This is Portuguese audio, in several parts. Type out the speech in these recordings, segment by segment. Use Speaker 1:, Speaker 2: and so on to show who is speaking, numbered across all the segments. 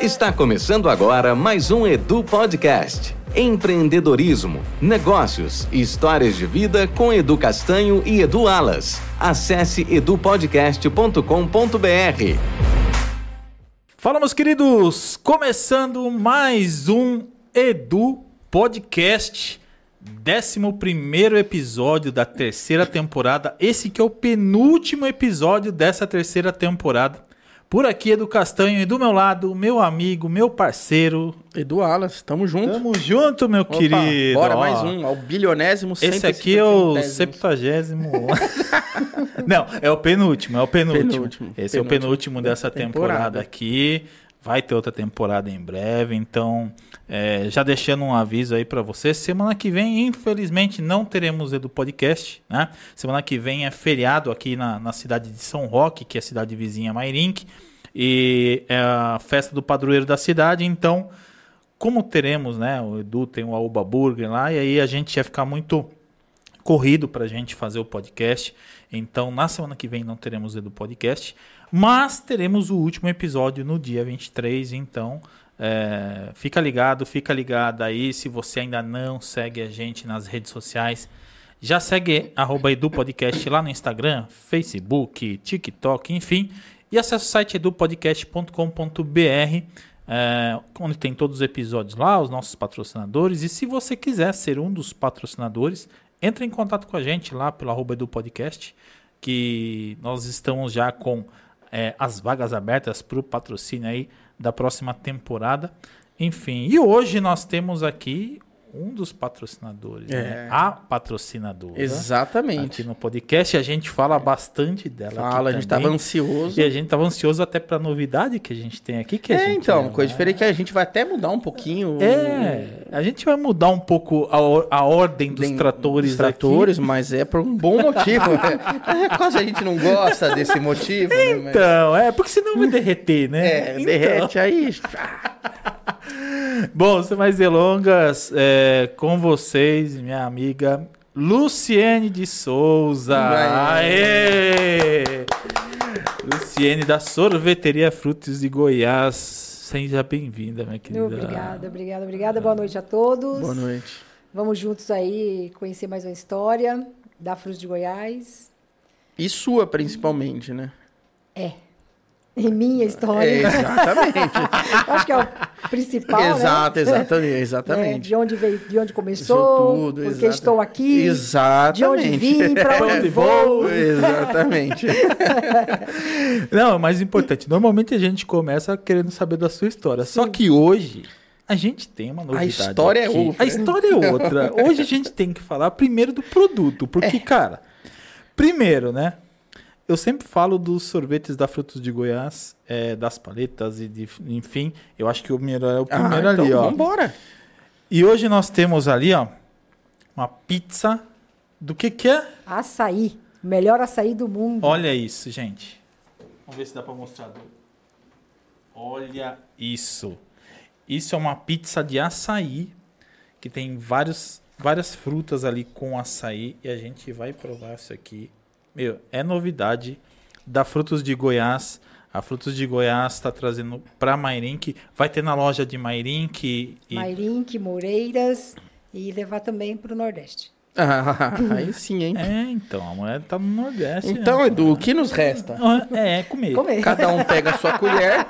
Speaker 1: Está começando agora mais um Edu Podcast. Empreendedorismo, negócios e histórias de vida com Edu Castanho e Edu Alas. Acesse edupodcast.com.br.
Speaker 2: Fala, meus queridos! Começando mais um Edu Podcast. 11 episódio da terceira temporada. Esse que é o penúltimo episódio dessa terceira temporada. Por aqui, Edu Castanho, e do meu lado, meu amigo, meu parceiro.
Speaker 3: Edu Alas, tamo junto.
Speaker 2: Tamo junto, meu
Speaker 3: Opa,
Speaker 2: querido.
Speaker 3: Bora,
Speaker 2: Ó,
Speaker 3: mais um, ao bilionésimo
Speaker 2: Esse aqui é o
Speaker 3: 150º.
Speaker 2: septagésimo. Não, é o penúltimo, é o penúltimo.
Speaker 3: Penúltimo,
Speaker 2: Esse é o
Speaker 3: penúltimo.
Speaker 2: penúltimo dessa temporada.
Speaker 3: Temporada.
Speaker 2: aqui. Vai ter outra temporada em breve, então é, já deixando um aviso aí pra você. Semana que vem, infelizmente, não teremos Edu Podcast, né? Semana que vem é feriado aqui na, na cidade de São Roque, que é a cidade vizinha Mairink, e é a festa do padroeiro da cidade, então como teremos, né? O Edu tem o Aoba Burger lá, e aí a gente ia ficar muito corrido pra gente fazer o podcast. Então, na semana que vem não teremos Edu Podcast, mas teremos o último episódio no dia 23. Então, é, fica ligado, fica ligado aí. Se você ainda não segue a gente nas redes sociais, já segue arroba Edu Podcast lá no Instagram, Facebook, TikTok, enfim. E acesse o site edupodcast.com.br, é, onde tem todos os episódios lá, os nossos patrocinadores. E se você quiser ser um dos patrocinadores, entre em contato com a gente lá pelo arroba Edu Podcast, que nós estamos já com é, as vagas abertas para o patrocínio aí da próxima temporada. Enfim, e hoje nós temos aqui um dos patrocinadores, né?
Speaker 3: É.
Speaker 2: a patrocinadora.
Speaker 3: Exatamente.
Speaker 2: Aqui no podcast a gente fala bastante dela.
Speaker 3: Fala, a
Speaker 2: aqui
Speaker 3: gente
Speaker 2: também.
Speaker 3: tava ansioso.
Speaker 2: E a gente tava ansioso até pra novidade que a gente tem aqui. Que a
Speaker 3: É,
Speaker 2: gente
Speaker 3: então,
Speaker 2: vai-
Speaker 3: coisa diferente que a gente vai até mudar um pouquinho. o-
Speaker 2: É, a gente vai mudar um pouco a, or- a ordem dos
Speaker 3: Dem-
Speaker 2: tratores
Speaker 3: dos tratores, mas é por um bom motivo. é, quase a gente não gosta desse motivo, né?
Speaker 2: aqui.
Speaker 3: mas-
Speaker 2: Então, é, porque senão vai derreter, né?
Speaker 3: É,
Speaker 2: Então.
Speaker 3: derrete aí.
Speaker 2: Bom, sem mais delongas, é, com vocês, minha amiga Luciene de Souza.
Speaker 3: Aê!
Speaker 2: Luciene da Sorveteria Frutos de Goiás. Seja bem-vinda, minha querida.
Speaker 4: Obrigada, obrigada, obrigada. Boa noite a todos.
Speaker 3: Boa noite.
Speaker 4: Vamos juntos aí conhecer mais uma história da Frutos de Goiás.
Speaker 3: E sua, principalmente, né?
Speaker 4: É. E minha história.
Speaker 3: É, exatamente.
Speaker 4: Acho que é o principal,
Speaker 3: Exato,
Speaker 4: né?
Speaker 3: exatamente,
Speaker 4: É,
Speaker 3: exatamente.
Speaker 4: de onde veio, de onde começou,
Speaker 3: tudo,
Speaker 4: porque
Speaker 3: exato.
Speaker 4: estou aqui,
Speaker 3: Exatamente.
Speaker 4: de onde vim, para
Speaker 2: Pra
Speaker 4: onde vou.
Speaker 3: Exatamente.
Speaker 2: Não, é mais importante. Normalmente a gente começa querendo saber da sua história. Só que hoje a gente tem uma novidade.
Speaker 3: história é
Speaker 2: aqui.
Speaker 3: outra.
Speaker 2: A história é outra. Hoje a gente tem que falar primeiro do produto. Porque,
Speaker 3: É.
Speaker 2: cara, primeiro, né? Eu sempre falo dos sorvetes da Frutos de Goiás, é, das paletas e de, enfim. Eu acho que o melhor é o primeiro
Speaker 3: ah,
Speaker 2: ali,
Speaker 3: então,
Speaker 2: ó.
Speaker 3: Vambora.
Speaker 2: E hoje nós temos ali, ó, uma pizza do que que é?
Speaker 4: Açaí. Melhor açaí do mundo.
Speaker 2: Olha isso, gente. Vamos ver se dá pra mostrar. Olha isso. Isso é uma pizza de açaí que tem vários, várias frutas ali com açaí e a gente vai provar isso aqui. Meu, é novidade da Frutos de Goiás. A Frutos de Goiás está trazendo para Mairink. Vai ter na loja de Mairink e
Speaker 4: Mairink, Moreiras e levar também para o Nordeste.
Speaker 3: Ah, aí sim, hein?
Speaker 2: É, então, a mulher tá no Nordeste.
Speaker 3: Então,
Speaker 2: né?
Speaker 3: Edu, o que nos resta?
Speaker 2: É, comer.
Speaker 4: Comer.
Speaker 3: Cada um pega a sua colher.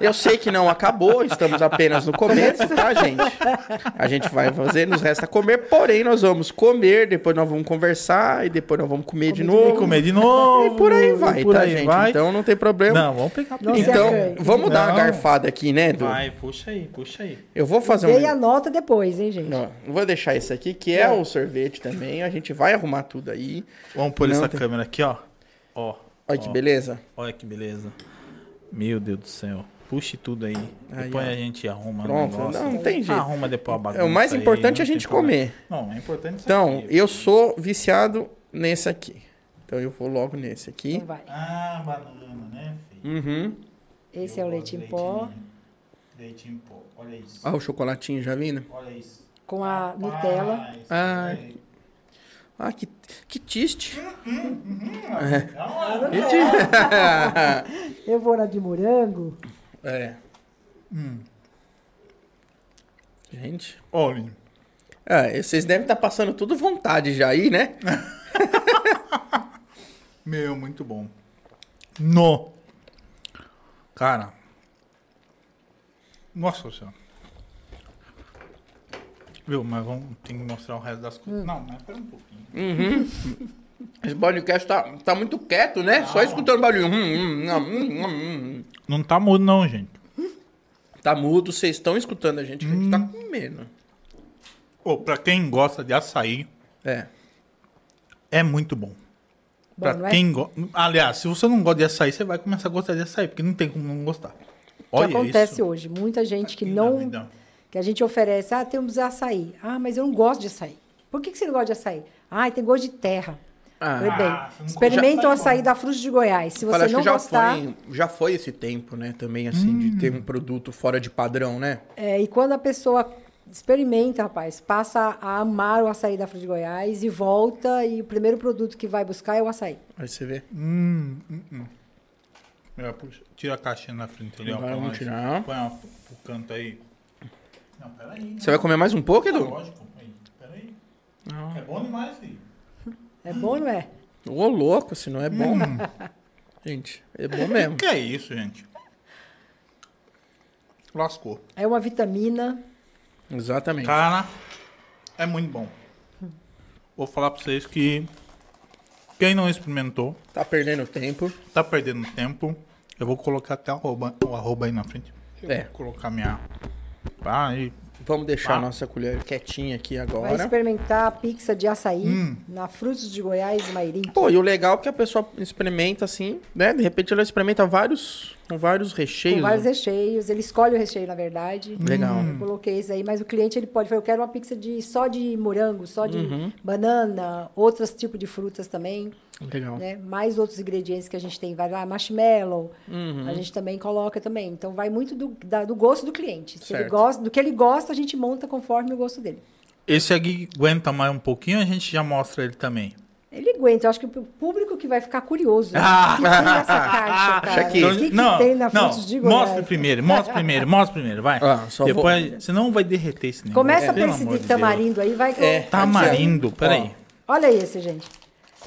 Speaker 3: Eu sei que não acabou, estamos apenas no começo, tá, gente? A gente vai fazer, nos resta comer, porém nós vamos comer, depois nós vamos conversar e depois nós vamos comer de
Speaker 4: Comer de
Speaker 3: novo.
Speaker 2: E comer de novo.
Speaker 3: E por aí vai,
Speaker 2: por
Speaker 3: tá,
Speaker 2: aí
Speaker 3: gente?
Speaker 2: vai.
Speaker 3: Então não tem problema.
Speaker 2: Não, vamos pegar
Speaker 4: Não
Speaker 3: Então, vamos dar uma
Speaker 2: Não.
Speaker 3: garfada aqui, né, Edu?
Speaker 2: Vai, puxa aí, puxa aí.
Speaker 3: Eu vou fazer
Speaker 4: Dei a
Speaker 3: um.
Speaker 4: nota depois, hein, gente?
Speaker 3: Não, vou deixar esse aqui, que é o sorvete também. A gente vai arrumar tudo aí.
Speaker 2: Vamos pôr
Speaker 3: Não,
Speaker 2: essa
Speaker 3: tem-
Speaker 2: câmera aqui, ó. Ó.
Speaker 3: Olha que
Speaker 2: ó.
Speaker 3: beleza.
Speaker 2: Olha que beleza. Meu Deus do céu. Puxe tudo aí.
Speaker 3: Aí,
Speaker 2: depois
Speaker 3: ó.
Speaker 2: a gente arruma
Speaker 3: Pronto,
Speaker 2: o negócio.
Speaker 3: não tem jeito.
Speaker 2: Arruma depois a bagunça
Speaker 3: É, o mais
Speaker 2: aí,
Speaker 3: importante é a
Speaker 2: não
Speaker 3: gente
Speaker 2: problema.
Speaker 3: comer.
Speaker 2: Não, é importante isso
Speaker 3: Então,
Speaker 2: aqui.
Speaker 3: eu sou viciado nesse aqui. Então eu vou logo nesse aqui.
Speaker 4: Então vai.
Speaker 2: Ah, banana, né, filho?
Speaker 3: Uhum.
Speaker 4: Esse é o
Speaker 2: Eu
Speaker 4: leite em pó.
Speaker 2: Leite em pó. Olha isso.
Speaker 3: Olha o chocolatinho já vindo.
Speaker 2: Olha isso.
Speaker 4: com a
Speaker 2: Rapaz,
Speaker 4: Nutella.
Speaker 3: Ah. Ah, que, que tiste.
Speaker 2: Calma,
Speaker 3: Que ti-
Speaker 4: Eu vou na de morango.
Speaker 3: é. Gente.
Speaker 2: Olha.
Speaker 3: É, vocês devem estar passando tudo vontade já aí, né?
Speaker 2: Meu, muito bom. No. Cara. Nossa senhora. Viu, mas vamos tem que mostrar o resto das coisas. Não, mas espera um pouquinho.
Speaker 3: Esse podcast tá, tá muito quieto, né? Só escutando barulho. Hum, hum, hum, hum, hum.
Speaker 2: Não tá mudo não, gente.
Speaker 3: Tá mudo, vocês estão escutando a gente, a gente tá comendo.
Speaker 2: Ô, pra quem gosta de açaí,
Speaker 3: É.
Speaker 2: é muito bom.
Speaker 4: Bom,
Speaker 2: pra
Speaker 4: não é?
Speaker 2: quem gosta. Aliás, se você não gosta de açaí, você vai começar a gostar de açaí, porque não tem como não gostar.
Speaker 4: O que acontece hoje? Muita gente que
Speaker 2: Aqui
Speaker 4: não. Que a gente oferece, ah, temos açaí. Ah, mas eu não gosto de açaí. Por que, que você não gosta de açaí? Ah, tem gosto de terra.
Speaker 3: Ah,
Speaker 2: você
Speaker 4: bem,
Speaker 2: não
Speaker 4: experimenta o açaí da Fruta de Goiás. Se você
Speaker 3: acho
Speaker 4: não
Speaker 3: que já
Speaker 4: gostar,
Speaker 3: foi, já foi esse tempo, né? Também, assim, de ter um produto fora de padrão, né?
Speaker 4: é, e quando a pessoa experimenta, rapaz, passa a amar o açaí da Fruta de Goiás e volta e o primeiro produto que vai buscar é o açaí.
Speaker 3: Aí você vê.
Speaker 2: Hum, hum, hum. É, puxa, tira a caixinha na frente ali, ó.
Speaker 3: Vamos tirar.
Speaker 2: Põe ó, pro canto aí. Não, peraí.
Speaker 3: Você vai comer mais um pouco, Edu?
Speaker 2: Lógico. Aí, peraí. É bom demais, filho.
Speaker 4: É bom, não é?
Speaker 3: Ô, louco, se não é bom. Gente, é bom mesmo.
Speaker 2: que é isso, gente? Lascou.
Speaker 4: É uma vitamina.
Speaker 3: Exatamente.
Speaker 2: Cara, é muito bom. Vou falar pra vocês que quem não experimentou,
Speaker 3: Tá perdendo tempo.
Speaker 2: tá perdendo tempo. Eu vou colocar até o arroba, o arroba aí na frente. Eu
Speaker 3: É.
Speaker 2: Vou colocar minha. Ah, e
Speaker 3: Vamos deixar a nossa colher quietinha aqui
Speaker 4: Vai
Speaker 3: agora.
Speaker 4: experimentar a pizza de açaí
Speaker 2: Hum.
Speaker 4: na Frutos de Goiás e Mairim.
Speaker 3: Pô, e o legal é que a pessoa experimenta assim, né? De repente ela experimenta vários, com vários recheios.
Speaker 4: Com vários
Speaker 3: né?
Speaker 4: recheios. Ele escolhe o recheio, na verdade.
Speaker 3: Legal.
Speaker 4: Eu coloquei isso aí, mas o cliente ele pode falar, eu quero uma pizza de, só de morango, só de
Speaker 3: Uhum.
Speaker 4: banana, outros tipos de frutas também,
Speaker 3: Legal.
Speaker 4: né? Mais outros ingredientes que a gente tem, vai lá, marshmallow,
Speaker 3: Uhum.
Speaker 4: a gente também coloca também. Então vai muito do, da- do gosto do cliente. Se ele
Speaker 3: Certo.
Speaker 4: gosta, do que ele gosta, a gente monta conforme o gosto dele.
Speaker 2: esse aqui aguenta mais um pouquinho, a gente já mostra ele também.
Speaker 4: Ele aguenta, eu acho que o público que vai ficar curioso.
Speaker 2: Ah!
Speaker 4: O que tem nessa caixa, cara?
Speaker 3: Aqui.
Speaker 4: O que, que
Speaker 2: não,
Speaker 4: tem na
Speaker 2: não,
Speaker 4: de Goiás?
Speaker 2: mostre primeiro, mostre primeiro, mostre primeiro, vai.
Speaker 3: Ah, só vou-
Speaker 2: Depois, senão vai derreter esse negócio.
Speaker 4: Começa
Speaker 2: Pelo
Speaker 4: por esse de tamarindo aí, vai
Speaker 3: É.
Speaker 2: Deus. Tamarindo, peraí.
Speaker 4: Olha esse, gente.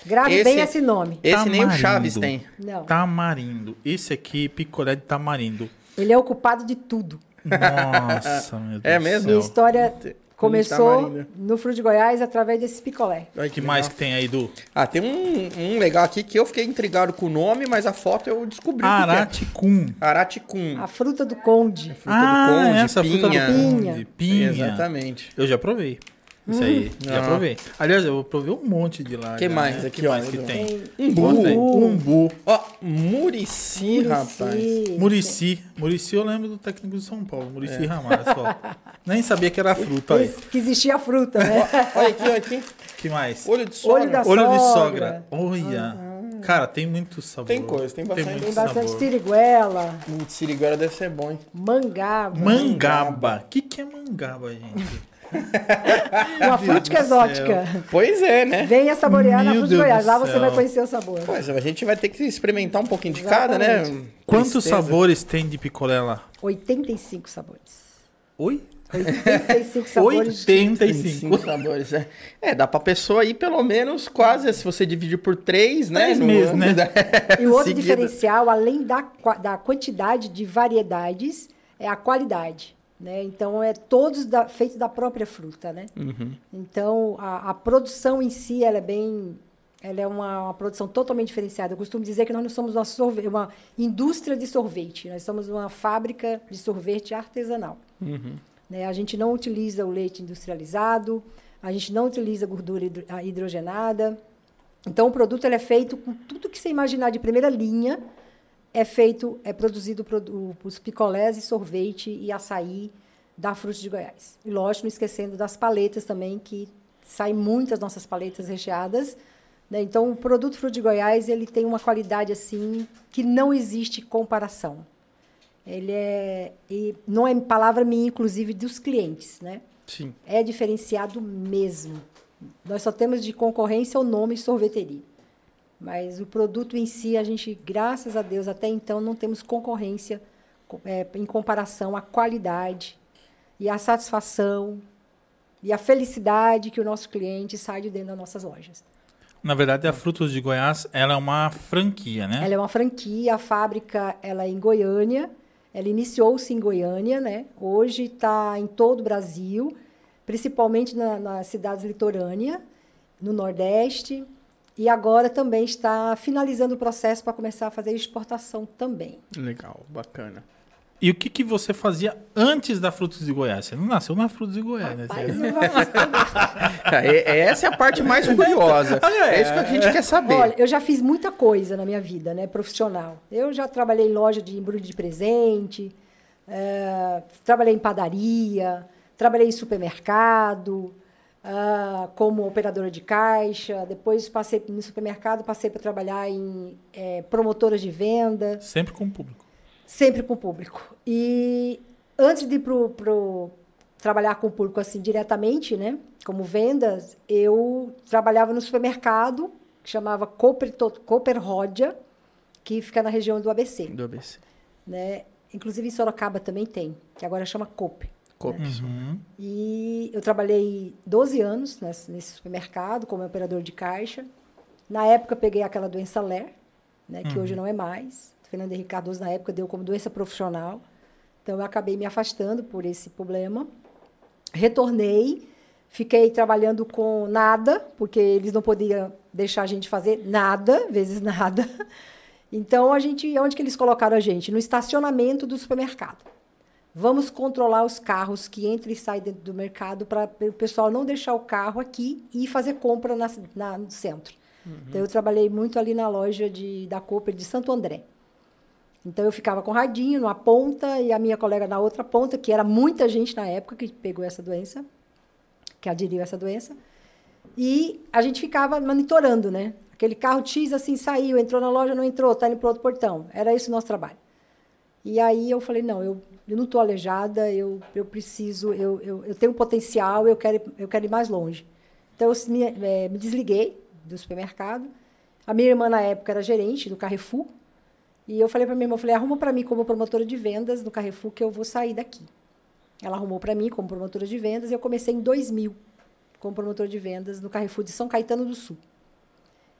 Speaker 4: Grave bem esse nome.
Speaker 3: Esse nem o
Speaker 2: Tamarindo.
Speaker 3: Chaves tem.
Speaker 4: Não.
Speaker 2: Tamarindo. Esse aqui, picolé de tamarindo.
Speaker 4: Ele é o culpado de tudo.
Speaker 2: Nossa, meu Deus
Speaker 3: É mesmo?
Speaker 4: Minha história
Speaker 3: Com
Speaker 4: começou no Fruto de Goiás através desse picolé.
Speaker 3: Olha
Speaker 2: O que mais que tem aí, Du?
Speaker 3: Ah, tem um, um legal aqui que eu fiquei intrigado com o nome, mas a foto eu descobri o que que é.
Speaker 2: Araticum.
Speaker 3: Araticum.
Speaker 4: A fruta do conde.
Speaker 3: Fruta
Speaker 2: ah,
Speaker 3: do conde,
Speaker 2: essa fruta do
Speaker 3: pinha.
Speaker 2: conde. Pinha.
Speaker 3: Exatamente.
Speaker 2: Eu já provei. Isso aí, já
Speaker 3: Ah.
Speaker 2: provei. Aliás, eu provei um monte de lá.
Speaker 3: Que
Speaker 2: já,
Speaker 3: mais
Speaker 2: né?
Speaker 3: aqui,
Speaker 2: que
Speaker 3: ó,
Speaker 2: mais que
Speaker 3: Edu?
Speaker 2: tem?
Speaker 3: Umbu. Umbu. Ó, Murici, rapaz.
Speaker 4: Murici.
Speaker 2: Murici. Eu lembro do técnico de São Paulo. Murici Ramalho, só. Nem sabia que era fruta aí.
Speaker 4: Que existia fruta, né?
Speaker 3: Olha aqui, olha aqui.
Speaker 2: que mais?
Speaker 3: Olho de sogra.
Speaker 4: Olho da
Speaker 2: Olho de
Speaker 4: sogra.
Speaker 2: sogra. Olha. Cara, tem muito sabor.
Speaker 3: Tem coisa, tem bastante.
Speaker 2: muito
Speaker 4: Tem bastante
Speaker 2: sabor.
Speaker 4: siriguela,
Speaker 3: Hum, Siriguela deve ser bom, hein?
Speaker 4: mangaba.
Speaker 2: Mangaba. O que, que é mangaba, gente?
Speaker 4: Uma fruta
Speaker 2: do
Speaker 4: exótica.
Speaker 3: Pois é, né?
Speaker 4: Venha saborear na
Speaker 2: Meu
Speaker 4: Fruta de Goiás. Lá você vai conhecer o sabor.
Speaker 3: Pois, a gente vai ter que experimentar um pouquinho de cada, né?
Speaker 4: Exatamente.
Speaker 2: Quantos
Speaker 3: Tristeza.
Speaker 2: sabores tem de picolé lá?
Speaker 4: 85 sabores.
Speaker 2: Oi?
Speaker 4: 85 sabores.
Speaker 2: 85.
Speaker 3: Cinco sabores, é. É, dá pra pessoa ir pelo menos quase, se você dividir por três, né?
Speaker 2: Três meses, né?
Speaker 4: E o outro
Speaker 3: Seguido.
Speaker 4: diferencial, além da, da quantidade de variedades, é a qualidade. Né? Então, é todos da, feitos da própria fruta. Né?
Speaker 3: Uhum.
Speaker 4: Então, a, a produção em si ela é bem. Ela é uma, uma produção totalmente diferenciada. Eu costumo dizer que nós não somos uma, sorve- uma indústria de sorvete, nós somos uma fábrica de sorvete artesanal. Né? A gente não utiliza o leite industrializado, a gente não utiliza gordura hidro- hidrogenada. Então, o produto ele é feito com tudo que você imaginar de primeira linha, é feito, é produzido produ- os picolés e sorvete e açaí da Frutos de Goiás. E, lógico, não esquecendo das paletas também, que saem muitas nossas paletas recheadas. né? Então, o produto Fruto de Goiás ele tem uma qualidade assim que não existe comparação. Ele é. E não é palavra minha, inclusive, dos clientes, né?
Speaker 3: Sim.
Speaker 4: É diferenciado mesmo. Nós só temos de concorrência o nome sorveteria. Mas o produto em si, a gente, graças a Deus, até então não temos concorrência é, em comparação à qualidade e à satisfação e à felicidade que o nosso cliente sai de dentro das nossas lojas.
Speaker 2: Na verdade, a Frutos de Goiás ela é uma franquia, né?
Speaker 4: Ela é uma franquia, a fábrica ela é em Goiânia, ela iniciou-se em Goiânia, né? Hoje está em todo o Brasil, principalmente na, nas cidades litorâneas, no Nordeste, e agora também está finalizando o processo para começar a fazer exportação também.
Speaker 3: Legal, bacana.
Speaker 2: E o que, que você fazia antes da Frutos de Goiás? Você não nasceu na Frutos de Goiás, né?
Speaker 4: Rapaz, tudo.
Speaker 3: É, essa é a parte mais curiosa. É isso que a gente quer saber.
Speaker 4: Olha, eu já fiz muita coisa na minha vida, né, profissional. Eu já trabalhei em loja de embrulho de presente, eh, trabalhei em padaria, trabalhei em supermercado, ah, como operadora de caixa. Depois passei no supermercado, passei para trabalhar em eh, promotoras de venda
Speaker 2: Sempre com o público.
Speaker 4: sempre com o público. E antes de ir pro, pro trabalhar com o público assim diretamente, né, como vendas, eu trabalhava no supermercado que chamava Cooper, Cooper Rodia, que fica na região do ABC,
Speaker 3: Do ABC.
Speaker 4: né? Inclusive em Sorocaba também tem, que agora chama Coop.
Speaker 2: Uhum.
Speaker 4: E eu trabalhei 12 anos nesse, nesse supermercado como operador de caixa. Na época peguei aquela doença LER, né, que hoje não é mais. Fernando Henrique Cardoso na época deu como doença profissional. Então eu acabei me afastando por esse problema. Retornei, fiquei trabalhando com nada, porque eles não podiam deixar a gente fazer nada, vezes nada. Então a gente, onde que eles colocaram a gente? No estacionamento do supermercado. Vamos controlar os carros que entram e saem dentro do mercado para o pessoal não deixar o carro aqui e fazer compra na, na- no centro. Então, eu trabalhei muito ali na loja de, da Cooper de Santo André. Então, eu ficava com o radinho numa ponta e a minha colega na outra ponta, que era muita gente na época que pegou essa doença, que aderiu a essa doença. E a gente ficava monitorando, né? Aquele carro X assim saiu, entrou na loja, não entrou, está indo para outro portão. Era esse o nosso trabalho. E aí eu falei, não, eu, eu não estou aleijada, eu, eu preciso, eu, eu, eu tenho potencial, eu quero, eu quero ir mais longe. Então, eu me, eh, me desliguei do supermercado. A minha irmã, na época, era gerente do Carrefour. E eu falei para minha irmã, falei, arruma para mim como promotora de vendas no Carrefour que eu vou sair daqui. Ela arrumou para mim como promotora de vendas e eu comecei em 2000 como promotora de vendas no Carrefour de São Caetano do Sul.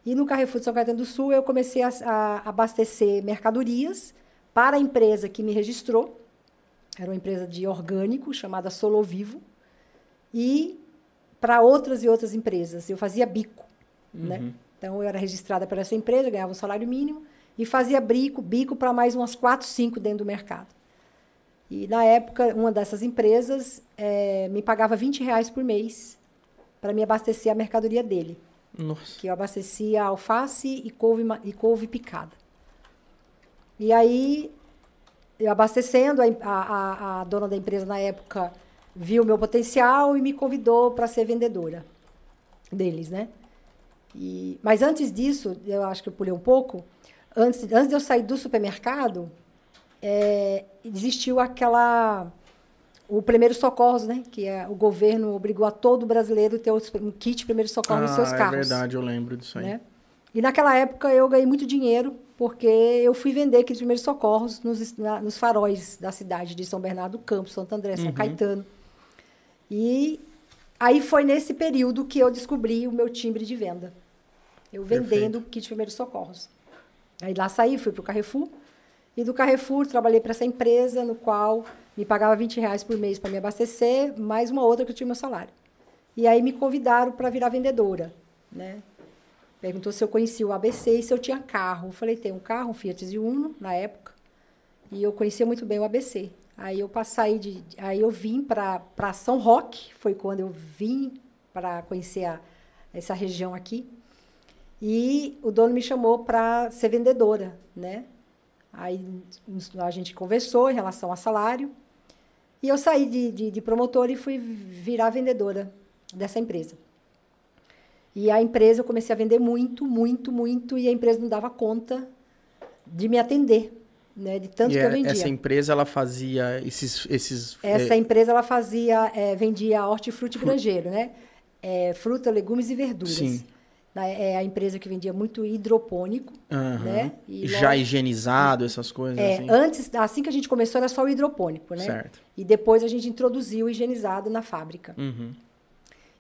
Speaker 4: E no Carrefour de São Caetano do Sul eu comecei a, a abastecer mercadorias para a empresa que me registrou. Era uma empresa de orgânico chamada Solovivo. E para outras e outras empresas. Eu fazia bico. Né? Então eu era registrada para essa empresa, ganhava um salário mínimo e fazia bico, bico para mais umas quatro, cinco dentro do mercado. E na época, uma dessas empresas eh, me pagava 20 reais por mês para me abastecer a mercadoria dele
Speaker 3: Nossa.
Speaker 4: que eu abastecia alface e couve, e couve picada. E aí, eu abastecendo, a, a, a dona da empresa na época viu o meu potencial e me convidou para ser vendedora deles, né? E, mas antes disso, eu acho que eu pulei um pouco, antes, antes de eu sair do supermercado, é, existiu aquela o primeiro socorros, né? Que é, o governo obrigou a todo brasileiro ter um kit primeiro socorro nos seus
Speaker 3: Ah,
Speaker 4: carros
Speaker 3: é verdade, eu lembro disso aí.
Speaker 4: né? E naquela época eu ganhei muito dinheiro porque eu fui vender aqueles primeiros socorros nos, na- nos faróis da cidade de São Bernardo do Campo, Santo André, São Caetano. E aí foi nesse período que eu descobri o meu timbre de venda. Eu vendendo kit primeiros socorros. Aí lá saí, fui para o Carrefour. E do Carrefour trabalhei para essa empresa, no qual me pagava 20 reais por mês para me abastecer, mais uma outra que eu tinha meu salário. E aí me convidaram para virar vendedora, né? Perguntou se eu conhecia o ABC e se eu tinha carro. Eu falei, tem um carro, um Fiat Uno, na época. E eu conhecia muito bem o ABC. Aí eu passei de, aí eu vim para São Roque, foi quando eu vim para conhecer a, essa região aqui. E o dono me chamou para ser vendedora, né? Aí a gente conversou em relação ao salário. E eu saí de, de, de promotora e fui virar vendedora dessa empresa. E a empresa, eu comecei a vender muito, muito, muito, e a empresa não dava conta de me atender, né? De tanto
Speaker 3: e
Speaker 4: que eu
Speaker 3: é-
Speaker 4: vendia.
Speaker 3: essa empresa, ela fazia esses... esses
Speaker 4: Essa
Speaker 3: é,
Speaker 4: empresa, ela fazia, eh, vendia hortifruti grangeiro, né? Eh, fruta, legumes e verduras.
Speaker 3: Sim.
Speaker 4: É a empresa que vendia muito hidropônico,
Speaker 3: Aham.
Speaker 4: né? E
Speaker 3: Já
Speaker 4: logo-
Speaker 3: higienizado, essas coisas
Speaker 4: É,
Speaker 3: assim.
Speaker 4: antes, assim que a gente começou, era só o hidropônico, né?
Speaker 3: Certo.
Speaker 4: E depois a gente introduziu o higienizado na fábrica.
Speaker 3: Uhum.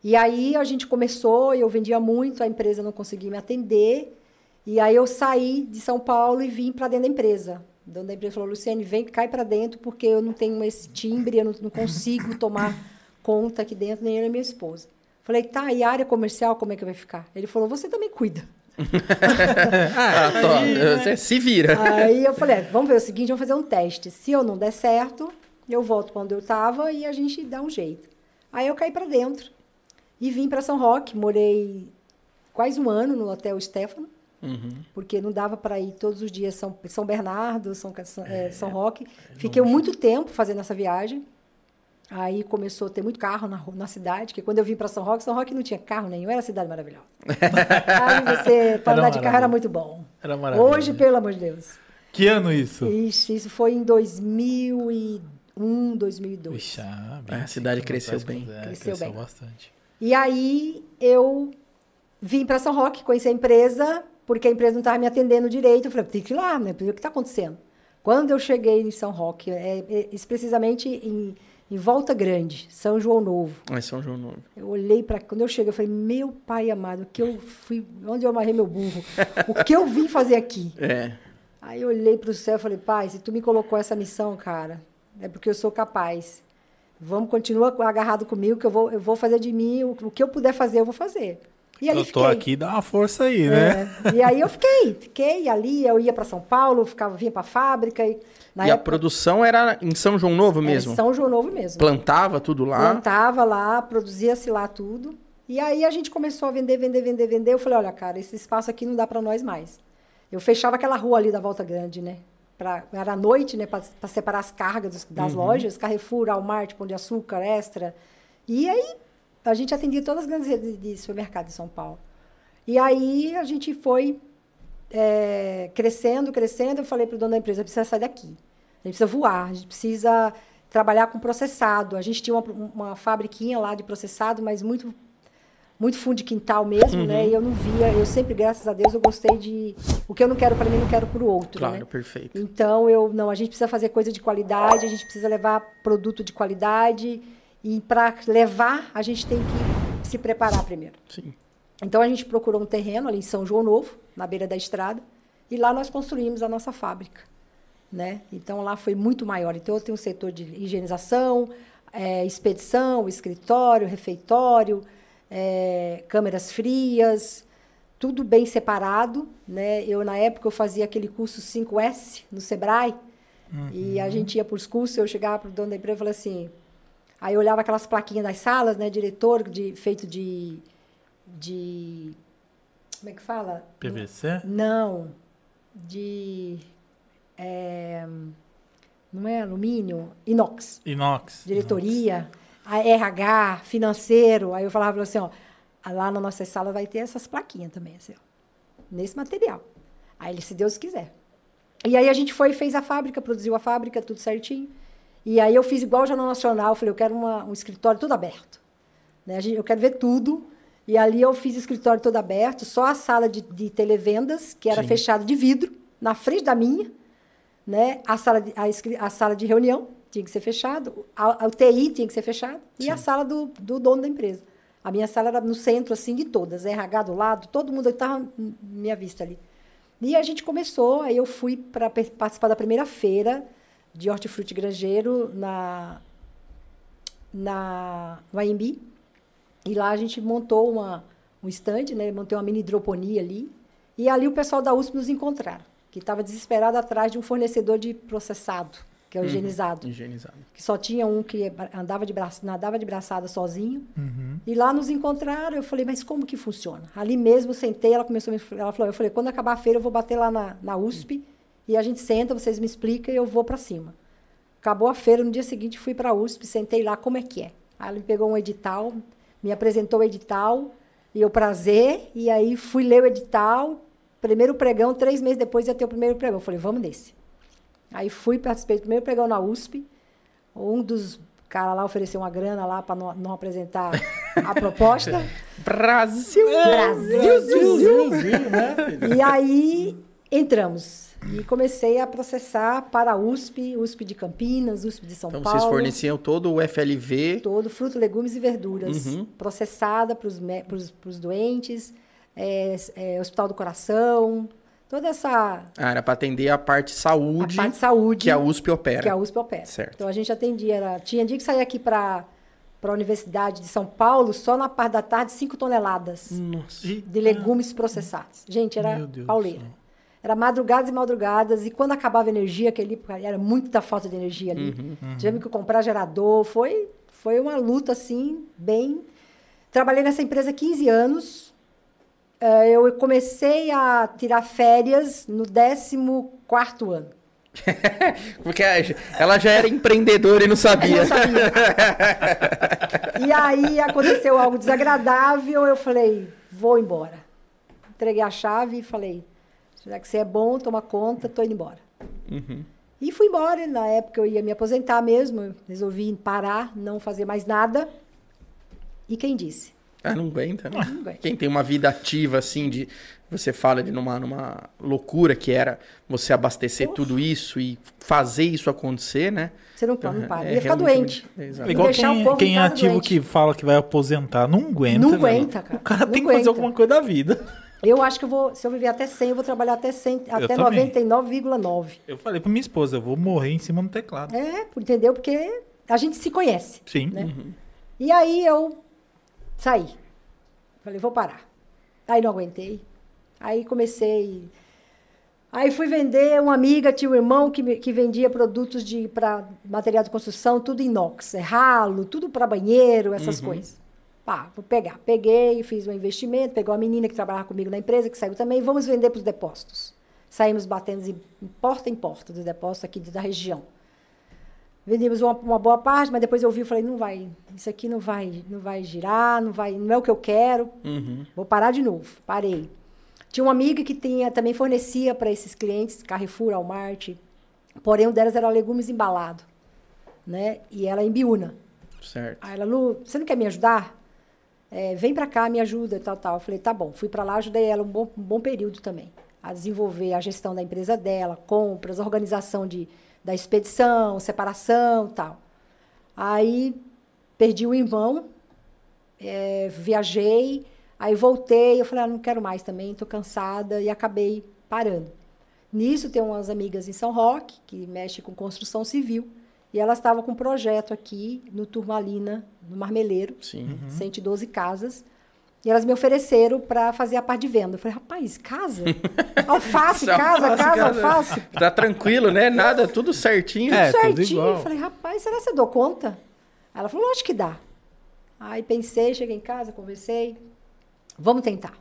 Speaker 4: E aí a gente começou, eu vendia muito, a empresa não conseguia me atender. E aí eu saí de São Paulo e vim para dentro da empresa. O dono da empresa falou, Luciane, vem, cai para dentro, porque eu não tenho esse timbre, eu não, não consigo tomar conta aqui dentro, nem eu nem minha esposa. Falei, tá, e a área comercial, como é que vai ficar? Ele falou, você também cuida.
Speaker 3: Ah, tô, você se vira.
Speaker 4: Aí eu falei, é, vamos ver o seguinte, vamos fazer um teste. Se eu não der certo, eu volto para onde eu estava e a gente dá um jeito. Aí eu caí para dentro e vim para São Roque. Morei quase um ano no Hotel Stefano,
Speaker 3: Uhum.
Speaker 4: porque não dava para ir todos os dias São, São Bernardo, São, São, eh, São Roque. Fiquei muito tempo fazendo essa viagem. Aí começou a ter muito carro na, na cidade, que quando eu vim para São Roque, São Roque não tinha carro nenhum, era cidade maravilhosa. Aí você, para andar de carro era muito bom.
Speaker 2: Era maravilhoso.
Speaker 4: Hoje, pelo amor de Deus.
Speaker 2: Que ano isso?
Speaker 4: Isso, isso foi em 2001, 2002.
Speaker 2: Vixe, ah,
Speaker 3: É, a cidade cresceu bem.
Speaker 2: É,
Speaker 4: Cresceu
Speaker 2: cresceu
Speaker 4: bem.
Speaker 2: bastante.
Speaker 4: E aí eu vim para São Roque, conheci a empresa, porque a empresa não estava me atendendo direito. Eu falei, tem que ir lá, né? Ver o que está acontecendo. Quando eu cheguei em São Roque, é, é, precisamente em, em Volta Grande, São João Novo.
Speaker 3: É São João Novo.
Speaker 4: Eu olhei para quando eu cheguei, eu falei: "Meu pai amado, o que eu fui, onde eu amarrei meu burro? O que eu vim fazer aqui?"
Speaker 3: É.
Speaker 4: Aí eu olhei para o céu e falei: "Pai, se tu me colocou essa missão, cara, é porque eu sou capaz. Vamos continuar agarrado comigo que eu vou eu vou fazer de mim o, o que eu puder fazer, eu vou fazer." E ali
Speaker 2: eu tô
Speaker 4: fiquei.
Speaker 2: aqui, dá uma força aí, né?
Speaker 4: É, e aí eu fiquei, fiquei ali, eu ia para São Paulo, ficava vinha para a fábrica e na
Speaker 3: e a
Speaker 4: época
Speaker 3: produção era em São João Novo mesmo?
Speaker 4: em São João Novo mesmo.
Speaker 3: Plantava tudo lá?
Speaker 4: Plantava lá, produzia-se lá tudo. E aí a gente começou a vender, vender, vender, vender. Eu falei, olha, cara, esse espaço aqui não dá para nós mais. Eu fechava aquela rua ali da Volta Grande, né? Pra, era à noite, né? Para separar as cargas dos- das lojas, Carrefour, Walmart, Pão de Açúcar, Extra. E aí a gente atendia todas as grandes redes de supermercado de São Paulo. E aí a gente foi é, crescendo, crescendo. Eu falei para o dono da empresa, precisa sair daqui. A gente precisa voar, a gente precisa trabalhar com processado. A gente tinha uma, uma fabriquinha lá de processado, mas muito muito fundo de quintal mesmo,
Speaker 3: Uhum.
Speaker 4: né? E eu não via, eu sempre, graças a Deus, eu gostei de o que eu não quero para mim, não quero para o outro,
Speaker 3: Claro,
Speaker 4: né?
Speaker 3: perfeito.
Speaker 4: Então eu não, a gente precisa fazer coisa de qualidade, a gente precisa levar produto de qualidade e para levar a gente tem que se preparar primeiro.
Speaker 3: Sim.
Speaker 4: Então a gente procurou um terreno ali em São João Novo, na beira da estrada, e lá nós construímos a nossa fábrica, né? Então lá foi muito maior. Então eu tenho um setor de higienização, eh, expedição, escritório, refeitório, eh, câmeras frias, tudo bem separado, né? Eu na época eu fazia aquele curso 5S no Sebrae e a gente ia para os cursos, eu chegava para o dono da empresa e falava assim, aí eu olhava aquelas plaquinhas das salas, né? Diretor de feito de de como é que fala?
Speaker 2: PVC?
Speaker 4: Não, de é, não é alumínio, inox
Speaker 2: Inox.
Speaker 4: diretoria, a RH, financeiro. Aí eu falava assim, ó, lá na nossa sala vai ter essas plaquinhas também, assim, ó, nesse material. Aí ele, se Deus quiser. E aí a gente foi e fez a fábrica, produziu a fábrica, tudo certinho. E aí eu fiz igual o Jornal Nacional, falei, eu quero uma- um escritório todo aberto. Né? Eu quero ver tudo. E ali eu fiz escritório todo aberto, só a sala de, de televendas, que era
Speaker 3: Sim.
Speaker 4: fechada de vidro, na frente da minha, né? A sala de, a, a sala de reunião tinha que ser fechada, a, a UTI tinha que ser fechada e a sala do, do dono da empresa. A minha sala era no centro assim de todas, RH do lado, todo mundo estava minha vista ali. E a gente começou, aí eu fui para participar da primeira feira de hortifruti grangeiro na na no AMB. E lá a gente montou uma, um stand, né? Montei uma mini hidroponia ali. E ali o pessoal da USP nos encontraram, que estava desesperado atrás de um fornecedor de processado, que é o higienizado.
Speaker 3: Higienizado.
Speaker 4: Que só tinha um que andava de braço, nadava de braçada sozinho.
Speaker 2: Uhum.
Speaker 4: E lá nos encontraram, eu falei, mas como que funciona? Ali mesmo, sentei, ela começou a me, ela falou, eu falei, quando acabar a feira, eu vou bater lá na, na USP e a gente senta, vocês me explicam e eu vou para cima. Acabou a feira, no dia seguinte fui para a USP, sentei lá, como é que é? Aí ela me pegou um edital, me apresentou o edital, e eu prazer, e aí fui ler o edital, primeiro pregão, três meses depois ia ter o primeiro pregão. Eu falei, vamos nesse. Aí fui, participei do primeiro pregão na USP, um dos caras lá ofereceu uma grana lá para não, não apresentar a proposta.
Speaker 3: Brasil!
Speaker 4: Brasil, Zuzu.
Speaker 2: né?
Speaker 4: E aí entramos. E comecei a processar para a USP, USP de Campinas, USP de São
Speaker 3: Então
Speaker 4: Paulo.
Speaker 3: vocês forneciam todo o FLV.
Speaker 4: todo, fruto, legumes e verduras,
Speaker 3: Uhum.
Speaker 4: processada para os doentes, é, é, Hospital do Coração, toda essa
Speaker 3: Ah, era para atender a parte saúde,
Speaker 4: a parte de saúde
Speaker 3: que a USP opera.
Speaker 4: que a USP opera.
Speaker 3: Certo.
Speaker 4: Então a gente atendia, era, tinha dia que saía aqui para a Universidade de São Paulo, só na parte da tarde, 5 toneladas
Speaker 3: Nossa.
Speaker 4: de legumes processados. Gente, era pauleira. Era madrugadas e madrugadas, e quando acabava a energia, aquele, era muita falta de energia ali.
Speaker 3: Uhum,
Speaker 4: Tivemos que comprar gerador, foi, foi uma luta, assim, bem... Trabalhei nessa empresa há 15 anos, eu comecei a tirar férias no 14º ano.
Speaker 3: Porque ela já era empreendedora e não sabia.
Speaker 4: Sabia. e aí aconteceu algo desagradável, eu falei, vou embora. Entreguei a chave e falei, já que você é bom, toma conta, tô indo embora.
Speaker 3: Uhum.
Speaker 4: E fui embora, na época eu ia me aposentar mesmo, resolvi parar, não fazer mais nada. E quem disse?
Speaker 3: Ah, não aguenta, né?
Speaker 4: Não aguenta.
Speaker 3: Quem tem uma vida ativa, assim, de. Você fala de numa, numa loucura que era você abastecer tudo isso e fazer isso acontecer, né?
Speaker 4: Você não, não para,
Speaker 3: É
Speaker 4: ia ficar doente.
Speaker 2: É igual quem, quem é ativo
Speaker 4: doente.
Speaker 2: que fala que vai aposentar. Não aguenta.
Speaker 4: Não
Speaker 2: né?
Speaker 4: aguenta, cara.
Speaker 2: O cara
Speaker 4: Não
Speaker 2: tem que fazer
Speaker 4: aguenta.
Speaker 2: alguma coisa da vida.
Speaker 4: Eu acho que eu vou, se eu viver até 100, eu vou trabalhar até 100, até
Speaker 2: também.
Speaker 4: 99,9.
Speaker 2: Eu falei pra minha esposa, eu vou morrer em cima do teclado.
Speaker 4: É, entendeu? Porque a gente se conhece.
Speaker 2: Sim.
Speaker 4: né? E aí eu saí. Falei, vou parar. Aí não aguentei. Aí comecei. Aí fui vender, uma amiga tinha um irmão que, que vendia produtos de para material de construção, tudo inox, é ralo, tudo para banheiro, essas coisas. Pá, vou pegar. Peguei, fiz um investimento, pegou a menina que trabalhava comigo na empresa, que saiu também, vamos vender para os depósitos. Saímos batendo em porta em porta dos depósitos aqui da região. Vendemos uma, uma boa parte, mas depois eu vi e falei, não vai, isso aqui não vai, não vai girar, não vai, não é o que eu quero.
Speaker 3: Uhum.
Speaker 4: Vou parar de novo. Parei. Tinha uma amiga que tinha, também fornecia para esses clientes, Carrefour, Walmart, porém um delas era legumes embalado, né? E ela em Biúna.
Speaker 3: Certo.
Speaker 4: Aí ela, Lu, você não quer me ajudar? É, vem para cá, me ajuda, tal, tal. Eu falei, tá bom. Fui para lá, ajudei ela um bom, um bom período também. A desenvolver a gestão da empresa dela, compras, organização de, da expedição, separação, tal. Aí perdi o irmão, é, viajei, aí voltei, eu falei, ah, não quero mais também, estou cansada e acabei parando. Nisso tem umas amigas em São Roque, que mexe com construção civil, e elas estavam com um projeto aqui no Turmalina, no Marmeleiro,
Speaker 3: Sim.
Speaker 4: 112 casas, e elas me ofereceram para fazer a parte de venda. Eu falei, rapaz, casa? Alface, casa,
Speaker 3: Alface,
Speaker 4: casa,
Speaker 3: casa.
Speaker 4: alface.
Speaker 3: Tá tranquilo, né? Nada, tudo certinho.
Speaker 2: É, tudo
Speaker 4: certinho.
Speaker 2: igual.
Speaker 4: Eu falei, rapaz, será que você dou conta? Ela falou, lógico que dá. Aí pensei, cheguei em casa, conversei, vamos tentar.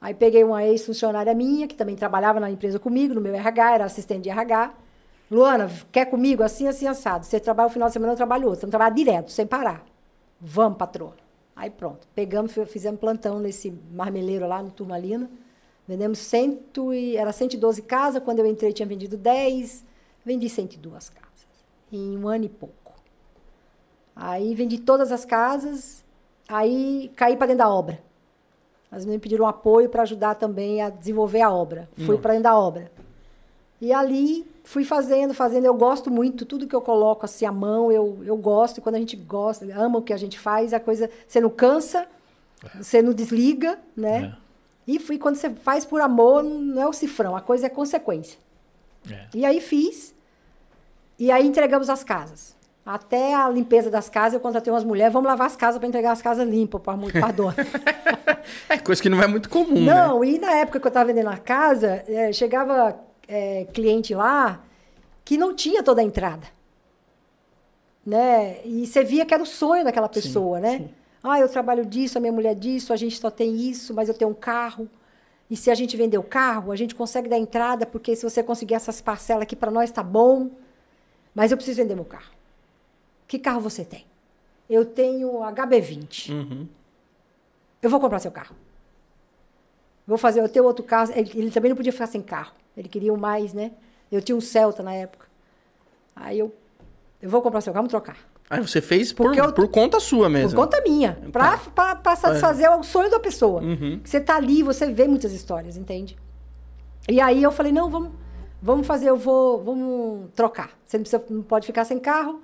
Speaker 4: Aí peguei uma ex-funcionária minha, que também trabalhava na empresa comigo, no meu RH, era assistente de RH. Luana, quer comigo? Assim, assim, assado. Você trabalha o final de semana, eu trabalho outro. Vamos trabalhar direto, sem parar. Vamos, patroa. Aí pronto. Pegamos, fi- fizemos plantão nesse marmeleiro lá no Turmalina. Vendemos cento e, era 112 casas. Quando eu entrei, tinha vendido 10. Vendi 102 casas. Em um ano e pouco. Aí vendi todas as casas. Aí caí para dentro da obra. As meninas pediram apoio para ajudar também a desenvolver a obra. Fui para dentro da obra. E ali fui fazendo, fazendo. Eu gosto muito, tudo que eu coloco assim à mão, eu, eu gosto. E quando a gente gosta, ama o que a gente faz, a coisa. Você não cansa, você não desliga, né?
Speaker 2: É.
Speaker 4: E fui, quando você faz por amor, não é o cifrão, a coisa é consequência.
Speaker 2: É.
Speaker 4: E aí fiz. E aí entregamos as casas. Até a limpeza das casas, eu contratei umas mulheres, vamos lavar as casas para entregar as casas limpas para a dona.
Speaker 3: É coisa que não é muito comum, né?
Speaker 4: Não, e na época que eu estava vendendo a casa, eh, chegava eh, cliente lá que não tinha toda a entrada. Né? E você via que era o sonho daquela pessoa, né?
Speaker 3: sim.
Speaker 4: Ah, eu trabalho disso, a minha mulher disso, a gente só tem isso, mas eu tenho um carro. E se a gente vender o carro, a gente consegue dar entrada, porque se você conseguir essas parcelas aqui para nós tá bom. Mas eu preciso vender meu carro. Que carro você tem? Eu tenho HB20.
Speaker 3: Uhum.
Speaker 4: Eu vou comprar seu carro. Vou fazer o teu outro carro. Ele, ele também não podia ficar sem carro. Ele queria o mais, né? Eu tinha um Celta na época. Aí eu Eu vou comprar seu carro, vamos trocar.
Speaker 3: Aí você fez por,
Speaker 4: eu-
Speaker 3: por conta sua mesmo.
Speaker 4: Por conta minha. Pra, pra, pra satisfazer o sonho da pessoa.
Speaker 3: Uhum.
Speaker 4: Você tá ali, você vê muitas histórias, entende? E aí eu falei, não, vamos, vamos fazer, eu vou, vamos trocar. Você não, precisa, não pode ficar sem carro.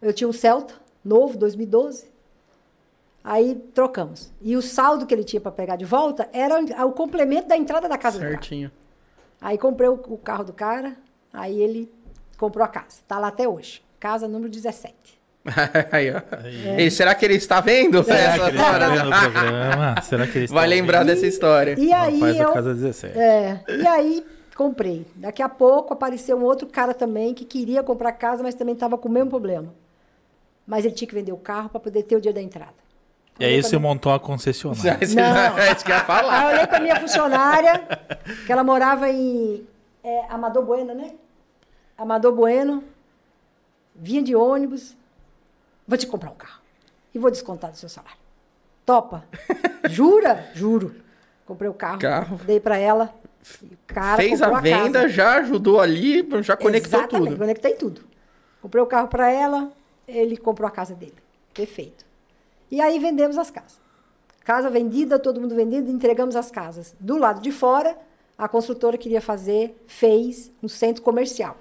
Speaker 4: Eu tinha um Celta, novo, 2012. Aí trocamos. E o saldo que ele tinha para pegar de volta era o complemento da entrada da casa do cara. Aí comprei o, o carro do cara, aí ele comprou a casa. Tá lá até hoje. Casa número 17.
Speaker 3: Aí, ó. E será que ele está vendo
Speaker 2: Será
Speaker 3: essa
Speaker 2: que ele está
Speaker 3: história?
Speaker 2: vendo o programa? Será que ele está
Speaker 3: Vai lembrar dessa história.
Speaker 4: E aí
Speaker 2: Rapaz
Speaker 4: eu,
Speaker 2: casa 17.
Speaker 4: É, e aí comprei. Daqui a pouco apareceu um outro cara também que queria comprar casa, mas também estava com o mesmo problema. Mas ele tinha que vender o carro para poder ter o dia da entrada.
Speaker 2: E aí você montou a concessionária.
Speaker 4: Não.
Speaker 3: é isso que eu ia
Speaker 4: Aí
Speaker 3: falar.
Speaker 4: eu olhei para minha funcionária, que ela morava em é, Amador Bueno, né? Amador Bueno, vinha de ônibus, vou te comprar um carro e vou descontar do seu salário. Topa? Jura? Juro. Comprei o carro,
Speaker 3: Carro.
Speaker 4: dei para ela. cara
Speaker 3: Fez a venda,
Speaker 4: casa.
Speaker 3: já ajudou ali, já conectou
Speaker 4: Exatamente,
Speaker 3: tudo.
Speaker 4: conectei tudo. Comprei o carro para ela, ele comprou a casa dele. Perfeito. E aí vendemos as casas. Casa vendida, todo mundo vendendo, entregamos as casas. Do lado de fora, a construtora queria fazer, fez um centro comercial,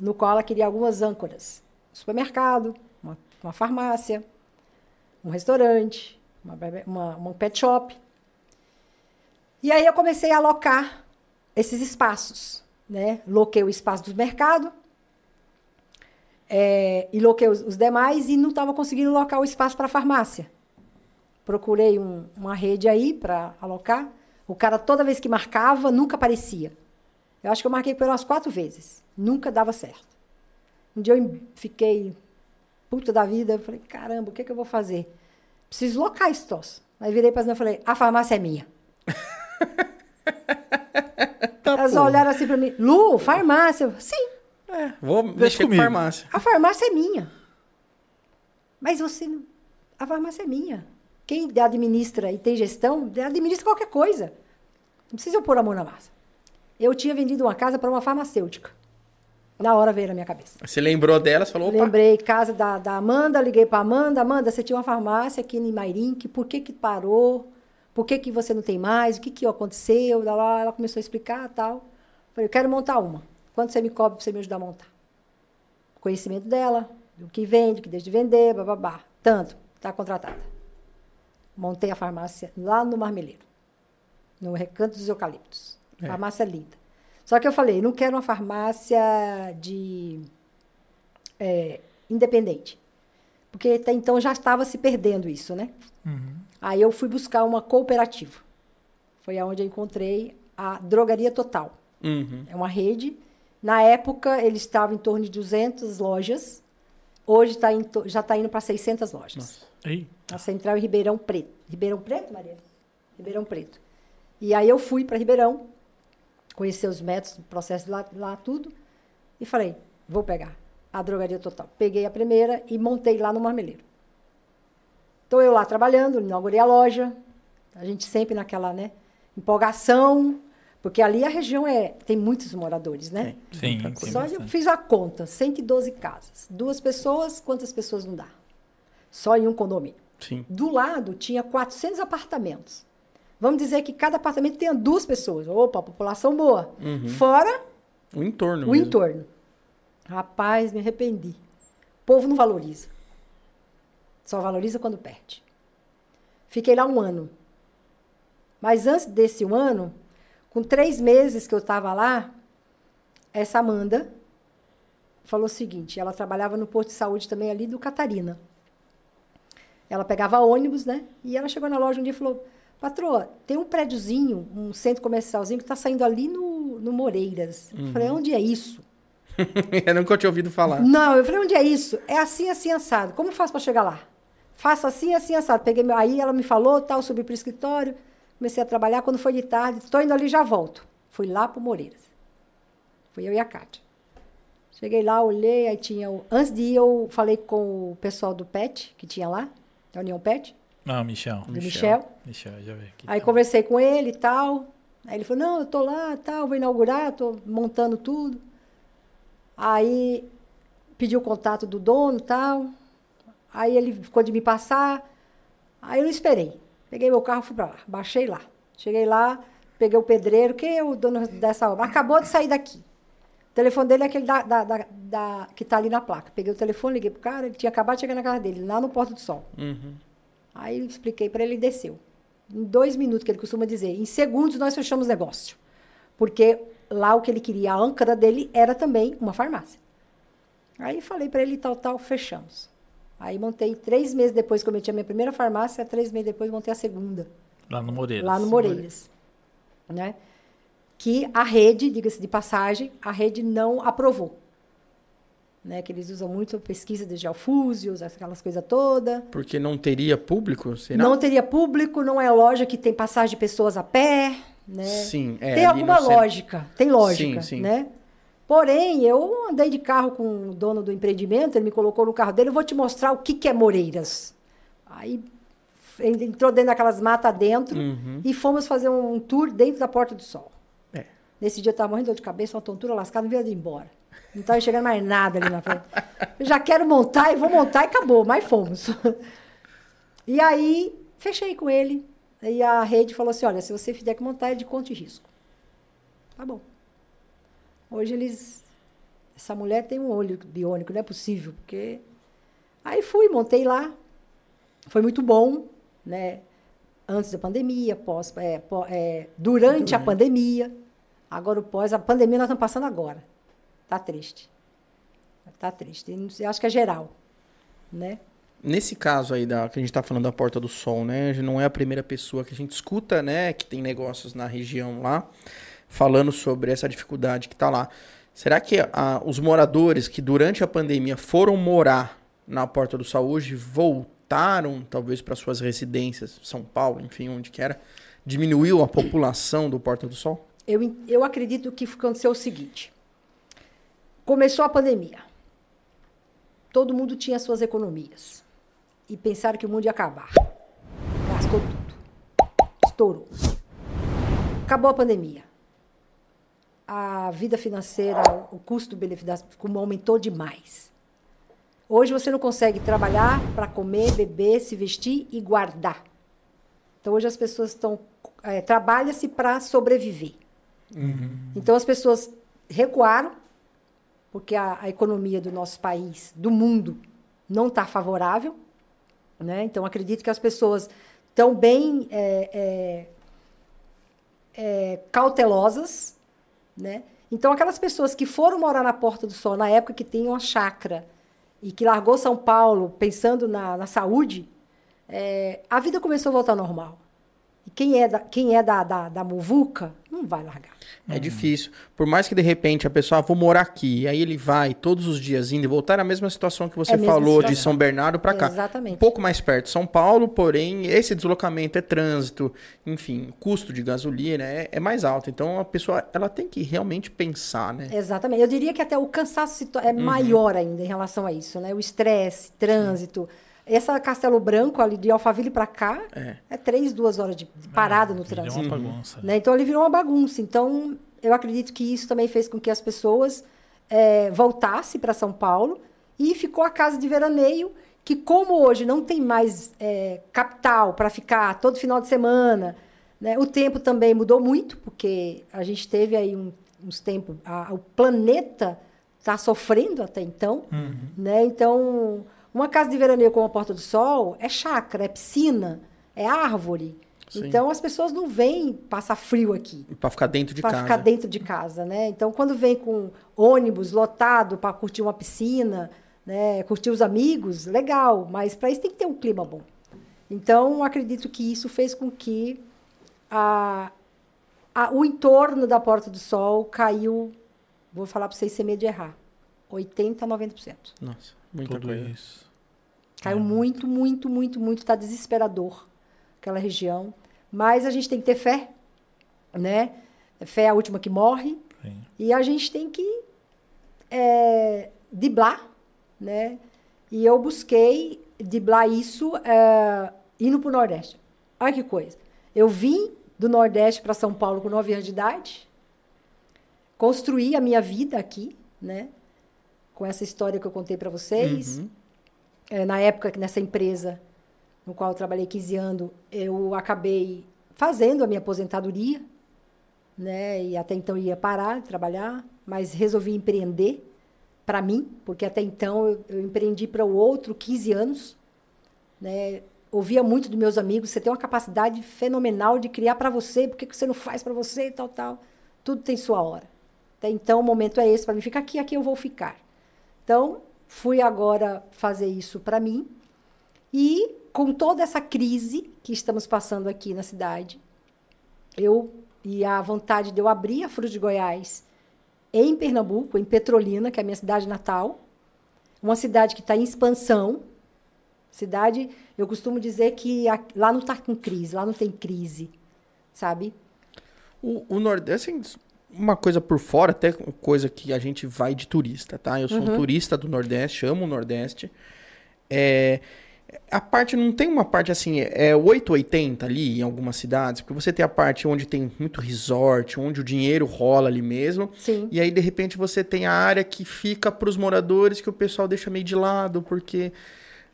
Speaker 4: no qual ela queria algumas âncoras. Um supermercado, uma, uma farmácia, um restaurante, uma, uma, uma pet shop. E aí eu comecei a alocar esses espaços. Né? Loquei o espaço do mercado é, e loquei os, os demais e não estava conseguindo locar o espaço para a farmácia. Procurei um- uma rede aí para alocar. O cara, toda vez que marcava, nunca aparecia. Eu acho que eu marquei por umas quatro vezes. Nunca dava certo. Um dia eu fiquei puta da vida. Eu falei, caramba, o que, que eu vou fazer? Preciso locar esse troço. Aí virei para e falei, a farmácia é minha.
Speaker 3: Tá,
Speaker 4: Elas
Speaker 3: pô.
Speaker 4: olharam assim para mim, Lu, farmácia? Eu, Sim,
Speaker 3: É, vou mexer com
Speaker 2: comigo.
Speaker 3: farmácia.
Speaker 4: a farmácia é minha. Mas você. A farmácia é minha. Quem administra e tem gestão, administra qualquer coisa. Não precisa eu pôr a mão na massa. Eu tinha vendido uma casa para uma farmacêutica. Na hora veio na minha cabeça.
Speaker 3: Você lembrou dela, você falou, opa,
Speaker 4: Lembrei casa da, da Amanda, liguei para Amanda. Amanda, você tinha uma farmácia aqui em Mairink, por que que parou? Por que que você não tem mais? O que que aconteceu? Ela começou a explicar tal. Falei, eu quero montar uma. Quanto você me cobra para você me ajudar a montar? Conhecimento dela, do que vende, o que deixa de vender, bababá. Tanto, está contratada. Montei a farmácia lá no Marmeleiro, no Recanto dos Eucaliptos.
Speaker 3: É.
Speaker 4: Farmácia linda. Só que eu falei, não quero uma farmácia de é, independente. Porque até então já estava se perdendo isso, né? Aí eu fui buscar uma cooperativa. Foi aonde eu encontrei a Drogaria Total.
Speaker 3: Uhum.
Speaker 4: É uma rede. Na época, ele estava em torno de 200 lojas. Hoje tá to- já está indo para 600 lojas.
Speaker 2: Ei,
Speaker 4: A central em Ribeirão Preto. Ribeirão Preto, Maria? Ribeirão Preto. E aí eu fui para Ribeirão, conhecer os métodos, o processo lá, lá tudo, e falei, vou pegar a drogaria total. Peguei a primeira e montei lá no Marmeleiro. Estou eu lá trabalhando, inaugurei a loja, a gente sempre naquela, né, empolgação, porque ali a região é, tem muitos moradores, né?
Speaker 2: sim.
Speaker 3: Coisa.
Speaker 4: Só eu
Speaker 2: bastante.
Speaker 4: fiz a conta, 112 casas. Duas pessoas, quantas pessoas não dá? Só em um condomínio.
Speaker 3: Sim.
Speaker 4: Do lado tinha 400 apartamentos. Vamos dizer que cada apartamento tenha duas pessoas. Opa, população boa. Fora
Speaker 3: O entorno
Speaker 4: o
Speaker 3: mesmo.
Speaker 4: entorno. Rapaz, me arrependi. O povo não valoriza. Só valoriza quando perde. Fiquei lá um ano. Mas antes desse um ano, com três meses que eu estava lá, essa Amanda falou o seguinte: ela trabalhava no posto de saúde também ali do Catarina. Ela pegava ônibus, né? E ela chegou na loja um dia e falou: Patroa, tem um prédiozinho, um centro comercialzinho que está saindo ali no, no Moreiras. Eu falei: onde é isso?
Speaker 3: eu nunca tinha ouvido falar.
Speaker 4: Não, eu falei, onde é isso? É assim, assim, assado. Como faço para chegar lá? Faço assim, assim, assado. Peguei meu... Aí ela me falou, tal, subi para o escritório, comecei a trabalhar. Quando foi de tarde, estou indo ali, já volto. Fui lá para o Moreiras. Fui eu e a Kátia. Cheguei lá, olhei, aí tinha o... Antes de ir, eu falei com o pessoal do PET, que tinha lá, da União PET,
Speaker 2: Não, Michel.
Speaker 4: do Michel.
Speaker 2: Michel, já vi aqui.
Speaker 4: Aí conversei com ele e tal. Aí ele falou, não, eu tô lá, tal, vou inaugurar, tô montando tudo. Aí pedi o contato do dono e tal. Aí ele ficou de me passar. Aí eu não esperei. Peguei meu carro, fui para lá, baixei lá. Cheguei lá, peguei o pedreiro, que é o dono dessa obra. Acabou de sair daqui. O telefone dele é aquele da, da, da, da que está ali na placa. Peguei o telefone, liguei pro cara, ele tinha acabado de chegar na casa dele, lá no Porto do Sol.
Speaker 3: Uhum.
Speaker 4: Aí eu expliquei para ele e desceu. Em dois minutos, que ele costuma dizer, em segundos nós fechamos negócio. Porque lá o que ele queria, a âncora dele era também uma farmácia. Aí falei para ele, tal, tal, fechamos. Aí montei, três meses depois que eu meti a minha primeira farmácia, três meses depois montei a segunda.
Speaker 2: Lá no Moreiras.
Speaker 4: Lá no Moreiras. Né? Que a rede, diga-se de passagem, a rede não aprovou. Né? Que eles usam muito pesquisa de geofúsios, aquelas coisas todas.
Speaker 3: Porque não teria público? Será?
Speaker 4: Não teria público, não é loja que tem passagem de pessoas a pé. Né?
Speaker 3: Sim, é,
Speaker 4: tem alguma
Speaker 3: no centro.
Speaker 4: lógica, tem lógica,
Speaker 3: Sim, sim.
Speaker 4: né? Porém, eu andei de carro com o dono do empreendimento, ele me colocou no carro dele, eu vou te mostrar o que, que é Moreiras. Aí ele entrou dentro daquelas matas dentro
Speaker 3: Uhum.
Speaker 4: e fomos fazer um tour dentro da Porta do Sol.
Speaker 3: É.
Speaker 4: Nesse dia eu estava morrendo de dor de cabeça, uma tontura lascada, não de ir embora. Não estava chegando mais nada ali na frente. Eu já quero montar e vou montar e acabou, mas fomos. E aí, fechei com ele. E a rede falou assim: olha, se você fizer que montar, é de conta e risco. Tá bom. Hoje eles. Essa mulher tem um olho biônico, não é possível, porque. Aí fui, montei lá. Foi muito bom, né? Antes da pandemia, pós, é, pó- é, durante, a pandemia. Agora o pós, a pandemia nós estamos passando agora. Tá triste. Tá triste. E sei, acho que é geral, né?
Speaker 3: Nesse caso aí da, que a gente tá falando da Porta do Sol, né? Não é a primeira pessoa que a gente escuta, né? Que tem negócios na região lá, falando sobre essa dificuldade que tá lá. Será que ah, os moradores que durante a pandemia foram morar na Porta do Sol hoje voltaram, talvez, para suas residências, São Paulo, enfim, onde que era? Diminuiu a população do Porta do Sol?
Speaker 4: Eu, eu acredito que aconteceu o seguinte: começou a pandemia, todo mundo tinha suas economias e pensaram que o mundo ia acabar. Gastou tudo, estourou. Acabou a pandemia. A vida financeira, o custo-benefício como aumentou demais. Hoje você não consegue trabalhar para comer, beber, se vestir e guardar. Então hoje as pessoas estão é, trabalha-se para sobreviver. Então as pessoas recuaram porque a, a economia do nosso país, do mundo, não está favorável, né? Então acredito que as pessoas estão bem é, é, cautelosas, né? Então aquelas pessoas que foram morar na Porta do Sol na época que tem uma chácara e que largou São Paulo pensando na, na saúde, é, a vida começou a voltar normal. E quem é da, quem é da, da, da muvuca não vai largar.
Speaker 3: É difícil. Por mais que de repente a pessoa, ah, vou morar aqui, aí ele vai todos os dias indo e voltar na mesma situação que você
Speaker 4: É a
Speaker 3: falou de. São Bernardo para cá.
Speaker 4: Exatamente.
Speaker 3: Um pouco mais perto de São Paulo, porém esse deslocamento é trânsito, enfim, custo de gasolina é, é mais alto. Então a pessoa ela tem que realmente pensar, né?
Speaker 4: Exatamente. Eu diria que até o cansaço é maior ainda em relação a isso, né? O estresse, trânsito. Essa Castelo Branco ali de Alphaville para cá
Speaker 3: É.
Speaker 4: é três, duas horas de, parada no
Speaker 2: Virou
Speaker 4: trânsito.
Speaker 2: uma bagunça.
Speaker 4: Né? Então ele virou uma bagunça. Então eu acredito que isso também fez com que as pessoas eh, voltassem para São Paulo e ficou a casa de veraneio que como hoje não tem mais eh, capital para ficar todo final de semana, né? o tempo também mudou muito porque a gente teve aí um- uns tempos, a- o planeta está sofrendo até então, né? Então uma casa de veraneio como a Porta do Sol é chácara, é piscina, é árvore.
Speaker 3: Sim.
Speaker 4: Então as pessoas não vêm passar frio aqui
Speaker 3: Para ficar dentro de
Speaker 4: para
Speaker 3: casa.
Speaker 4: ficar dentro de casa, né? Então quando vem com ônibus lotado para curtir uma piscina, né, curtir os amigos, legal, mas para isso tem que ter um clima bom. Então acredito que isso fez com que a, a- o entorno da Porta do Sol caiu, vou falar para vocês sem medo de errar, 80 a 90%.
Speaker 3: Nossa, muita
Speaker 2: Tudo
Speaker 3: coisa.
Speaker 2: isso.
Speaker 4: Caiu muito, muito, muito, muito. Está desesperador aquela região. Mas a gente tem que ter fé, né? Fé é a última que morre.
Speaker 2: Sim.
Speaker 4: E a gente tem que é, diblar, né? E eu busquei diblar isso é, indo para o Nordeste. Olha que coisa. Eu vim do Nordeste para São Paulo com 9 anos de idade, construí a minha vida aqui, né? com essa história que eu contei para vocês.
Speaker 3: Uhum.
Speaker 4: É, na época, que nessa empresa no qual eu trabalhei 15 anos, eu acabei fazendo a minha aposentadoria, né? E até então ia parar de trabalhar, mas resolvi empreender para mim, porque até então eu, eu empreendi para o outro 15 anos, né? Ouvia muito dos meus amigos, você tem uma capacidade fenomenal de criar para você, por que você não faz para você e tal, tal. Tudo tem sua hora. Até então o momento é esse para mim, fica aqui, aqui eu vou ficar. Então, fui agora fazer isso para mim. E com toda essa crise que estamos passando aqui na cidade, eu e a vontade de eu abrir a Fruta de Goiás em Pernambuco, em Petrolina, que é a minha cidade natal, uma cidade que está em expansão. Cidade, eu costumo dizer que a, lá não está com crise, lá não tem crise, sabe?
Speaker 3: O, o Nordeste, assim, uma coisa por fora, até coisa que a gente vai de turista, tá? Eu sou
Speaker 4: Uhum.
Speaker 3: um turista do Nordeste, amo o Nordeste. É, a parte não tem uma parte assim, é 880 ali em algumas cidades, porque você tem a parte onde tem muito resort, onde o dinheiro rola ali mesmo.
Speaker 4: Sim.
Speaker 3: E aí, de repente, você tem a área que fica para os moradores que o pessoal deixa meio de lado, porque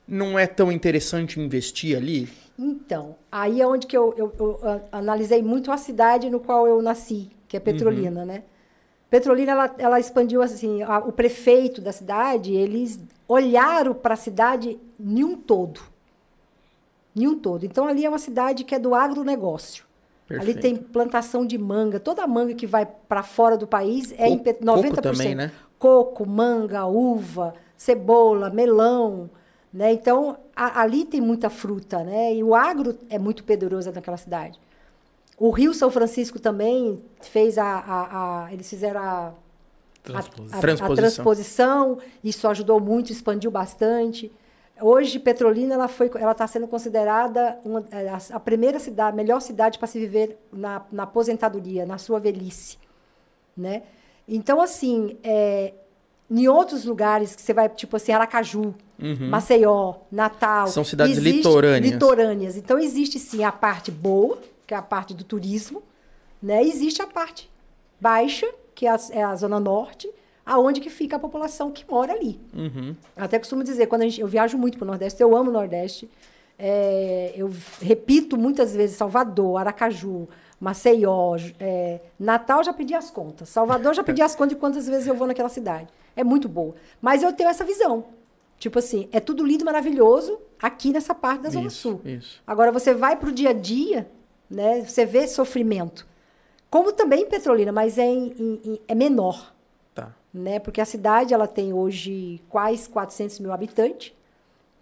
Speaker 3: não é tão interessante investir ali.
Speaker 4: Então, aí é onde que eu, eu- eu, ah, analisei muito a cidade no qual eu nasci, que é Petrolina, né? Petrolina, ela, ela expandiu assim, a- o prefeito da cidade, eles olharam para a cidade em um todo. Em um todo. Então, ali é uma cidade que é do agronegócio. Ali
Speaker 3: Perfeito.
Speaker 4: tem plantação de manga. Toda manga que vai para fora do país é em Pet-
Speaker 3: coco
Speaker 4: 90%.
Speaker 3: também, né?
Speaker 4: Coco, manga, uva, cebola, melão. Né? Então, a- ali tem muita fruta. Né? E o agro é muito poderoso naquela cidade. O Rio São Francisco também fez a. a- a- eles fizeram a,
Speaker 2: Transposição.
Speaker 4: a-
Speaker 3: Transposição.
Speaker 4: a transposição. Isso ajudou muito, expandiu bastante. Hoje, Petrolina ela foi, ela está sendo considerada uma, é, a, primeira cidade, a melhor cidade para se viver na, na aposentadoria, na sua velhice, né? Então, assim, é, em outros lugares que você vai, tipo assim, Aracaju, Maceió, Natal,
Speaker 3: Uhum. São cidades litorâneas.
Speaker 4: litorâneas. Então, existe sim a parte boa, que é a parte do turismo, né? Existe a parte baixa, que é a, é a zona norte, aonde que fica a população que mora ali.
Speaker 3: Uhum.
Speaker 4: Até costumo dizer, quando a gente, eu viajo muito para o Nordeste, eu amo o Nordeste. É, eu repito muitas vezes Salvador, Aracaju, Maceió, é, Natal já pedi as contas. Salvador já pedi as contas de quantas vezes eu vou naquela cidade. É muito boa. Mas eu tenho essa visão. Tipo assim, é tudo lindo, maravilhoso aqui nessa parte da Zona
Speaker 3: Isso,
Speaker 4: Sul.
Speaker 3: isso.
Speaker 4: Agora você vai para o dia a dia, né? Você vê sofrimento. Como também em Petrolina, mas é, em- em- é menor
Speaker 3: Tá.
Speaker 4: né? Porque a cidade ela tem hoje quase 400 mil habitantes,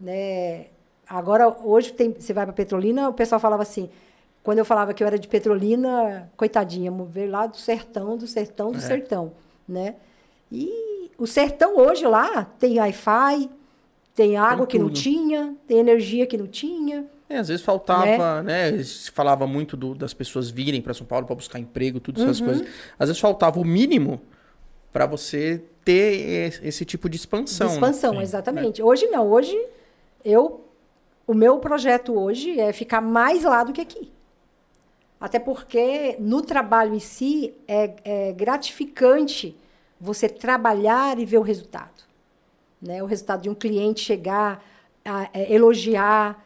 Speaker 4: né? Agora hoje tem, você vai para Petrolina, o pessoal falava assim, quando eu falava que eu era de Petrolina, coitadinha, veio lá do sertão, do sertão, do
Speaker 3: É.
Speaker 4: sertão, né? E o sertão hoje lá tem Wi-Fi, tem água que não tinha, tem energia que não tinha.
Speaker 3: É, às vezes faltava, né? Se falava muito do- das pessoas virem para São Paulo para buscar emprego, tudo essas
Speaker 4: Uhum.
Speaker 3: coisas. Às vezes faltava o mínimo para você ter esse, tipo de expansão.
Speaker 4: De
Speaker 3: né?
Speaker 4: expansão,
Speaker 2: Sim.
Speaker 4: exatamente. Hoje não, hoje eu o meu projeto hoje é ficar mais lá do que aqui. Até porque no trabalho em si é, é gratificante você trabalhar e ver o resultado. Né? O resultado de um cliente chegar, a, é, elogiar,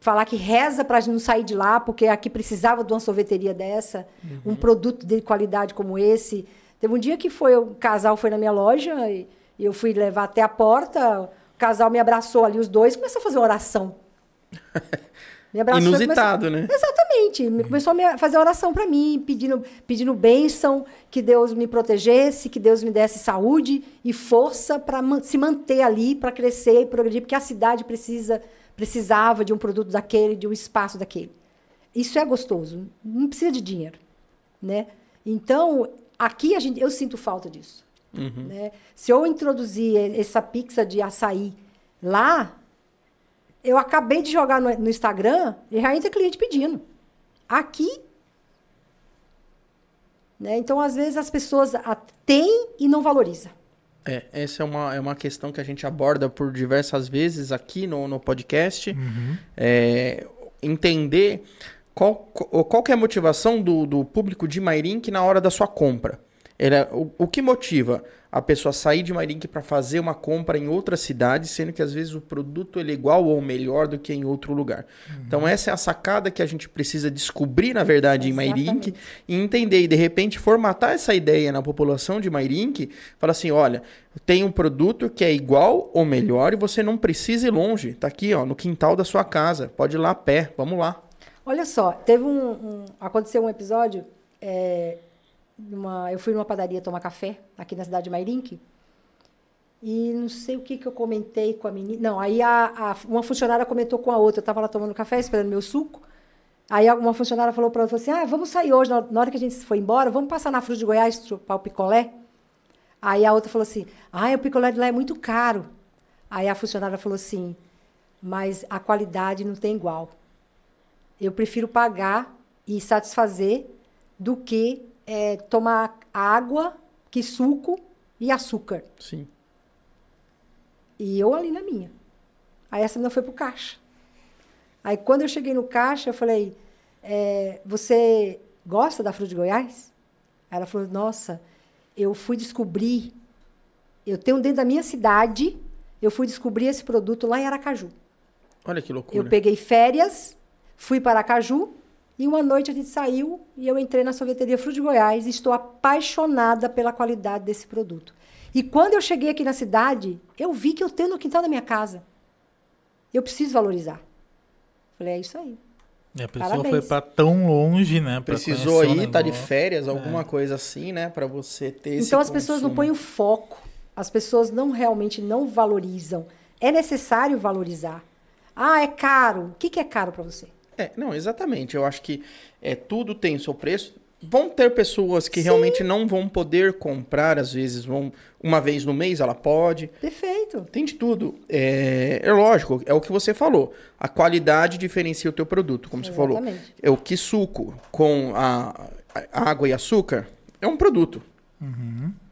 Speaker 4: falar que reza para não sair de lá, porque aqui precisava de uma sorveteria dessa, um produto de qualidade como esse. Teve um dia que foi, o casal foi na minha loja e, e eu fui levar até a porta, o casal me abraçou ali, os dois, começou a fazer uma oração. Me abraçou e começou-
Speaker 3: Inusitado, né?
Speaker 4: Exatamente. Me- Começou a me- fazer oração para mim, pedindo, pedindo bênção, que Deus me protegesse, que Deus me desse saúde e força para se manter ali, para crescer e progredir, porque a cidade precisa precisava de um produto daquele, de um espaço daquele. Isso é gostoso, não precisa de dinheiro, né? Então, aqui a gente, eu sinto falta disso. Né? Se eu introduzir essa pizza de açaí lá, eu acabei de jogar no, no Instagram e já entra cliente pedindo. Aqui. Né? Então, às vezes, as pessoas têm e não valorizam.
Speaker 3: É, essa é uma, é uma questão que a gente aborda por diversas vezes aqui no, no podcast. É, entender qual, qual é a motivação do, do público de Mairink na hora da sua compra. Era, o, o que motiva a pessoa sair de Mairink para fazer uma compra em outra cidade, sendo que às vezes o produto ele é igual ou melhor do que em outro lugar. Então essa é a sacada que a gente precisa descobrir, na verdade, em Mairink
Speaker 4: Exatamente.
Speaker 3: e entender e de repente formatar essa ideia na população de Mairink, falar assim, olha, tem um produto que é igual ou melhor e você não precisa ir longe, tá aqui, ó, no quintal da sua casa, pode ir lá a pé, vamos lá.
Speaker 4: Olha só, teve um, um- aconteceu um episódio, é, numa- eu fui numa padaria tomar café aqui na cidade de Mairink e não sei o que que eu comentei com a menina. Não, aí a, a- uma funcionária comentou com a outra. Eu estava lá tomando café, esperando meu suco. Aí uma funcionária falou para outra, assim, ah, vamos sair hoje, na hora que a gente foi embora, vamos passar na Fruta de Goiás chupar o picolé? Aí a outra falou assim, ah, o picolé de lá é muito caro. Aí a funcionária falou assim, mas a qualidade não tem igual. Eu prefiro pagar e satisfazer do que eh, tomar água, que suco e açúcar.
Speaker 3: Sim.
Speaker 4: E eu ali na minha. Aí essa menina foi pro caixa. Aí quando eu cheguei no caixa, eu falei, eh, você gosta da Fruta de Goiás? Ela falou, nossa, eu fui descobrir, eu tenho dentro da minha cidade, eu fui descobrir esse produto lá em Aracaju.
Speaker 3: Olha que loucura.
Speaker 4: Eu peguei férias, fui para Aracaju e uma noite a gente saiu e eu entrei na sorveteria Fruto de Goiás e estou apaixonada pela qualidade desse produto. E quando eu cheguei aqui na cidade, eu vi que eu tenho no quintal da minha casa. Eu preciso valorizar. Falei, é isso aí.
Speaker 2: E a pessoa
Speaker 4: Parabéns.
Speaker 2: foi pra tão longe, né?
Speaker 3: Precisou aí, tá de férias, alguma coisa assim, né? Pra você ter esse
Speaker 4: Então as pessoas não
Speaker 3: consumo.
Speaker 4: põem o foco. As pessoas não realmente não valorizam. É necessário valorizar. Ah, é caro. O que, que é caro para você?
Speaker 3: É, não, exatamente. Eu acho que é, tudo tem o seu preço. Vão ter pessoas que realmente não vão poder comprar, às vezes vão uma vez no mês, ela pode.
Speaker 4: Perfeito.
Speaker 3: Tem de tudo. É, é lógico, é o que você falou. A qualidade diferencia o teu produto, como você falou.
Speaker 4: Exatamente.
Speaker 3: É o que suco com a, a água e açúcar é um produto.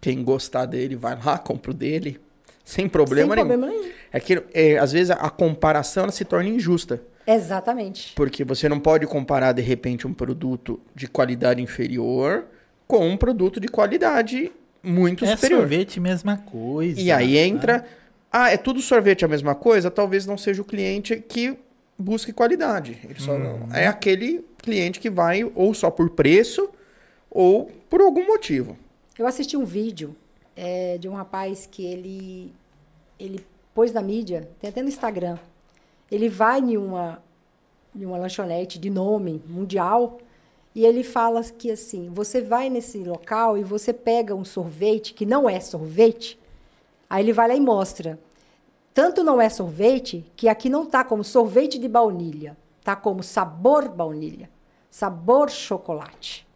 Speaker 3: Quem gostar dele, vai lá, compra o dele. Sem problema
Speaker 4: Sem
Speaker 3: nenhum.
Speaker 4: problema nenhum.
Speaker 3: É que, é, às vezes, a comparação ela se torna injusta.
Speaker 4: Exatamente.
Speaker 3: Porque você não pode comparar, de repente, um produto de qualidade inferior com um produto de qualidade muito
Speaker 2: É
Speaker 3: superior.
Speaker 2: sorvete, mesma coisa.
Speaker 3: E aí
Speaker 2: né?
Speaker 3: entra. Ah, é tudo sorvete a mesma coisa? Talvez não seja o cliente que busque qualidade. Ele só
Speaker 2: Uhum.
Speaker 3: é aquele cliente que vai ou só por preço ou por algum motivo.
Speaker 4: Eu assisti um vídeo é, de um rapaz que ele, ele pôs na mídia, tem até no Instagram. Ele vai em uma, em uma lanchonete de nome mundial e ele fala que assim, você vai nesse local e você pega um sorvete que não é sorvete, aí ele vai lá e mostra. Tanto não é sorvete que aqui não tá como sorvete de baunilha, tá como sabor baunilha, sabor chocolate.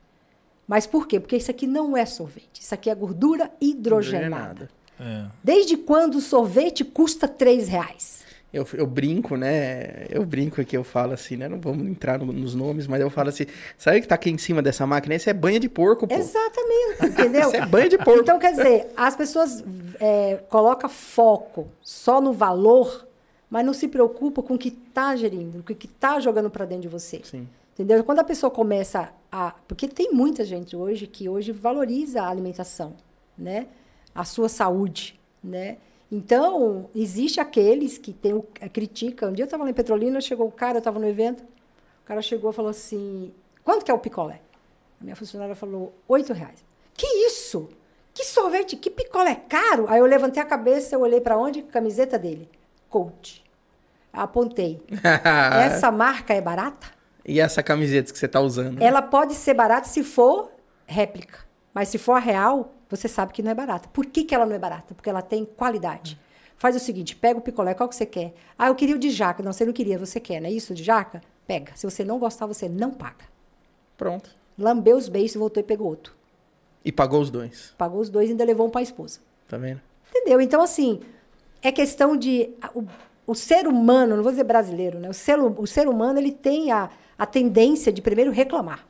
Speaker 4: Mas por quê? Porque isso aqui não é sorvete. Isso aqui é gordura hidrogenada.
Speaker 2: É.
Speaker 4: Desde quando o sorvete custa três reais?
Speaker 3: Eu, eu brinco, né? Eu brinco aqui, eu falo assim, né? Não vamos entrar no- nos nomes, mas eu falo assim: sabe o que tá aqui em cima dessa máquina? Isso é banha de porco, pô.
Speaker 4: Exatamente, entendeu?
Speaker 3: Isso é banho de porco.
Speaker 4: Então, quer dizer, as pessoas é, colocam foco só no valor, mas não se preocupam com o que está gerindo, com o que está jogando para dentro de você.
Speaker 3: Sim.
Speaker 4: Entendeu? Quando a pessoa começa a. Porque tem muita gente hoje que hoje valoriza a alimentação, né? A sua saúde, né? Então, existe aqueles que tem, o- criticam. Um dia eu estava lá em Petrolina, chegou o cara, eu estava no evento, o cara chegou e falou assim: quanto que é o picolé? A minha funcionária falou: oito reais. Que isso? Que sorvete, que picolé caro? Aí eu levantei a cabeça, eu olhei para onde? Camiseta dele. Coach. Apontei. Essa marca é barata?
Speaker 3: E essa camiseta que você tá usando?
Speaker 4: Ela pode ser barata se for réplica. Mas se for a real, você sabe que não é barata. Por que, que ela não é barata? Porque ela tem qualidade. Faz o seguinte, pega o picolé, qual que você quer? Ah, eu queria o de jaca. Não, você não queria, você quer, não é isso? De jaca? Pega. Se você não gostar, você não paga.
Speaker 3: Pronto.
Speaker 4: Lambeu os beijos, voltou e pegou outro.
Speaker 3: E pagou os dois.
Speaker 4: Pagou os dois e ainda levou um para a esposa.
Speaker 3: Tá vendo?
Speaker 4: Entendeu? Então, assim, é questão de. O, o ser humano, não vou dizer brasileiro, né? O ser, o ser humano, ele tem a, a tendência de primeiro reclamar.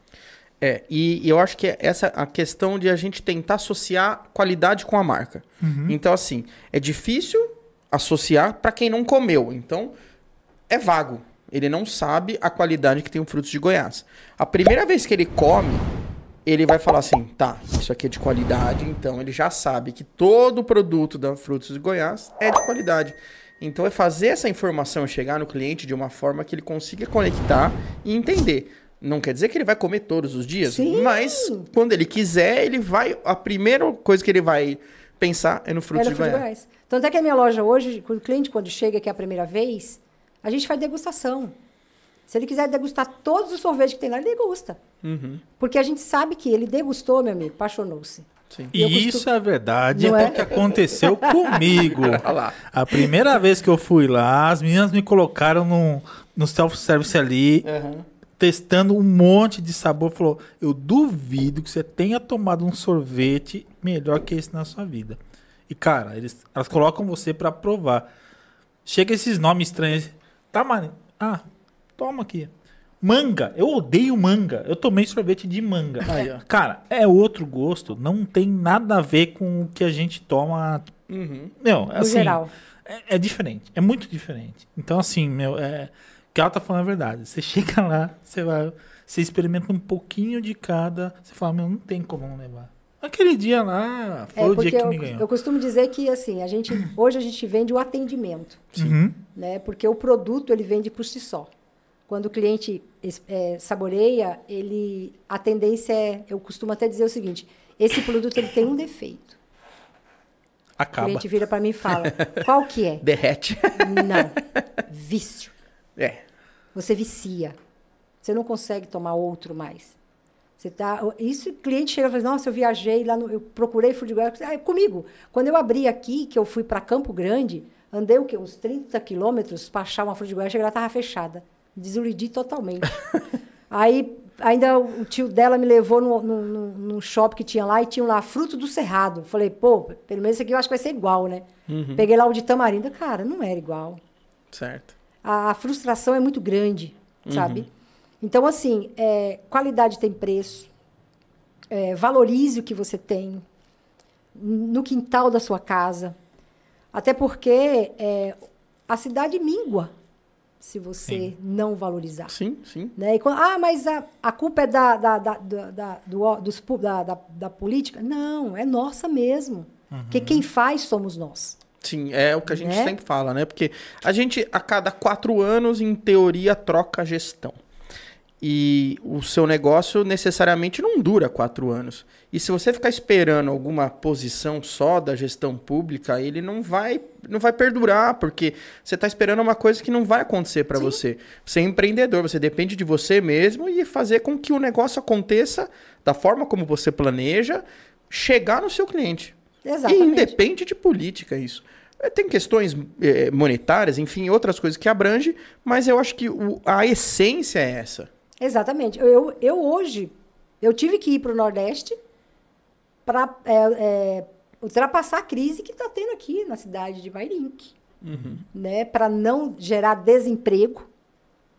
Speaker 3: É, e, e eu acho que é essa a questão de a gente tentar associar qualidade com a marca. Então, assim, é difícil associar para quem não comeu. Então, é vago. Ele não sabe a qualidade que tem o frutos de Goiás. A primeira vez que ele come, ele vai falar assim, tá, isso aqui é de qualidade, então ele já sabe que todo produto da Frutos de Goiás é de qualidade. Então é fazer essa informação chegar no cliente de uma forma que ele consiga conectar e entender. Não quer dizer que ele vai comer todos os dias,
Speaker 4: Sim.
Speaker 3: mas quando ele quiser, ele vai. A primeira coisa que ele vai pensar é no fruto
Speaker 4: Era
Speaker 3: de
Speaker 4: fruto de
Speaker 3: Goiás.
Speaker 4: Goiás. Tanto é que a minha loja hoje, quando o cliente quando chega aqui a primeira vez, a gente faz degustação. Se ele quiser degustar todos os sorvetes que tem lá, ele degusta.
Speaker 3: Uhum,
Speaker 4: Porque a gente sabe que ele degustou, meu amigo, apaixonou-se.
Speaker 3: sim.
Speaker 2: E
Speaker 4: costumo-
Speaker 2: isso é verdade,
Speaker 4: Não
Speaker 2: é
Speaker 4: é?
Speaker 2: o que aconteceu comigo.
Speaker 3: Olha lá.
Speaker 2: A primeira vez que eu fui lá, as meninas me colocaram no, no self-service ali,
Speaker 3: Aham.
Speaker 2: Testando um monte de sabor. Falou: Eu duvido que você tenha tomado um sorvete melhor que esse na sua vida. E, cara, eles, elas colocam você pra provar. Chega esses nomes estranhos. Tá, mano? Ah, toma aqui. Manga, eu odeio manga. Eu tomei sorvete de manga.
Speaker 3: Aí, ó.
Speaker 2: Cara, é outro gosto. Não tem nada a ver com o que a gente toma.
Speaker 3: Uhum.
Speaker 2: Meu,
Speaker 4: No
Speaker 2: assim,
Speaker 4: geral.
Speaker 2: é, é diferente. É muito diferente. Então, assim, meu, é, que ela tá falando é verdade. Você chega lá, você vai, você experimenta um pouquinho de cada. Você fala, meu, não tem como não levar. Aquele dia lá foi
Speaker 4: É,
Speaker 2: o dia que
Speaker 4: eu,
Speaker 2: me ganhou.
Speaker 4: eu costumo dizer que assim, a gente hoje a gente vende o atendimento,
Speaker 2: Uhum.
Speaker 4: né? Porque o produto ele vende por si só. Quando o cliente é, saboreia, ele a tendência é, eu costumo até dizer o seguinte: esse produto ele tem um defeito. O
Speaker 2: Acaba.
Speaker 4: cliente vira para mim e fala: qual que é?
Speaker 3: Derrete.
Speaker 4: Não, vício.
Speaker 3: É.
Speaker 4: Você vicia. Você não consegue tomar outro mais. Você tá, isso o cliente chega e fala, nossa, eu viajei lá, no, eu procurei Goiás. Ah, é comigo. Quando eu abri aqui, que eu fui para Campo Grande, andei o quê? Uns 30 quilômetros para achar uma Goiás, cheguei lá, estava fechada. Desiludi totalmente. Aí, ainda o tio dela me levou no shopping que tinha lá e tinha lá fruto do cerrado. Falei, pô, pelo menos esse aqui eu acho que vai ser igual, né? Peguei lá o de tamarindo. Cara, não era igual
Speaker 3: Certo.
Speaker 4: A, a frustração é muito grande, sabe? Então, assim, é, qualidade tem preço. É, valorize o que você tem no quintal da sua casa. Até porque é, a cidade mingua se você
Speaker 2: Sim.
Speaker 4: não valorizar.
Speaker 3: Sim, sim.
Speaker 4: Né? Quando- ah, mas a, a culpa é da, da, da, da, do, dos da, da, da política? Não, é nossa mesmo. Porque quem faz somos nós.
Speaker 3: Sim, é o que a gente
Speaker 4: Né?
Speaker 3: sempre fala, né? Porque a gente, a cada quatro anos, em teoria, troca a gestão. E o seu negócio necessariamente não dura quatro anos. E se você ficar esperando alguma posição só da gestão pública, ele não vai, não vai perdurar, porque você está esperando uma coisa que não vai acontecer para você. Você é empreendedor, você depende de você mesmo e fazer com que o negócio aconteça da forma como você planeja, chegar no seu cliente. E
Speaker 4: Exatamente.
Speaker 3: independe de política isso. Eh, Tem questões eh, monetárias, enfim, outras coisas que abrange, mas eu acho que o- a essência é essa.
Speaker 4: Exatamente. Eu, eu hoje, eu tive que ir para o Nordeste para ultrapassar a crise que está tendo aqui na cidade de Mairink. Né? Para não gerar desemprego,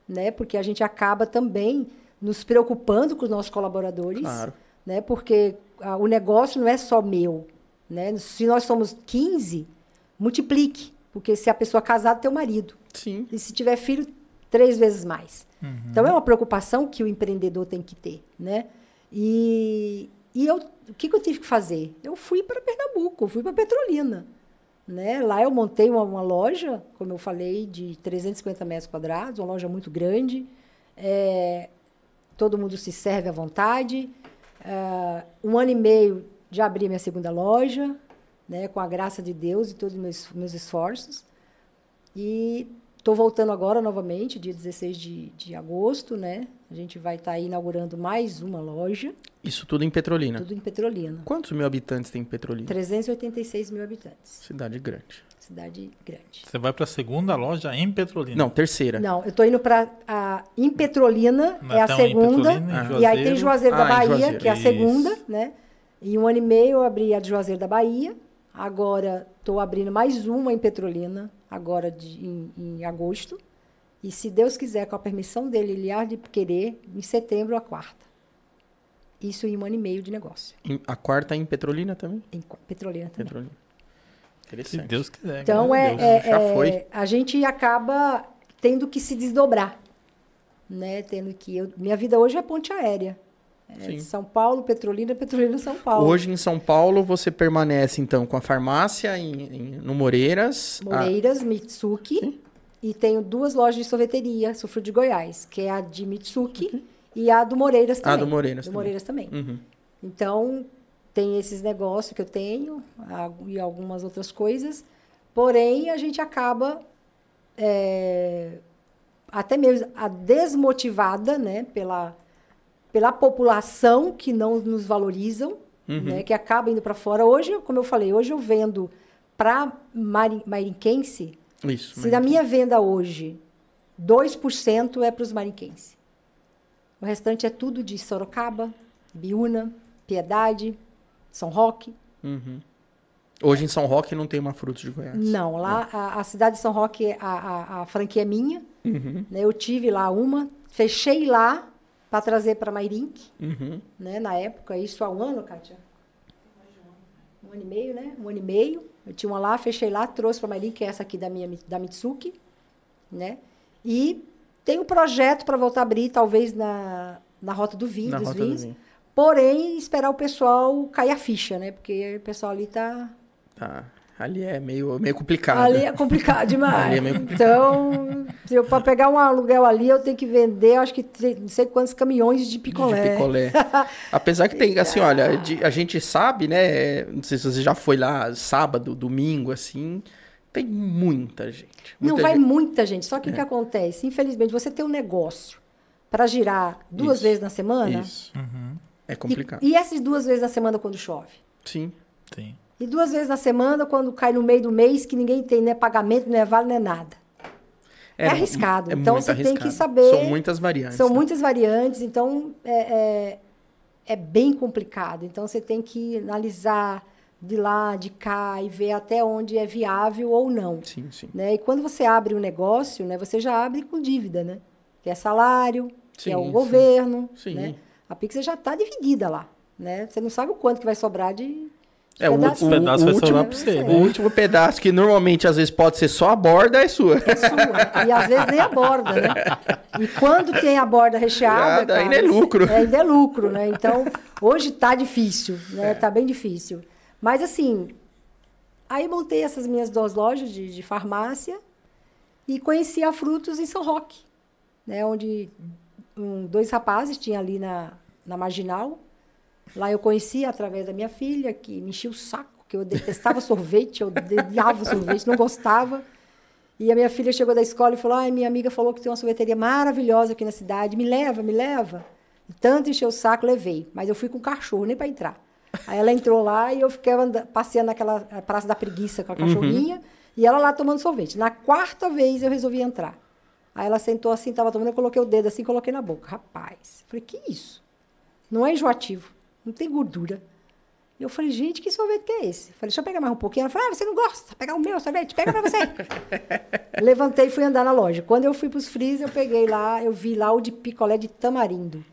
Speaker 4: né? porque a gente acaba também nos preocupando com os nossos colaboradores.
Speaker 3: Claro.
Speaker 4: Né? Porque ah, o negócio não é só meu. Né? Se nós somos 15, multiplique. Porque se a pessoa casar, tem o marido.
Speaker 3: Sim.
Speaker 4: E se tiver filho, três vezes mais. Então é uma preocupação que o empreendedor tem que ter, né? E, e eu, o que, que eu tive que fazer? Eu fui para Pernambuco, fui para Petrolina, né? Lá eu montei uma, uma loja, como eu falei, de 350 metros quadrados, uma loja muito grande. É, todo mundo se serve à vontade. Ah, um ano e meio já abri minha segunda loja, né? Com a graça de Deus e todos os meus, meus esforços. E estou voltando agora novamente, dia 16 de, de agosto, né? A gente vai estar inaugurando mais uma loja,
Speaker 3: Isso tudo em Petrolina.
Speaker 4: tudo em Petrolina.
Speaker 3: Quantos mil habitantes tem Petrolina?
Speaker 4: 386 mil habitantes.
Speaker 3: Cidade grande.
Speaker 4: Cidade grande.
Speaker 2: Você vai pra segunda loja em Petrolina.
Speaker 3: Não, terceira.
Speaker 4: Não, eu estou indo para em Petrolina,
Speaker 2: Mas
Speaker 4: é a
Speaker 2: então, em
Speaker 4: segunda.
Speaker 2: Petrolina, em
Speaker 4: E aí tem Juazeiro
Speaker 3: Ah,
Speaker 4: da
Speaker 3: em
Speaker 4: Bahia,
Speaker 3: Juazeiro.
Speaker 4: que é a
Speaker 2: Isso.
Speaker 4: segunda, né? Em um ano e meio eu abri a de Juazeiro da Bahia. Agora estou abrindo mais uma em Petrolina, agora de, em, em agosto. E se Deus quiser, com a permissão dele, ele há de querer, em setembro a quarta. Isso em um ano e meio de negócio.
Speaker 3: Em- A quarta em Petrolina também?
Speaker 4: Em Petrolina também.
Speaker 3: Petrolina.
Speaker 2: Se
Speaker 3: Interessante.
Speaker 2: Deus quiser.
Speaker 4: Então,
Speaker 2: a
Speaker 4: é,
Speaker 2: Deus.
Speaker 4: é-
Speaker 3: já
Speaker 4: é-
Speaker 3: foi.
Speaker 4: a gente acaba tendo que se desdobrar, né? Tendo que... eu- minha vida hoje é ponte aérea. É,
Speaker 3: Sim.
Speaker 4: São Paulo, Petrolina, Petrolina, São Paulo.
Speaker 3: Hoje em São Paulo você permanece então com a farmácia em, em- no Moreiras. a-
Speaker 4: Moreiras, Mitsuki. E tenho duas lojas de sorveteria, Sufro de Goiás, que é a de Mitsuki e a do Moreiras também.
Speaker 3: do Moreiras
Speaker 4: Do
Speaker 3: também.
Speaker 4: Moreiras também.
Speaker 3: Uhum.
Speaker 4: Então, tem esses negócios que eu tenho a- e algumas outras coisas. Porém, a gente acaba é, até mesmo a desmotivada né, pela, pela população que não nos valorizam,
Speaker 3: Uhum.
Speaker 4: né, que acaba indo para fora. Hoje, como eu falei, hoje eu vendo para marinquense,
Speaker 3: Isso.
Speaker 4: se na minha venda hoje 2% é para os marinquenses. O restante é tudo de Sorocaba, Biúna, Piedade, São Roque.
Speaker 3: Uhum. Hoje em São Roque não tem uma fruta de Goiás.
Speaker 4: Não, lá a, a cidade de São Roque, a, a, a franquia é minha.
Speaker 3: Uhum.
Speaker 4: né? Eu tive lá uma, fechei lá para trazer para Mairink,
Speaker 3: Uhum.
Speaker 4: né? na época, isso há um ano, Kátia? Um ano e meio, né? Um ano e meio. Eu tinha uma lá, fechei lá, trouxe para Mairink, que é essa aqui da minha da Mitsuki, né? E tem um projeto para voltar a abrir, talvez na, na Rota do Vinho,
Speaker 3: Na
Speaker 4: dos
Speaker 3: do
Speaker 4: vinhos.
Speaker 3: Vinho.
Speaker 4: Porém, esperar o pessoal cair a ficha, né? Porque o pessoal ali tá
Speaker 3: Tá. Ali é meio, meio complicado.
Speaker 4: Ali é complicado demais.
Speaker 3: Ali é meio
Speaker 4: Então, se eu para pegar um aluguel ali, eu tenho que vender, acho que não sei quantos caminhões de picolé.
Speaker 3: De picolé. Apesar que tem, assim, olha, de- a gente sabe, né? Não sei se você já foi lá sábado, domingo, assim. Tem muita gente.
Speaker 4: Não
Speaker 3: muita
Speaker 4: vai
Speaker 3: gente.
Speaker 4: muita gente. Só que o que acontece? Infelizmente, você tem um negócio para girar duas
Speaker 3: Isso.
Speaker 4: vezes na semana.
Speaker 3: Isso.
Speaker 2: Uhum.
Speaker 3: É
Speaker 4: E,
Speaker 3: complicado.
Speaker 4: e essas duas vezes na semana quando chove?
Speaker 3: Sim.
Speaker 2: Sim.
Speaker 4: E duas vezes na semana quando cai no meio do mês que ninguém tem né, pagamento, não é vale, não é nada. É arriscado. Então,
Speaker 3: muito
Speaker 4: você tem que
Speaker 3: arriscado.
Speaker 4: saber-
Speaker 3: São muitas variantes.
Speaker 4: São
Speaker 3: né?
Speaker 4: muitas variantes, então é, é, é bem complicado. Então você tem que analisar de lá, de cá e ver até onde é viável ou não.
Speaker 3: Sim, sim.
Speaker 4: Né? E quando você abre um negócio, né, você já abre com dívida, né? Que é salário, que é o
Speaker 3: sim.
Speaker 4: governo.
Speaker 3: Sim.
Speaker 4: Né? A Pix já está dividida lá. Né? Você não sabe o quanto que vai sobrar de.
Speaker 3: É, o, o,
Speaker 4: pedaço.
Speaker 3: o
Speaker 2: vai
Speaker 3: último,
Speaker 2: sobrar pra você,
Speaker 3: o
Speaker 2: né?
Speaker 3: último pedaço, que normalmente às vezes pode ser só a borda, é sua.
Speaker 4: É sua. e às vezes nem a borda, né? E quando tem a borda recheada.
Speaker 3: Ah, ainda é lucro.
Speaker 4: É, ainda é lucro, né? Então, hoje tá difícil, né? Tá bem difícil. Mas assim, aí montei essas minhas duas lojas de, de farmácia e conheci a Frutos em São Roque, né? Onde um, dois rapazes tinham ali na, na Marginal. Lá eu conheci através da minha filha, que me enchia o saco, que eu detestava sorvete, eu odiava sorvete, não gostava. E a minha filha chegou da escola e falou: Ai, minha amiga falou que tem uma sorveteria maravilhosa aqui na cidade, me leva, me leva. E tanto encheu o saco, levei. Mas eu fui com cachorro, nem para entrar. Aí ela entrou lá e eu fiquei passeando naquela eh, Praça da Preguiça com a cachorrinha e ela lá tomando sorvete. Na quarta vez eu resolvi entrar. Aí ela sentou assim, estava tomando, eu coloquei o dedo assim, coloquei na boca. Rapaz, falei, que isso? Não é enjoativo, não tem gordura. E eu falei, gente, que sorvete que é esse? Falei, deixa eu pegar mais um pouquinho. Ela falou, ah, você não gosta? Pegar o meu sorvete? Pega pra você. Levantei e fui andar na loja. Quando eu fui pros freezer, eu peguei lá, eu vi lá o de picolé de tamarindo.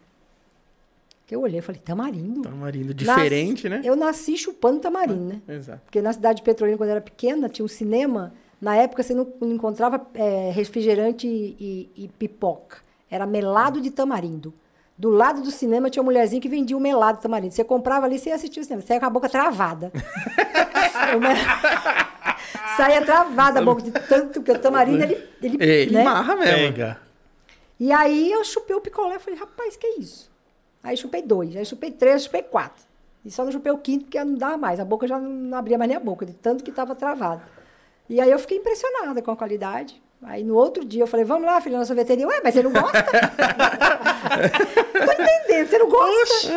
Speaker 4: Que eu olhei e falei, tamarindo?
Speaker 3: Tamarindo diferente, né?
Speaker 4: Eu nasci chupando tamarindo, né?
Speaker 3: Exato.
Speaker 4: Porque na cidade de Petrolina, quando eu era pequena, tinha um cinema. Na época, você não, não encontrava é, refrigerante e, e- e pipoca. Era melado de tamarindo. Do lado do cinema tinha uma mulherzinha que vendia o melado de tamarindo. Você comprava ali, você ia assistir o cinema. Você ia com a boca travada. Saía travada a boca de tanto que o tamarindo, ele... Ele,
Speaker 3: Ele
Speaker 4: né?
Speaker 3: marra mesmo.
Speaker 2: Pega.
Speaker 4: E aí eu chupei o picolé. Falei, rapaz, que é isso? Aí chupei dois, aí chupei três, chupei quatro. E só não chupei o quinto porque não dava mais. A boca já não abria mais nem a boca, de tanto que estava travado. E aí eu fiquei impressionada com a qualidade. Aí no outro dia eu falei, vamos lá, filha, na sorveteria. Ué, mas você não gosta? Tô entendendo, você não gosta?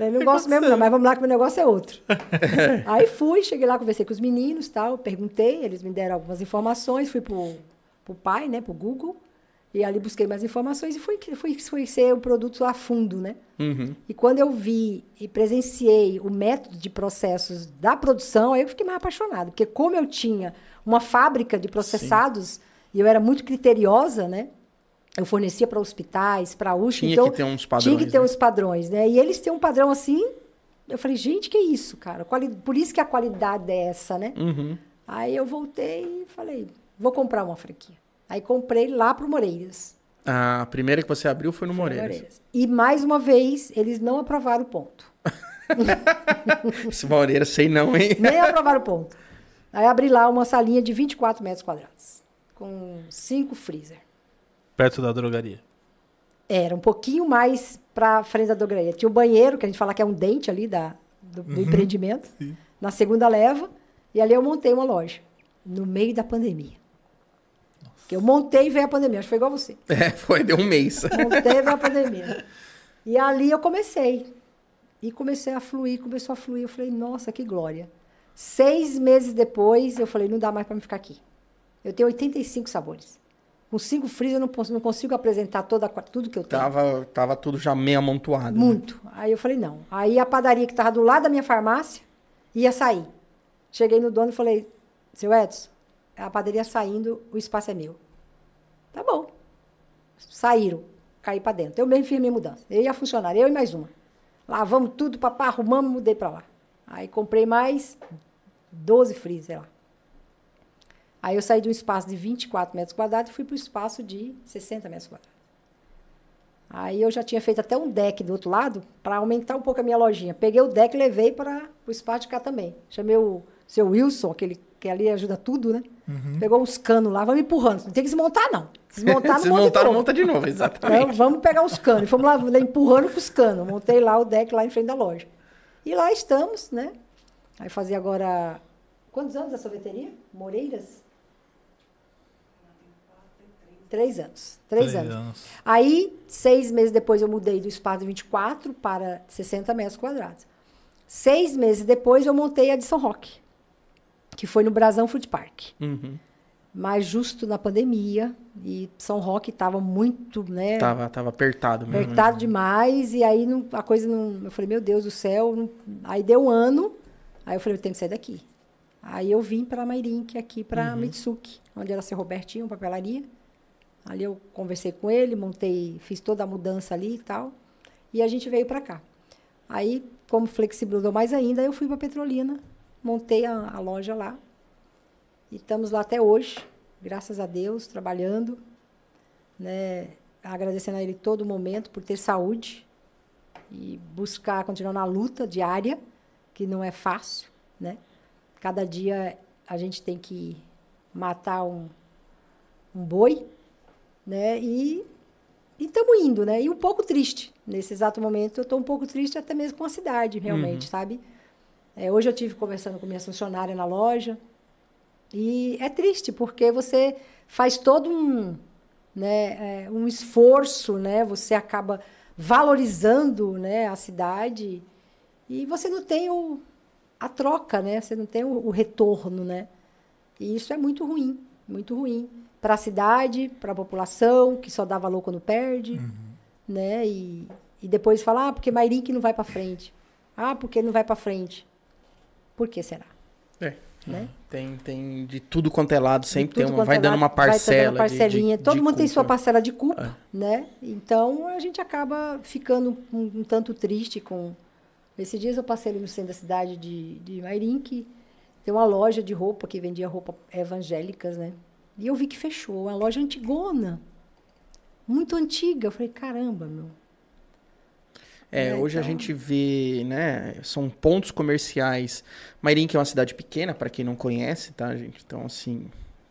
Speaker 4: Eu não gosto mesmo não, mas vamos lá que o meu negócio é outro. aí fui, cheguei lá, conversei com os meninos, tal, perguntei, eles me deram algumas informações, fui pro, pro pai, né, pro Google, e ali busquei mais informações e fui, fui, fui ser o produto a fundo, né?
Speaker 3: Uhum.
Speaker 4: E quando eu vi e presenciei o método de processos da produção, aí eu fiquei mais apaixonada. Porque como eu tinha uma fábrica de processados e eu era muito criteriosa, né? Eu fornecia para hospitais, para USP.
Speaker 3: Tinha
Speaker 4: então,
Speaker 3: que ter uns padrões,
Speaker 4: Tinha que ter
Speaker 3: né?
Speaker 4: uns padrões, né? E eles têm um padrão assim. Eu falei, gente, que isso, cara? Quali- Por isso que a qualidade é essa, né?
Speaker 3: Uhum.
Speaker 4: Aí eu voltei e falei, vou comprar uma franquia. Aí comprei lá pro Moreiras.
Speaker 3: A primeira que você abriu foi no
Speaker 4: Foi
Speaker 3: Moreiras.
Speaker 4: Moreiras. E mais uma vez, eles não aprovaram o ponto.
Speaker 3: Esse Moreiras, sei não, hein?
Speaker 4: Nem aprovaram o ponto. Aí abri lá uma salinha de 24 metros quadrados, com cinco freezer.
Speaker 2: Perto da drogaria.
Speaker 4: Era um pouquinho mais para frente da drogaria. Tinha o banheiro, que a gente fala que é um dente ali da, do, do empreendimento, na segunda leva, e ali eu montei uma loja, no meio da pandemia. Que eu montei e veio a pandemia, acho que foi igual você.
Speaker 3: É, foi, deu um mês.
Speaker 4: Montei e veio a pandemia. E ali eu comecei. E comecei a fluir, começou a fluir. Eu falei, nossa, que glória. Seis meses depois, eu falei, não dá mais para me ficar aqui. Eu tenho 85 sabores. Com cinco freezer, eu não, posso- não consigo apresentar toda, tudo que eu tenho.
Speaker 3: Tava, tava tudo já meio amontoado. né?
Speaker 4: Muito. Aí eu falei, não. Aí a padaria que estava do lado da minha farmácia ia sair. Cheguei no dono e falei, seu Edson, a padaria saindo, o espaço é meu. Tá bom. Saíram, caí para dentro. Eu mesmo fiz minha mudança. Eu e a funcionária, eu e mais uma. Lavamos tudo, papá, arrumamos, mudei para lá. Aí comprei mais 12 freezer lá. Aí eu saí de um espaço de 24 metros quadrados e fui para o espaço de 60 metros quadrados. Aí eu já tinha feito até um deck do outro lado para aumentar um pouco a minha lojinha. Peguei o deck e levei para o espaço de cá também. Chamei o seu Wilson, aquele que ali ajuda tudo, né? Pegou uns canos lá, vamos empurrando. Não tem que desmontar, não. Desmontar, não monta de novo.
Speaker 3: monta de novo,
Speaker 4: Então,
Speaker 3: exatamente.
Speaker 4: vamos pegar os canos. E fomos lá, lá empurrando com os canos. Montei lá o deck lá em frente da loja. E lá estamos, né? Aí fazia agora. Quantos anos a sorveteria? Moreiras? Três anos. Três, anos. Aí, seis meses depois, eu mudei do espaço de 24 para 60 metros quadrados. Seis meses depois, eu montei a de São Roque, que foi no Brasão Food Park.
Speaker 3: Uhum.
Speaker 4: Mas justo na pandemia, e São Roque estava muito, né?
Speaker 3: Tava, tava apertado mesmo.
Speaker 4: apertado demais, e aí não- a coisa não. Eu falei, meu Deus do céu. não- aí deu um ano, aí eu falei, eu tenho que sair daqui. Aí eu vim para Mairink, aqui para Mitsuki, onde era seu Robertinho, papelaria. Ali eu conversei com ele, montei, fiz toda a mudança ali e tal. E a gente veio para cá. Aí, como flexibilizou mais ainda, eu fui para Petrolina, montei a, a loja lá. E estamos lá até hoje, graças a Deus, trabalhando, né? Agradecendo a ele todo momento por ter saúde e buscar continuar na luta diária, que não é fácil, né? Cada dia a gente tem que matar um, um boi, né? E estamos indo, né? E um pouco triste. Nesse exato momento, eu estou um pouco triste até mesmo com a cidade, realmente, sabe? É, hoje eu tive conversando com minha funcionária na loja. E é triste, porque você faz todo um, né, é, um esforço, né? Você acaba valorizando né, a cidade e você não tem o, a troca, né? Você não tem o, o retorno, né? E isso é muito ruim, muito ruim para a cidade, para a população, que só dá valor quando perde, né? E, e depois fala, ah, porque Mairink não vai para frente. Ah, porque não vai para frente. Por que será?
Speaker 3: É.
Speaker 4: Né?
Speaker 3: Tem, tem de tudo quanto é lado, sempre tem uma, vai
Speaker 4: é
Speaker 3: dando
Speaker 4: lado,
Speaker 3: uma
Speaker 4: vai
Speaker 3: parcela.
Speaker 4: dando parcelinha.
Speaker 3: de- de-
Speaker 4: Todo
Speaker 3: de
Speaker 4: mundo tem sua
Speaker 3: culpa.
Speaker 4: parcela de culpa,
Speaker 3: É.
Speaker 4: né? Então a gente acaba ficando um, um tanto triste com. Esses dias eu passei ali no centro da cidade de, de Mairink, tem uma loja de roupa que vendia roupa evangélicas, né? E eu vi que fechou, uma loja antigona, muito antiga. Eu falei, caramba, meu.
Speaker 3: É,
Speaker 4: É,
Speaker 3: hoje a
Speaker 4: então-
Speaker 3: gente vê, né? São pontos comerciais. Mairink é uma cidade pequena, para quem não conhece, tá, gente? Então, assim,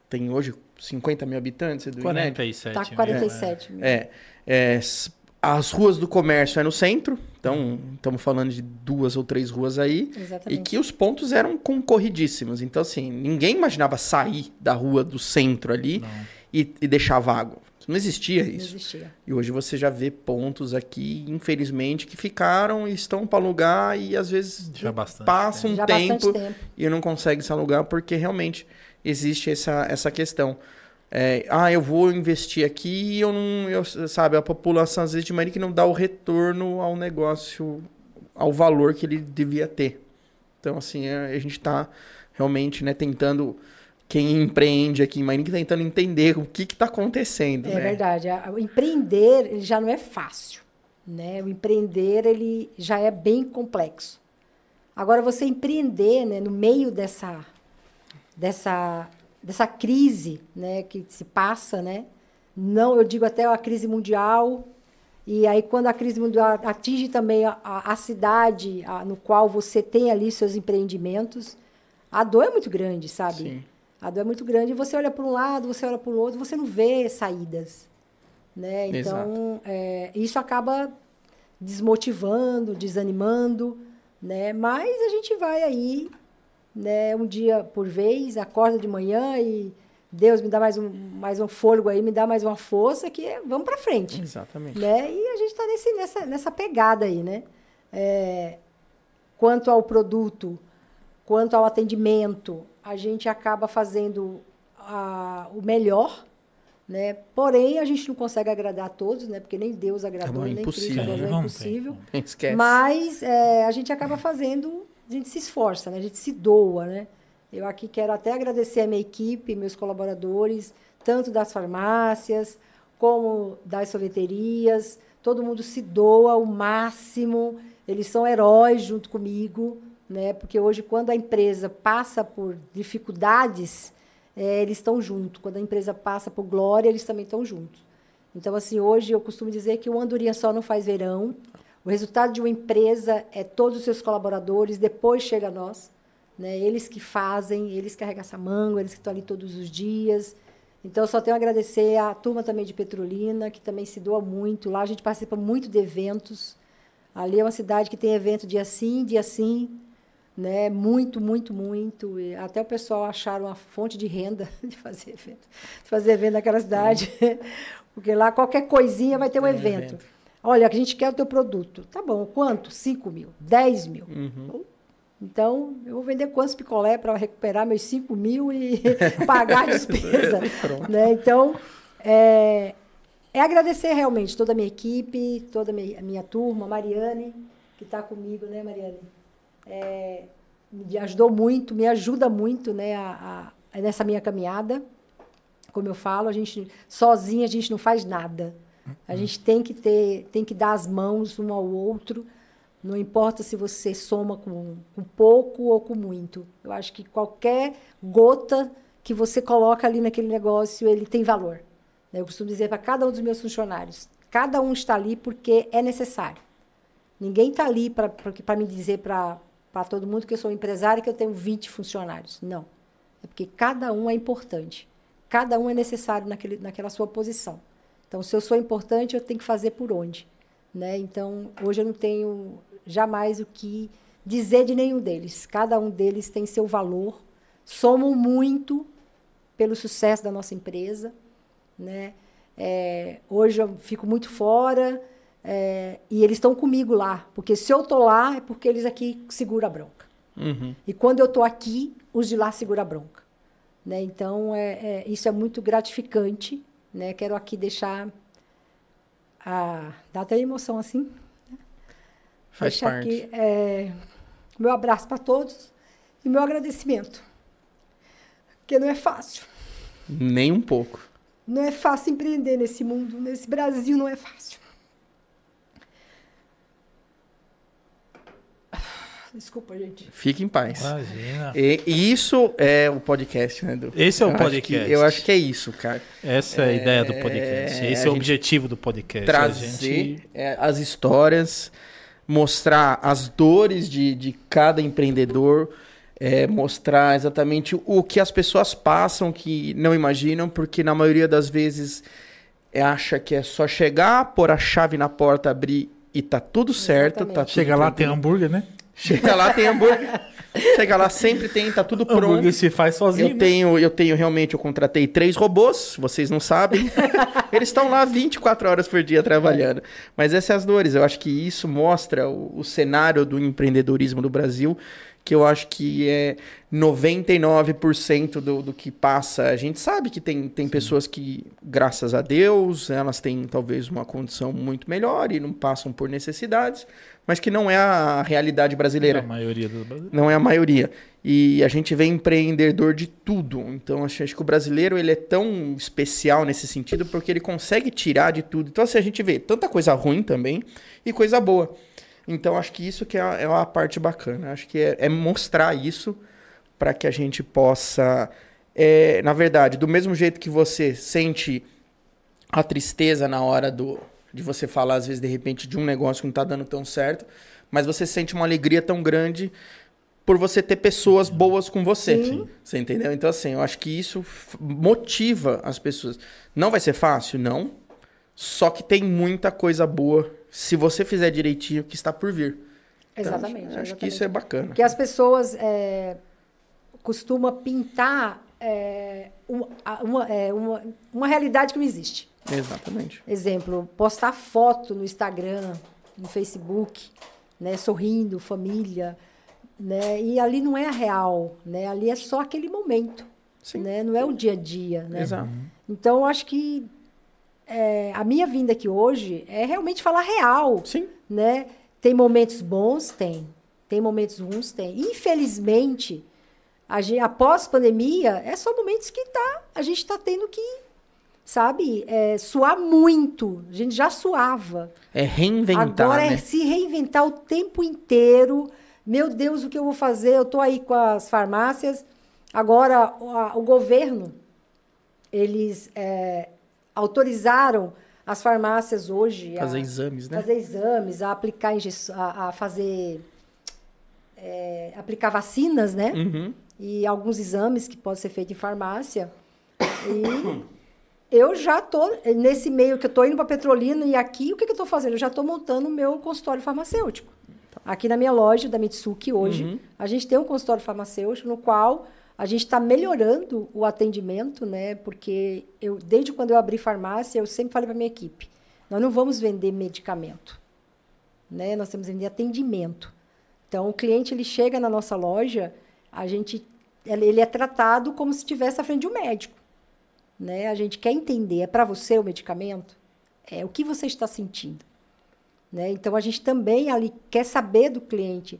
Speaker 3: tem hoje 50 mil habitantes, Edu, né?
Speaker 2: 47
Speaker 4: Tá
Speaker 2: mil,
Speaker 4: com 47 mil.
Speaker 3: É, é, as ruas do comércio é no centro, então estamos falando de duas ou três ruas aí. E
Speaker 4: Exatamente.
Speaker 3: que os pontos eram concorridíssimos. Então, assim, ninguém imaginava sair da rua do centro ali
Speaker 2: Não.
Speaker 3: e, e deixar vago. Não existia
Speaker 4: Não
Speaker 3: isso.
Speaker 4: existia.
Speaker 3: E hoje você já vê pontos aqui, infelizmente, que ficaram e estão para alugar e às vezes
Speaker 2: Já bastante
Speaker 3: passa um tempo,
Speaker 4: bastante tempo.
Speaker 3: e não consegue se alugar porque realmente existe essa, essa questão. É, ah, eu vou investir aqui e eu não. Eu, sabe, a população às vezes de Maria que não dá o retorno ao negócio, ao valor que ele devia ter. Então, assim, é, a gente está realmente né, tentando. Quem empreende aqui em Marinho tentando entender o que está acontecendo.
Speaker 4: É
Speaker 3: né?
Speaker 4: verdade. O empreender ele já não é fácil, né? O empreender ele já é bem complexo. Agora você empreender, né, no meio dessa dessa dessa crise, né, que se passa, né, não, eu digo até a crise mundial. E aí, quando a crise mundial atinge também a, a, a cidade a, no qual você tem ali seus empreendimentos, a dor é muito grande, sabe?
Speaker 3: Sim.
Speaker 4: A dor é muito grande. E você olha para um lado, você olha para o outro, você não vê saídas. Né? Então, é, isso acaba desmotivando, desanimando, né? Mas a gente vai aí, né? Um dia por vez, acorda de manhã e Deus me dá mais um, mais um fôlego aí, me dá mais uma força que é, vamos para frente.
Speaker 3: Exatamente.
Speaker 4: Né? E a gente está nessa, nessa pegada aí, né? É, quanto ao produto, quanto ao atendimento, a gente acaba fazendo a, o melhor, né? Porém, a gente não consegue agradar a todos, né? Porque nem Deus agradou,
Speaker 3: É
Speaker 4: nem
Speaker 3: impossível.
Speaker 4: Cristo agradou, é
Speaker 2: Não
Speaker 4: impossível.
Speaker 3: Esquece.
Speaker 4: Mas é, a gente acaba fazendo, a gente se esforça, né? A gente se doa, né? Eu aqui quero até agradecer a minha equipe, meus colaboradores, tanto das farmácias como das sorveterias. Todo mundo se doa ao máximo. Eles são heróis junto comigo, né? Porque hoje, quando a empresa passa por dificuldades, é, eles estão juntos. Quando a empresa passa por glória, eles também estão juntos. Então, assim, hoje eu costumo dizer que uma andorinha só não faz verão. O resultado de uma empresa é todos os seus colaboradores, depois chega a nós. Né? Eles que fazem, eles que carregam essa manga, eles que estão ali todos os dias. Então, eu só tenho a agradecer à turma também de Petrolina, que também se doa muito. Lá a gente participa muito de eventos. Ali é uma cidade que tem evento dia sim, dia sim, né? Muito, muito, muito. E até o pessoal acharam uma fonte de renda de fazer evento, de fazer evento naquela cidade, porque lá qualquer coisinha vai ter um evento. Olha, a gente quer o teu produto. Tá bom, quanto? 5 mil, 10 mil.
Speaker 3: Uhum.
Speaker 4: Então, eu vou vender quantos picolé para recuperar meus 5 mil e pagar a despesa. Né? Então, é, é agradecer realmente toda a minha equipe, toda a minha, a minha turma, a Mariane, que está comigo, né, Mariane? É, me ajudou muito, me ajuda muito né, a, a- nessa minha caminhada. Como eu falo, a gente sozinha a gente não faz nada. A gente tem que ter, tem que dar as mãos um ao outro. Não importa se você soma com, com pouco ou com muito. Eu acho que qualquer gota que você coloca ali naquele negócio, ele tem valor. Eu costumo dizer para cada um dos meus funcionários, cada um está ali porque é necessário. Ninguém está ali para me dizer para todo mundo que eu sou empresário e que eu tenho 20 funcionários. Não. É porque cada um é importante. Cada um é necessário naquele, naquela sua posição. Então, se eu sou importante, eu tenho que fazer por onde. Né? Então, hoje eu não tenho jamais o que dizer de nenhum deles. Cada um deles tem seu valor, somam muito pelo sucesso da nossa empresa. Né? É, hoje eu fico muito fora é, e eles estão comigo lá, porque se eu estou lá é porque eles aqui seguram a bronca.
Speaker 3: Uhum.
Speaker 4: E quando eu estou aqui, os de lá seguram a bronca. Né? Então, é, é, isso é muito gratificante. Né? Quero aqui deixar. A, dá até emoção assim.
Speaker 3: Faz
Speaker 4: deixar
Speaker 3: parte.
Speaker 4: aqui é, meu abraço para todos e meu agradecimento. Porque não é fácil.
Speaker 3: Nem um pouco.
Speaker 4: Não é fácil empreender nesse mundo, nesse Brasil não é fácil. Desculpa, gente.
Speaker 3: Fique em paz.
Speaker 2: Imagina.
Speaker 3: E e isso é o podcast, né, Edu?
Speaker 2: Esse é o
Speaker 3: Eu acho
Speaker 2: podcast.
Speaker 3: que- eu acho que é isso, cara.
Speaker 2: Essa é a ideia do podcast.
Speaker 3: É,
Speaker 2: Esse é o objetivo do podcast.
Speaker 3: Trazer
Speaker 2: A gente...
Speaker 3: é, as histórias, mostrar as dores de, de cada empreendedor, é, mostrar exatamente o que as pessoas passam que não imaginam, porque na maioria das vezes é, acha que é só chegar, pôr a chave na porta, abrir e tá tudo certo. Tá tudo
Speaker 2: Chega lá, tem hambúrguer, né?
Speaker 3: Chega lá, tem hambúrguer. Chega lá, sempre tem, tá tudo pronto.
Speaker 2: Hambúrguer se faz sozinho.
Speaker 3: Eu
Speaker 2: né?
Speaker 3: tenho, eu tenho realmente, eu contratei três robôs, vocês não sabem. Eles estão lá 24 horas por dia trabalhando. Mas essas são as dores. Eu acho que isso mostra o, o cenário do empreendedorismo do Brasil, que eu acho que é 99% do, do que passa. A gente sabe que tem, tem pessoas que, graças a Deus, elas têm talvez uma condição muito melhor e não passam por necessidades, mas que não é a realidade brasileira.
Speaker 2: A maioria dos brasileiros.
Speaker 3: Não é a maioria. E a gente vê empreendedor de tudo. Então, acho, acho que o brasileiro ele é tão especial nesse sentido porque ele consegue tirar de tudo. Então, assim, a gente vê tanta coisa ruim também e coisa boa. Então, acho que isso que é a, é a parte bacana. Acho que é, é mostrar isso para que a gente possa... é, na verdade, do mesmo jeito que você sente a tristeza na hora do de você falar, às vezes, de repente, de um negócio que não tá dando tão certo, mas você sente uma alegria tão grande por você ter pessoas boas com você.
Speaker 4: Sim.
Speaker 3: Você entendeu? Então, assim, eu acho que isso motiva as pessoas. Não vai ser fácil? Não. Só que tem muita coisa boa, se você fizer direitinho, que está por vir. Então,
Speaker 4: Exatamente.
Speaker 3: acho que
Speaker 4: exatamente.
Speaker 3: isso é bacana.
Speaker 4: Porque as pessoas é, costumam pintar é, um- a- uma, é, uma, uma realidade que não existe.
Speaker 3: Exatamente.
Speaker 4: Exemplo, postar foto no Instagram, no Facebook, né, sorrindo, família, né, e ali não é a real, né, ali é só aquele momento,
Speaker 3: Sim.
Speaker 4: né, não é o dia a dia, né.
Speaker 3: Exato.
Speaker 4: Então, eu acho que é, a minha vinda aqui hoje é realmente falar real,
Speaker 3: Sim.
Speaker 4: né? Tem momentos bons? Tem. Tem momentos ruins? Tem. Infelizmente, a gente, após pandemia, é só momentos que tá, a gente está tendo que, sabe, é, suar muito. A gente já suava.
Speaker 3: É reinventar,
Speaker 4: Agora é
Speaker 3: né?
Speaker 4: se reinventar o tempo inteiro. Meu Deus, o que eu vou fazer? Eu estou aí com as farmácias. Agora, o, a- o governo, eles é, autorizaram as farmácias hoje a
Speaker 3: Fazer exames, né?
Speaker 4: fazer exames, a aplicar a, a fazer é, aplicar vacinas, né?
Speaker 3: Uhum.
Speaker 4: E alguns exames que podem ser feitos em farmácia. E eu já tô nesse meio que eu tô indo para Petrolina e aqui o que, que eu tô fazendo? Eu já tô montando o meu consultório farmacêutico. Aqui na minha loja da Mitsuki hoje,
Speaker 3: Uhum.
Speaker 4: a gente tem um consultório farmacêutico no qual a gente está melhorando o atendimento, né? Porque eu, desde quando eu abri farmácia, eu sempre falei para minha equipe: nós não vamos vender medicamento, né? Nós temos que vender atendimento. Então, o cliente ele chega na nossa loja, a gente, ele ele é tratado como se estivesse à frente de um médico, né? A gente quer entender, é para você o medicamento? É o que você está sentindo, né? Então, a gente também ali quer saber do cliente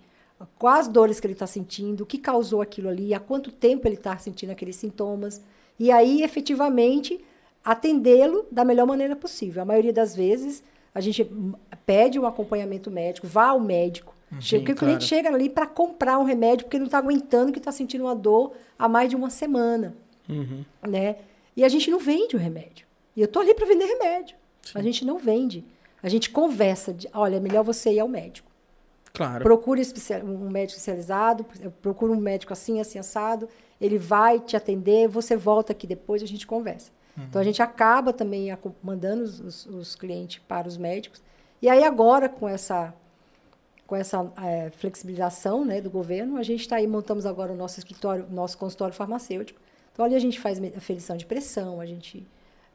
Speaker 4: quais dores que ele está sentindo, o que causou aquilo ali, há quanto tempo ele está sentindo aqueles sintomas, e aí, efetivamente, atendê-lo da melhor maneira possível. A maioria das vezes, a gente pede um acompanhamento médico, vá ao médico, Chega- porque o cliente chega ali para comprar um remédio porque não está aguentando que está sentindo uma dor há mais de uma semana,
Speaker 3: Uhum.
Speaker 4: né? E a gente não vende o remédio. E eu estou ali para vender remédio. A gente não vende. A gente conversa de, olha, é melhor você ir ao médico.
Speaker 3: Claro.
Speaker 4: Procure um médico especializado, procura um médico assim, assim, assado. Ele vai te atender, você volta aqui depois, a gente conversa. Então, a gente acaba também mandando os, os- os clientes para os médicos. E aí, agora, com essa, com essa eh, flexibilização né, do governo, a gente está aí, montamos agora o nosso escritório, o nosso consultório farmacêutico. Então, ali a gente faz aferição de pressão, a gente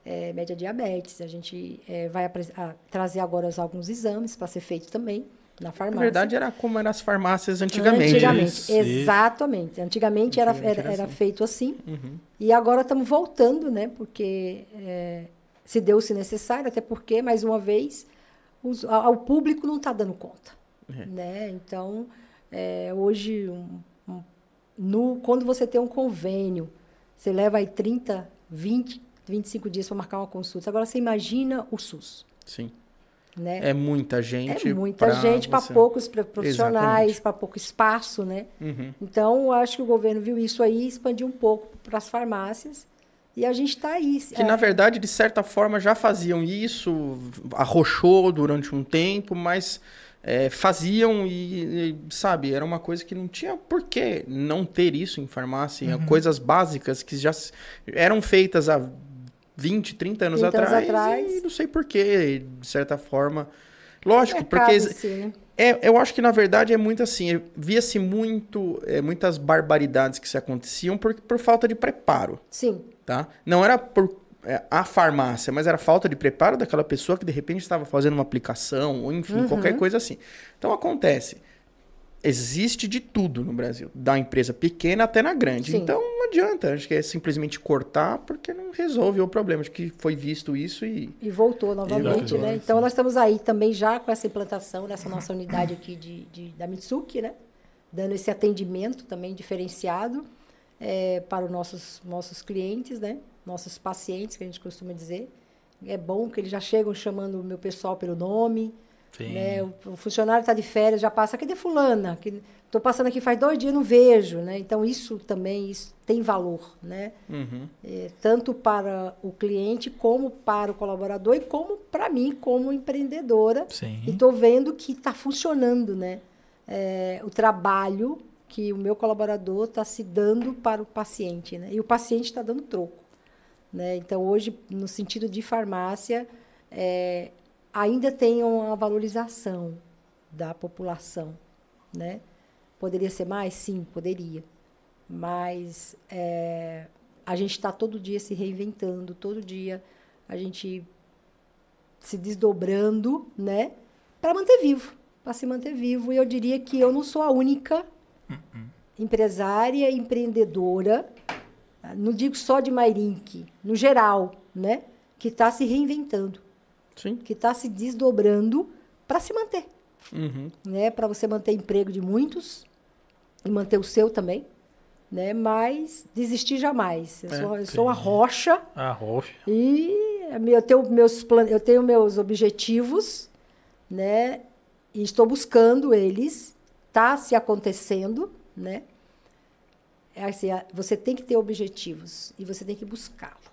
Speaker 4: eh, mede a diabetes, a gente eh, vai apres- a- trazer agora alguns exames para ser feito também na
Speaker 3: Na
Speaker 4: farmácia.
Speaker 3: verdade, era como eram as farmácias antigamente.
Speaker 4: Antigamente,
Speaker 2: Isso, isso.
Speaker 4: exatamente. Antigamente era,
Speaker 3: Antigamente
Speaker 4: era,
Speaker 3: era
Speaker 4: era
Speaker 3: assim.
Speaker 4: feito assim.
Speaker 3: Uhum.
Speaker 4: E agora estamos voltando, né? Porque é, se deu-se necessário, até porque, mais uma vez, os- a- o público não está dando conta.
Speaker 3: É.
Speaker 4: Né? Então, é, hoje, um- um- no, quando você tem um convênio, você leva aí 30, 20, 25 dias para marcar uma consulta. Agora, você imagina o SUS.
Speaker 3: Sim.
Speaker 4: Né?
Speaker 3: É muita gente.
Speaker 4: É muita
Speaker 3: pra
Speaker 4: gente para
Speaker 3: você-
Speaker 4: poucos pro- profissionais, para pouco espaço, né?
Speaker 3: Uhum.
Speaker 4: Então, eu acho que o governo viu isso aí, expandiu um pouco para as farmácias e a gente está aí.
Speaker 3: Que,
Speaker 4: é,
Speaker 3: na verdade, de certa forma, já faziam isso, arrochou durante um tempo, mas é, faziam e, e, sabe, era uma coisa que não tinha por que não ter isso em farmácia. Coisas básicas que já eram feitas há 20, 30 anos
Speaker 4: 30 anos
Speaker 3: atrás,
Speaker 4: atrás.
Speaker 3: e não sei por que, de certa forma. Lógico,
Speaker 4: mercado
Speaker 3: porque
Speaker 4: si, né?
Speaker 3: é, eu acho que na verdade é muito assim, via-se muito, é, muitas barbaridades que se aconteciam por, por falta de preparo
Speaker 4: Sim,
Speaker 3: tá? Não era por é, a farmácia, mas era falta de preparo daquela pessoa que de repente estava fazendo uma aplicação, ou enfim,
Speaker 4: Uhum.
Speaker 3: qualquer coisa assim. Então acontece. Existe de tudo no Brasil, da empresa pequena até na grande.
Speaker 4: Sim.
Speaker 3: Então não adianta, acho que é simplesmente cortar porque não resolve o problema. Acho que foi visto isso e
Speaker 4: e voltou novamente,
Speaker 2: voltou,
Speaker 4: né? Então, nós estamos aí também já com essa implantação nessa nossa unidade aqui de, de- da Mitsuki, né? Dando esse atendimento também diferenciado eh, para os nossos, nossos clientes, né? Nossos pacientes, que a gente costuma dizer. É bom que eles já chegam chamando o meu pessoal pelo nome. Né? O, o funcionário está de férias, já passa, cadê fulana? Estou passando aqui faz dois dias, não vejo. Né? Então, isso também isso tem valor, né?
Speaker 3: Uhum.
Speaker 4: É, tanto para o cliente, como para o colaborador e como para mim, como empreendedora.
Speaker 2: Sim.
Speaker 4: E estou vendo que está funcionando né? É, o trabalho que o meu colaborador está se dando para o paciente. Né? E o paciente está dando troco. Né? Então, hoje, no sentido de farmácia, é, ainda tem uma valorização da população, né? Poderia ser mais? Sim, poderia. Mas é, a gente está todo dia se reinventando, todo dia a gente se desdobrando, né? Para manter vivo, para se manter vivo. E eu diria que eu não sou a única empresária, empreendedora, não digo só de Mairink, no geral, né? Que está se reinventando.
Speaker 3: Sim.
Speaker 4: Que está se desdobrando para se manter.
Speaker 3: Uhum.
Speaker 4: Né? Para você manter emprego de muitos e manter o seu também. Né? Mas desistir jamais. Eu,
Speaker 3: É,
Speaker 4: sou, eu sou uma rocha
Speaker 2: A roxa.
Speaker 4: e eu tenho meus plan... eu tenho meus objetivos, né? E estou buscando eles. Está se acontecendo, né? É assim, você tem que ter objetivos e você tem que buscá-lo.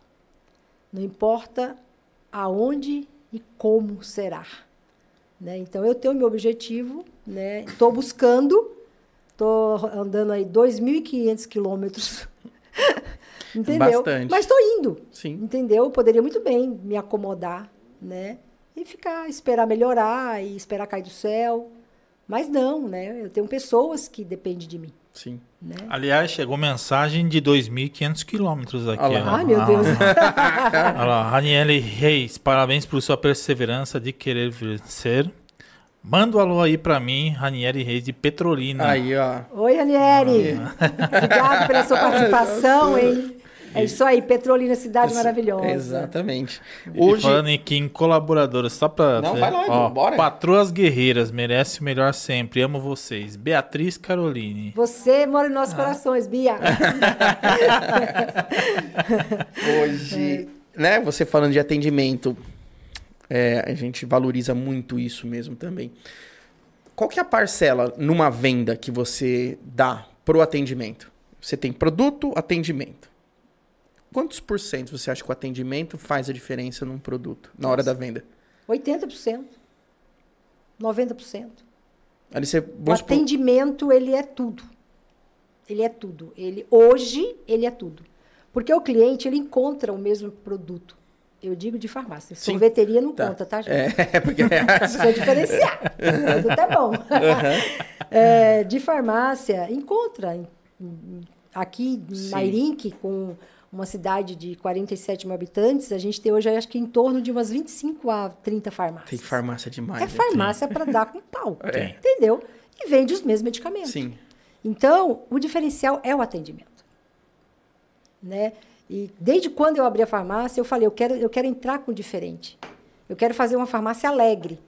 Speaker 4: Não importa aonde e como será. Né? Então, eu tenho meu objetivo, né? estou buscando, estou andando aí 2.500 quilômetros, entendeu?
Speaker 3: Bastante.
Speaker 4: Mas estou indo,
Speaker 3: Sim.
Speaker 4: entendeu? Eu poderia muito bem me acomodar, né? E ficar, esperar melhorar e esperar cair do céu. Mas não, né? Eu tenho pessoas que dependem de mim,
Speaker 3: Sim.
Speaker 4: né?
Speaker 2: Aliás, chegou mensagem de 2.500 quilômetros aqui.
Speaker 3: Olha lá.
Speaker 2: ó.
Speaker 4: Ai, meu
Speaker 2: Ah,
Speaker 4: Deus.
Speaker 2: Olha lá, Raniele Reis, parabéns por sua perseverança de querer vencer. Manda um alô aí pra mim, Raniele Reis de Petrolina.
Speaker 3: Aí, ó.
Speaker 4: Oi, Ranieri. Obrigado pela sua participação, hein? É isso aí, Petrolina, cidade maravilhosa.
Speaker 3: Exatamente.
Speaker 2: E
Speaker 3: Hoje.
Speaker 2: falando aqui em colaboradores, só pra.
Speaker 3: Não, vai lá,
Speaker 2: ó,
Speaker 3: bora.
Speaker 2: Patroas Guerreiras, merece o melhor sempre. Amo vocês. Beatriz Caroline.
Speaker 4: Você mora em nossos corações, Bia.
Speaker 3: Hoje, né, você falando de atendimento, é, a gente valoriza muito isso mesmo também. Qual que é a parcela numa venda que você dá pro atendimento? Você tem produto, atendimento. Quantos por cento você acha que o atendimento faz a diferença num produto, na hora da venda?
Speaker 4: 80%. 90%.
Speaker 3: Ali você,
Speaker 4: O
Speaker 3: vamos supor-
Speaker 4: atendimento, ele é tudo. Ele é tudo. Ele Hoje, ele é tudo. Porque o cliente, ele encontra o mesmo produto. Eu digo de farmácia.
Speaker 3: Sim.
Speaker 4: Sorveteria não
Speaker 3: Tá.
Speaker 4: conta, tá, gente?
Speaker 3: É, porque
Speaker 4: Precisa diferenciar. O produto é bom. É, de farmácia, encontra. Aqui em
Speaker 3: Sim.
Speaker 4: Mairink, com uma cidade de 47 mil habitantes, a gente tem hoje, acho que em torno de umas 25 a 30 farmácias.
Speaker 3: tem farmácia demais.
Speaker 4: É
Speaker 3: né?
Speaker 4: farmácia para dar com pau.
Speaker 2: Tem.
Speaker 4: Entendeu? E vende os mesmos medicamentos.
Speaker 3: Sim.
Speaker 4: Então, o diferencial é o atendimento. Né? E desde quando eu abri a farmácia, eu falei, eu quero, eu quero entrar com diferente. Eu quero fazer uma farmácia alegre.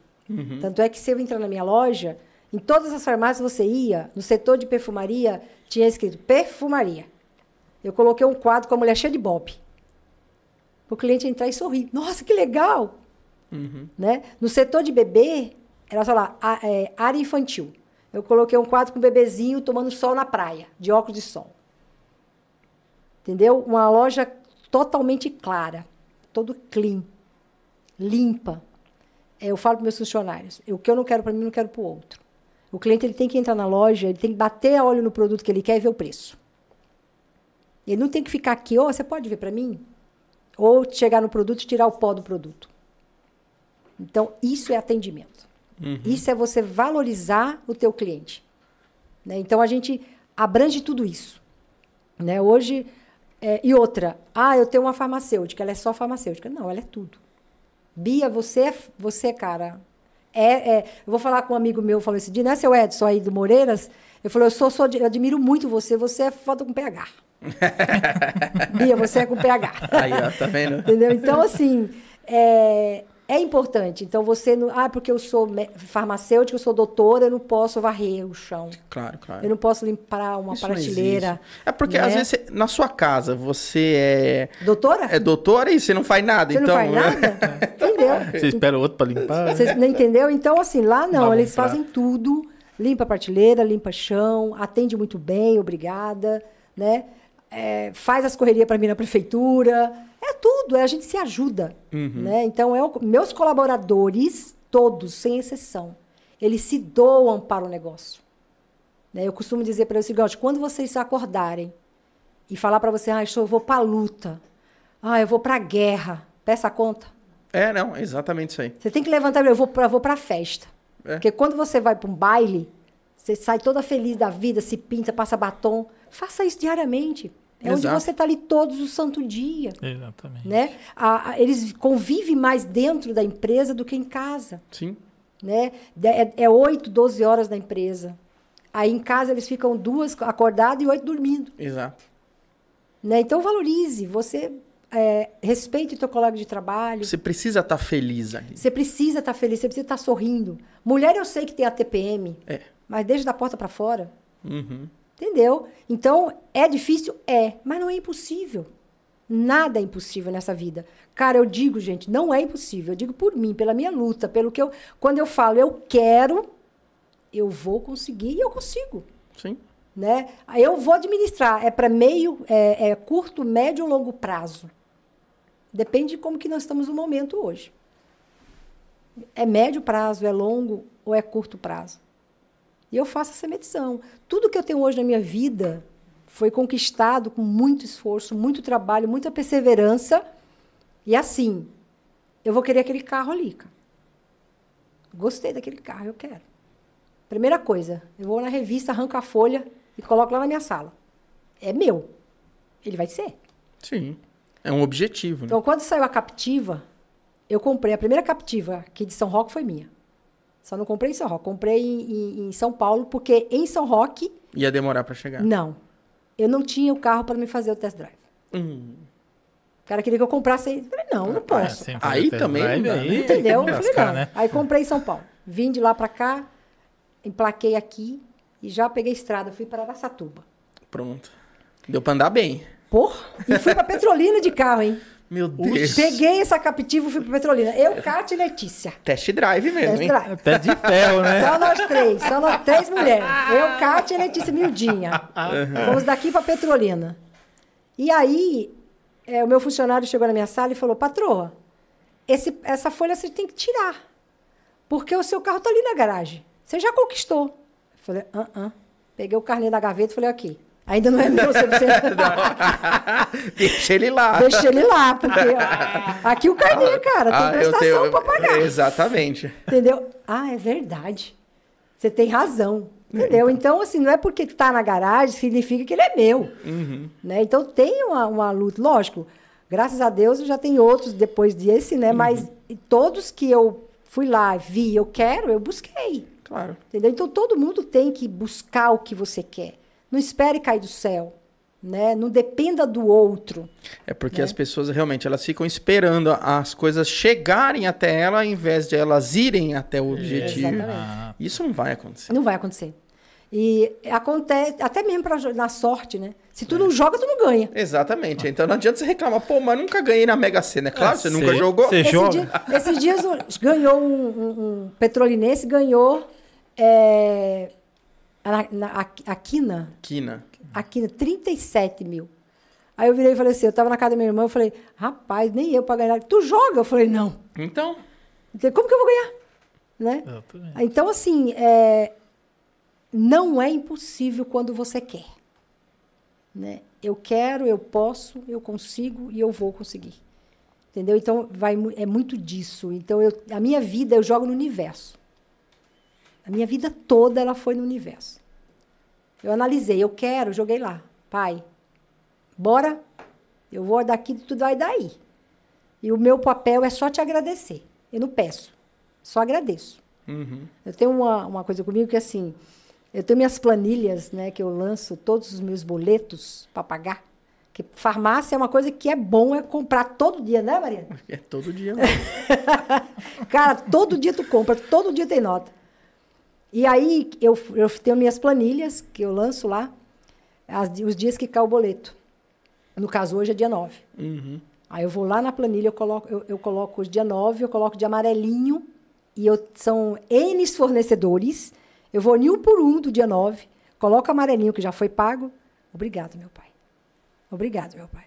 Speaker 4: Tanto é que se eu entrar na minha loja, em todas as farmácias você ia, no setor de perfumaria, tinha escrito perfumaria. Eu coloquei um quadro com a mulher cheia de bob. Para o cliente entrar e sorrir. Nossa, que legal! Né? No setor de bebê, era só lá, a- é, área infantil. Eu coloquei um quadro com um bebezinho tomando sol na praia, de óculos de sol. Entendeu? Uma loja totalmente clara, todo clean, limpa. É, Eu falo para meus funcionários, o que eu não quero para mim, eu não quero para o outro. O cliente ele tem que entrar na loja, ele tem que bater a olho no produto que ele quer e ver o preço. Ele não tem que ficar aqui, ô, você pode ver para mim? Ou chegar no produto e tirar o pó do produto. Então, isso é atendimento. Isso é você valorizar o teu cliente. né? Então, a gente abrange tudo isso. Né? Hoje, é, e outra, ah, eu tenho uma farmacêutica, ela é só farmacêutica. Não, ela é tudo. Bia, você, é- você cara, é, é- eu vou falar com um amigo meu, falou esse dia, né, seu Edson aí do Moreiras? Eu falei, eu sou, sou, eu admiro muito você, você é foda com PH. Bia, você é com PH.
Speaker 3: Aí, ó, tá vendo?
Speaker 4: Entendeu? Então, assim, é, é importante. Então, você não. Ah, porque eu sou farmacêutica, eu sou doutora, eu não posso varrer o chão.
Speaker 3: Claro, claro.
Speaker 4: Eu não posso limpar uma
Speaker 3: Isso
Speaker 4: prateleira.
Speaker 3: É porque,
Speaker 4: né?
Speaker 3: às vezes, você- na sua casa, você é,
Speaker 4: Doutora?
Speaker 3: é doutora e você não faz nada.
Speaker 4: Você
Speaker 3: então,
Speaker 4: não faz nada? Então, entendeu?
Speaker 2: Você espera o outro pra limpar?
Speaker 4: Você não entendeu? Então, assim, lá não, eles fazem tudo. Limpa a prateleira, limpa chão, atende muito bem, obrigada, né? É, faz as correrias para mim na prefeitura. É tudo, é, a gente se ajuda, né? Então, é o- meus colaboradores, todos, sem exceção, eles se doam para o negócio. né? Eu costumo dizer para eles o seguinte, quando vocês acordarem e falar para você, ah, eu vou para a luta, ah, eu vou para a guerra, peça a conta.
Speaker 3: É, não, exatamente isso aí.
Speaker 4: Você tem que levantar, eu vou pra, vou pra festa.
Speaker 3: É.
Speaker 4: Porque quando você vai pra um baile, você sai toda feliz da vida, se pinta, passa batom. Faça isso diariamente. É onde
Speaker 3: Exato.
Speaker 4: você tá ali todos o santo dia.
Speaker 2: Exatamente.
Speaker 4: Né? A- a- eles convivem mais dentro da empresa do que em casa.
Speaker 3: Sim.
Speaker 4: Né? É, é 8, 12 horas na empresa. Aí em casa eles ficam duas acordados e oito dormindo.
Speaker 3: Exato.
Speaker 4: Né? Então valorize, você é, respeite o teu colega de trabalho.
Speaker 3: Você precisa estar feliz ali.
Speaker 4: Você precisa estar feliz, você precisa estar sorrindo. Mulher, eu sei que tem a TPM,
Speaker 3: É.
Speaker 4: mas desde da porta para fora.
Speaker 3: Uhum.
Speaker 4: Entendeu? Então, é difícil? É, mas não é impossível. Nada é impossível nessa vida. Cara, eu digo, gente, não é impossível. Eu digo por mim, pela minha luta, pelo que eu. Quando eu falo eu quero, eu vou conseguir e eu consigo.
Speaker 3: Sim.
Speaker 4: Né? Eu vou administrar. É para meio, é, é curto, médio ou longo prazo. Depende de como que nós estamos no momento hoje. É médio prazo, é longo ou é curto prazo? E eu faço essa medição. Tudo que eu tenho hoje na minha vida foi conquistado com muito esforço, muito trabalho, muita perseverança. E assim, eu vou querer aquele carro ali, cara. Gostei daquele carro, eu quero. Primeira coisa, eu vou na revista, arranco a folha e coloco lá na minha sala. É meu. Ele vai ser.
Speaker 3: Sim. É um objetivo, né?
Speaker 4: Então, quando saiu a captiva, eu comprei. A primeira captiva aqui de São Roque foi minha. Só não comprei em São Roque. Comprei em, em- em São Paulo, porque em São Roque,
Speaker 3: Ia demorar pra chegar.
Speaker 4: não. Eu não tinha o carro para me fazer o test drive.
Speaker 3: Hum.
Speaker 4: O cara queria que eu comprasse. aí. Eu falei, não, não
Speaker 2: É,
Speaker 4: posso.
Speaker 2: sem
Speaker 3: Aí também
Speaker 2: drive,
Speaker 3: não dá, né?
Speaker 4: Entendeu? Eu falei, não.
Speaker 2: né?
Speaker 4: Aí comprei em São Paulo. Vim de lá para cá, emplaquei aqui e já peguei estrada. Fui para Araçatuba.
Speaker 3: Pronto. Deu pra andar bem.
Speaker 4: Porra! E fui para Petrolina de carro, hein?
Speaker 3: Meu Deus.
Speaker 4: Peguei essa captiva e fui para Petrolina. Eu, Cátia e Letícia.
Speaker 3: Test drive mesmo,
Speaker 4: Test
Speaker 3: hein?
Speaker 4: drive.
Speaker 2: Até de ferro, né?
Speaker 4: Só nós três, só nós três mulheres. Eu, Cátia e Letícia Mildinha. Fomos daqui para Petrolina. E aí, é, o meu funcionário chegou na minha sala e falou: patroa, esse, essa folha você tem que tirar. Porque o seu carro tá ali na garagem. Você já conquistou. Eu falei: ah, ah. Peguei o carnê da gaveta e falei: aqui. Ainda não é meu, você.
Speaker 3: Deixa ele lá.
Speaker 4: Deixa ele lá, porque aqui o carnê, cara, tem
Speaker 3: Ah,
Speaker 4: prestação
Speaker 3: tenho-
Speaker 4: para pagar.
Speaker 3: Exatamente.
Speaker 4: Entendeu? Ah, é verdade. Você tem razão. Entendeu? Então, assim, não é porque tá na garagem significa que ele é meu. Né? Então, tem uma, uma luta. Lógico, graças a Deus eu já tenho outros depois desse, né? Mas todos que eu fui lá, vi, eu quero, eu busquei.
Speaker 3: Claro.
Speaker 4: Entendeu? Então, todo mundo tem que buscar o que você quer. Não espere cair do céu. Né? Não dependa do outro.
Speaker 3: É porque
Speaker 4: Né?
Speaker 3: as pessoas realmente elas ficam esperando as coisas chegarem até ela ao invés de elas irem até o objetivo.
Speaker 2: Ah,
Speaker 3: Isso não vai acontecer.
Speaker 4: Não vai acontecer. E acontece, até mesmo pra, na sorte, né? Se tu não joga, tu não ganha.
Speaker 3: Exatamente. Então não adianta você reclamar, pô, mas nunca ganhei na Mega Sena. É claro,
Speaker 2: É,
Speaker 3: você
Speaker 2: cê-
Speaker 3: nunca jogou.
Speaker 2: cê-
Speaker 4: Esse
Speaker 2: joga?
Speaker 4: dia- esses dias um- ganhou um, um- um petrolinense, ganhou é, a, na, a, a Quina,
Speaker 3: Quina.
Speaker 4: a Quina, 37 mil. Aí eu virei e falei assim, eu tava na casa da minha irmã, eu falei, rapaz, nem eu pra ganhar. Tu joga? Eu falei, não.
Speaker 3: Então,
Speaker 4: Então, Como que eu vou ganhar? Né?
Speaker 2: exatamente.
Speaker 4: Então, assim, é, não é impossível quando você quer. Né? Eu quero, eu posso, eu consigo e eu vou conseguir. Entendeu? Então, vai, é muito disso. Então, eu, a minha vida eu jogo no universo. A minha vida toda ela foi no universo. Eu analisei, eu quero, joguei lá. Pai, bora? Eu vou daqui, tu vai daí. E o meu papel é só te agradecer. Eu não peço, só agradeço.
Speaker 3: uhum.
Speaker 4: Eu tenho uma, uma coisa comigo que assim, eu tenho minhas planilhas, né, que eu lanço todos os meus boletos para pagar. Que farmácia é uma coisa que é bom é comprar todo dia, né, Maria?
Speaker 3: é todo dia.
Speaker 4: Cara, todo dia tu compra, todo dia tem nota. E aí eu, eu tenho minhas planilhas que eu lanço lá, as- os dias que cai o boleto. No caso, hoje é dia 9.
Speaker 3: Uhum.
Speaker 4: Aí eu vou lá na planilha, eu coloco, eu, eu coloco dia 9, eu coloco de amarelinho, e eu, são N fornecedores. Eu vou um por um do dia 9, coloco amarelinho que já foi pago. Obrigado, meu pai. Obrigado, meu pai.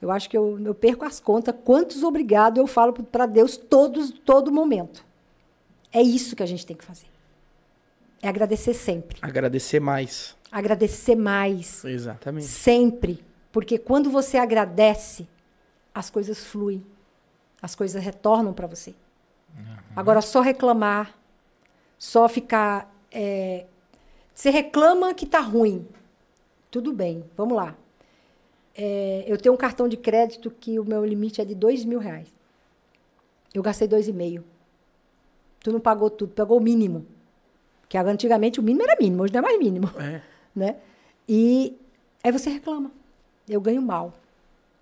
Speaker 4: Eu acho que eu, eu perco as contas. Quantos obrigado eu falo para Deus todos, todo momento. É isso que a gente tem que fazer. É agradecer sempre.
Speaker 3: Agradecer mais.
Speaker 4: Agradecer mais.
Speaker 3: Exatamente.
Speaker 4: Sempre. Porque quando você agradece, as coisas fluem. As coisas retornam para você. Uhum. Agora, só reclamar, só ficar. É, você reclama que está ruim. Tudo bem, vamos lá. É, eu tenho um cartão de crédito que o meu limite é de dois mil reais. Eu gastei dois e meio. Tu não pagou tudo, pagou o mínimo. Que antigamente o mínimo era mínimo, hoje não é mais mínimo. É. Né? E aí você reclama. Eu ganho mal.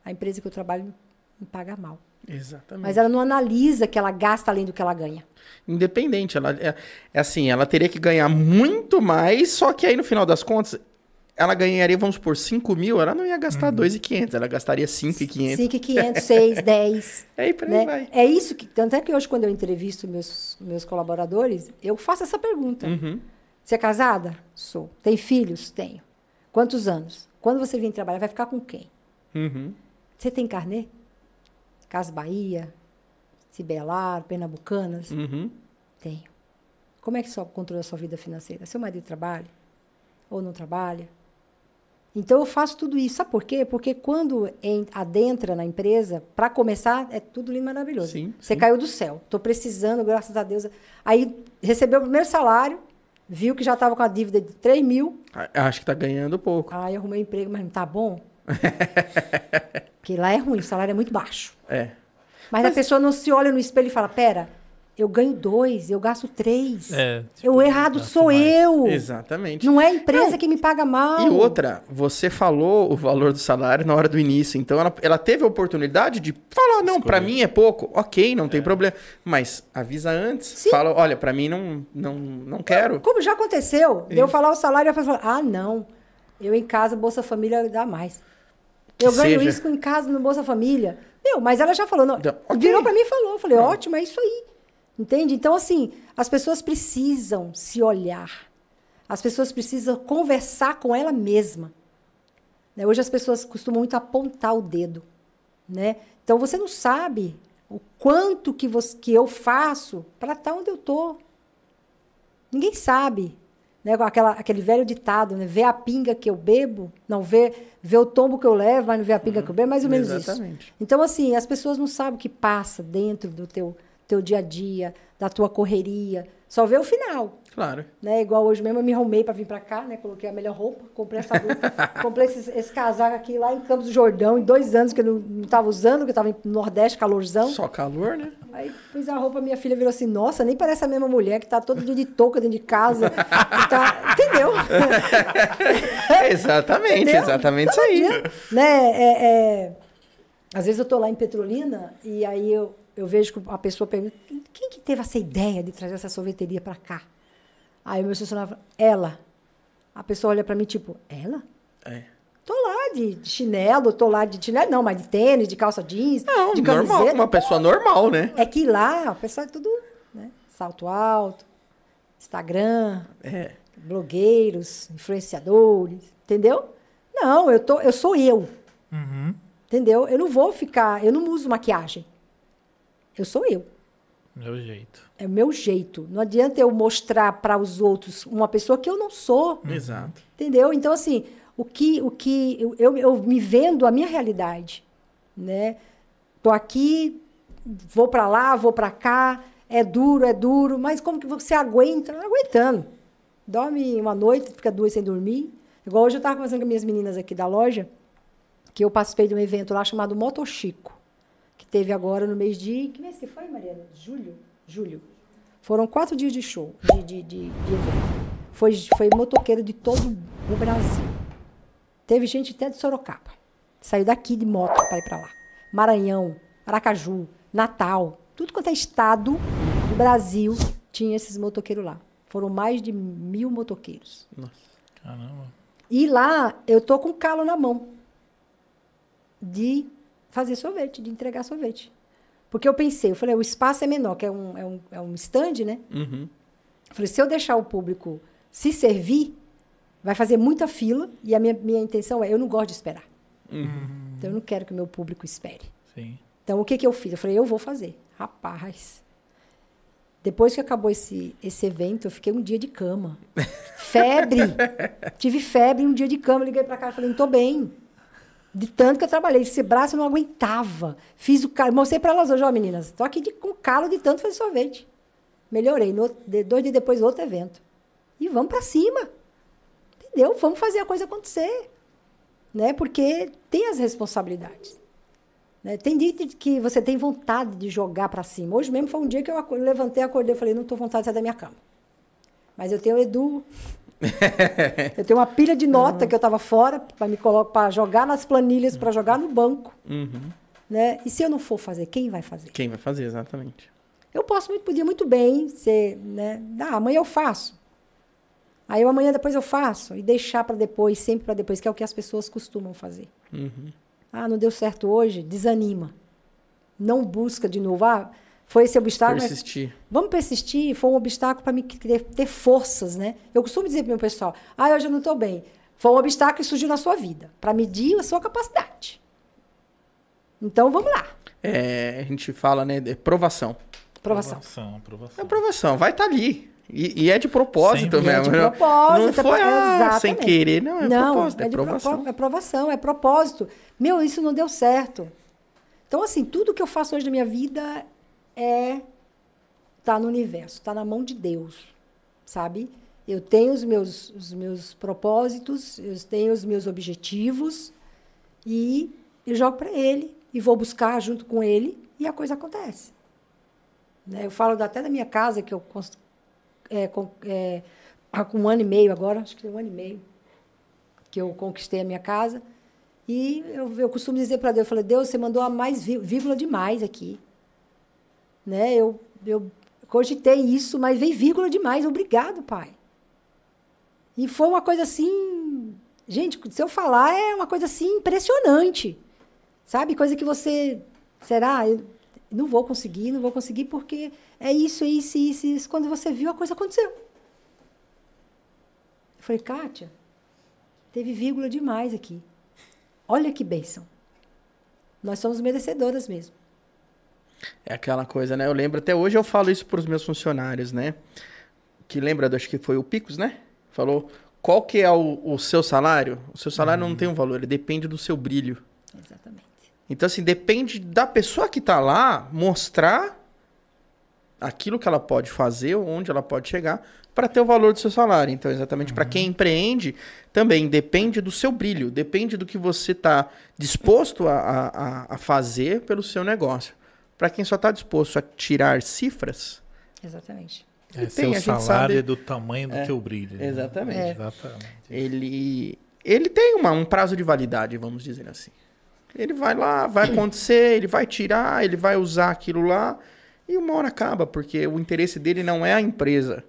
Speaker 4: A empresa que eu trabalho me paga mal.
Speaker 3: Exatamente.
Speaker 4: Mas ela não analisa que ela gasta além do que ela ganha.
Speaker 3: Independente, ela é, é assim, ela teria que ganhar muito mais, só que aí no final das contas, ela ganharia, vamos por 5 mil, ela não ia gastar uhum. 2,500, ela gastaria 5,500.
Speaker 4: 5,500, 6, 10.
Speaker 3: É aí,
Speaker 4: né?
Speaker 3: vai.
Speaker 4: É isso que, tanto é que hoje quando eu entrevisto meus, meus colaboradores, eu faço essa pergunta.
Speaker 3: Uhum.
Speaker 4: Você é casada? Sou. Tem filhos? Tenho. Quantos anos? Quando você vir trabalhar, vai ficar com quem?
Speaker 3: Uhum.
Speaker 4: Você tem carnê? Casa Bahia, Cibelar, Pernambucanas?
Speaker 3: Uhum.
Speaker 4: Tenho. Como é que você controla a sua vida financeira? Seu marido trabalha? Ou não trabalha? Então eu faço tudo isso. Sabe por quê? Porque quando em, adentra na empresa, para começar, é tudo lindo e maravilhoso.
Speaker 3: Sim,
Speaker 4: Você
Speaker 3: sim.
Speaker 4: caiu do céu. Estou precisando, graças a Deus. Aí recebeu o primeiro salário, viu que já estava com a dívida de 3 mil.
Speaker 3: Acho que está ganhando pouco.
Speaker 4: Aí arrumei um emprego, mas não tá bom. Porque lá é ruim, o salário é muito baixo.
Speaker 3: É.
Speaker 4: Mas, mas, a pessoa não se olha no espelho e fala: pera, eu ganho dois, eu gasto três.
Speaker 2: É,
Speaker 4: tipo, eu errado sou mais. eu.
Speaker 3: Exatamente.
Speaker 4: Não é a empresa não. que me paga mal.
Speaker 3: E outra, você falou o valor do salário na hora do início, então ela, ela teve a oportunidade de falar, não, para mim é pouco, ok, não tem é. problema. Mas avisa antes, Sim. fala, olha, para mim não, não, não quero.
Speaker 4: Como já aconteceu, de eu falar o salário e falar, ah, não, eu em casa, Bolsa Família dá mais. Eu que ganho seja. isso em casa no Bolsa Família. Meu, mas ela já falou, não, okay. virou para mim e falou, eu falei, ótimo, é isso aí. Entende? Então, assim, as pessoas precisam se olhar. As pessoas precisam conversar com ela mesma. Né? Hoje as pessoas costumam muito apontar o dedo. Né? Então, você não sabe o quanto que, você, que eu faço para estar onde eu estou. Ninguém sabe. Né? Aquela, aquele velho ditado, né? Vê a pinga que eu bebo, não vê, vê o tombo que eu levo, mas não vê a pinga uhum. que eu bebo, mais ou menos
Speaker 3: Exatamente.
Speaker 4: isso. Então, assim, as pessoas não sabem o que passa dentro do teu teu dia a dia, da tua correria. Só vê o final.
Speaker 3: Claro.
Speaker 4: Né? Igual hoje mesmo eu me arrumei para vir para cá, né? Coloquei a melhor roupa, comprei essa roupa, comprei esse, esse, casaco aqui lá em Campos do Jordão, em dois anos que eu não estava usando, que eu estava no Nordeste, calorzão.
Speaker 3: Só calor, né?
Speaker 4: Aí pus a roupa, minha filha virou assim, nossa, nem parece a mesma mulher que tá todo dia de touca dentro de casa. tá... Entendeu?
Speaker 3: exatamente, Entendeu? exatamente isso aí. Dia,
Speaker 4: né? É, é... Às vezes eu tô lá em Petrolina e aí eu, eu vejo que a pessoa pergunta, quem que teve essa ideia de trazer essa sorveteria para cá? Aí o meu funcionário fala, ela. A pessoa olha para mim, tipo, ela?
Speaker 3: É.
Speaker 4: Tô lá de, chinelo, tô lá de chinelo, não, mas de tênis, de calça jeans,
Speaker 3: não,
Speaker 4: de
Speaker 3: normal,
Speaker 4: camiseta.
Speaker 3: uma pessoa normal, né?
Speaker 4: É que lá, o pessoal é tudo, né? Salto alto, Instagram,
Speaker 3: é.
Speaker 4: blogueiros, influenciadores, entendeu? Não, eu, tô, eu sou eu.
Speaker 2: Uhum.
Speaker 4: Entendeu? Eu não vou ficar, eu não uso maquiagem. Eu sou eu.
Speaker 2: Meu jeito.
Speaker 4: É o meu jeito. Não adianta eu mostrar para os outros uma pessoa que eu não sou.
Speaker 3: Exato.
Speaker 4: Entendeu? Então, assim, o que, o que eu, eu, eu me vendo a minha realidade. Né? Tô aqui, vou para lá, vou para cá, é duro, é duro, mas como que você aguenta? Não aguentando. Dorme uma noite, fica duas sem dormir. Igual hoje eu estava conversando com minhas meninas aqui da loja, que eu participei de um evento lá chamado Moto Chico que teve agora no mês de. Que mês que foi, Mariana? Julho? Julho. Foram quatro dias de show, de, de, de, de evento. Foi, foi motoqueiro de todo o Brasil. Teve gente até de Sorocaba. Saiu daqui de moto para ir para lá. Maranhão, Aracaju, Natal, tudo quanto é estado do Brasil tinha esses motoqueiros lá. Foram mais de mil motoqueiros.
Speaker 3: Nossa.
Speaker 2: Caramba.
Speaker 4: E lá eu tô com calo na mão de fazer sorvete, de entregar sorvete. Porque eu pensei, eu falei, o espaço é menor, que é um, é um, é um stand, né?
Speaker 3: Uhum.
Speaker 4: Eu falei, se eu deixar o público se servir, vai fazer muita fila. E a minha, minha intenção é, eu não gosto de esperar. Então, eu não quero que o meu público espere.
Speaker 2: Sim.
Speaker 4: Então, o que, que eu fiz? Eu falei, eu vou fazer. Rapaz, depois que acabou esse, esse evento, eu fiquei um dia de cama. Febre. Tive febre, um dia de cama. Liguei pra cá e falei, não tô bem. De tanto que eu trabalhei. Esse braço eu não aguentava. Fiz o calo. Mostrei pra elas hoje, ó, meninas. Tô aqui de, com calo de tanto fazer sorvete. Melhorei. No, de- dois dias depois, outro evento. E vamos pra cima. Entendeu? Vamos fazer a coisa acontecer. Né? Porque tem as responsabilidades. Né? Tem dia que você tem vontade de jogar para cima. Hoje mesmo foi um dia que eu levantei, acordei e falei, não estou vontade de sair da minha cama. Mas eu tenho o Edu. eu tenho uma pilha de nota que eu estava fora para me colocar para jogar nas planilhas, para jogar no banco. Né? E se eu não for fazer, quem vai fazer?
Speaker 3: Quem vai fazer, exatamente.
Speaker 4: Eu posso muito, podia muito bem ser, né? Ah, amanhã eu faço. Aí eu, amanhã depois eu faço e deixar para depois, sempre para depois, que é o que as pessoas costumam fazer. Ah, não deu certo hoje, desanima. Não busca de novo. Ah, foi esse obstáculo. mas
Speaker 3: Persistir.
Speaker 4: Vamos persistir, foi um obstáculo para me ter, forças, né? Eu costumo dizer para o meu pessoal: ah, hoje eu não estou bem. Foi um obstáculo que surgiu na sua vida, para medir a sua capacidade. Então vamos lá.
Speaker 3: É, a gente fala, né, de provação.
Speaker 4: Aprovação.
Speaker 2: Aprovação,
Speaker 3: É
Speaker 2: aprovação.
Speaker 3: provação, vai estar ali. E, e é de propósito
Speaker 2: Sempre.
Speaker 3: mesmo.
Speaker 4: É de
Speaker 3: não-
Speaker 4: propósito,
Speaker 3: Não foi
Speaker 4: é
Speaker 3: ah, sem querer, não. É propósito, é,
Speaker 4: de
Speaker 3: provação.
Speaker 4: propo- é aprovação, é propósito. Meu, isso não deu certo. Então, assim, tudo que eu faço hoje na minha vida é tá no universo, tá na mão de Deus, sabe? Eu tenho os meus, os meus propósitos, eu tenho os meus objetivos e eu jogo para ele e vou buscar junto com ele e a coisa acontece. Né? Eu falo até da minha casa que eu constru- é, com, é, com um ano e meio agora, acho que tem um ano e meio, que eu conquistei a minha casa. E eu, eu costumo dizer para Deus, eu falei, Deus, você mandou a mais ví- vírgula demais aqui. Né? Eu, eu cogitei isso, mas veio vírgula demais. Obrigado, Pai. E foi uma coisa assim... Gente, se eu falar, é uma coisa assim impressionante. Sabe? Coisa que você... Será? Eu não vou conseguir, não vou conseguir, porque é isso, é isso, é isso, é isso. Quando você viu, a coisa aconteceu. Eu falei, Kátia, teve vírgula demais aqui. Olha que bênção. Nós somos merecedoras mesmo.
Speaker 3: É aquela coisa, né? Eu lembro, até hoje eu falo isso para os meus funcionários, né? Que lembra, acho que foi o Picos, né? Falou, qual que é o, o seu salário? O seu salário não tem um valor, ele depende do seu brilho.
Speaker 4: Exatamente.
Speaker 3: Então, assim, depende da pessoa que tá lá mostrar aquilo que ela pode fazer, onde ela pode chegar, para ter o valor do seu salário. Então, exatamente para quem empreende, também depende do seu brilho, depende do que você tá disposto a, a- a fazer pelo seu negócio. Para quem só tá disposto a tirar cifras,
Speaker 4: Exatamente.
Speaker 2: É,
Speaker 3: Tem,
Speaker 2: seu
Speaker 3: a
Speaker 2: salário
Speaker 3: sabe-
Speaker 2: é do tamanho do
Speaker 3: É,
Speaker 2: teu brilho. né?
Speaker 3: exatamente.
Speaker 4: É.
Speaker 2: Exatamente.
Speaker 3: ele ele tem uma, um prazo de validade, vamos dizer assim. Ele vai lá, vai acontecer, ele vai tirar, ele vai usar aquilo lá e uma hora acaba, porque o interesse dele não é a empresa,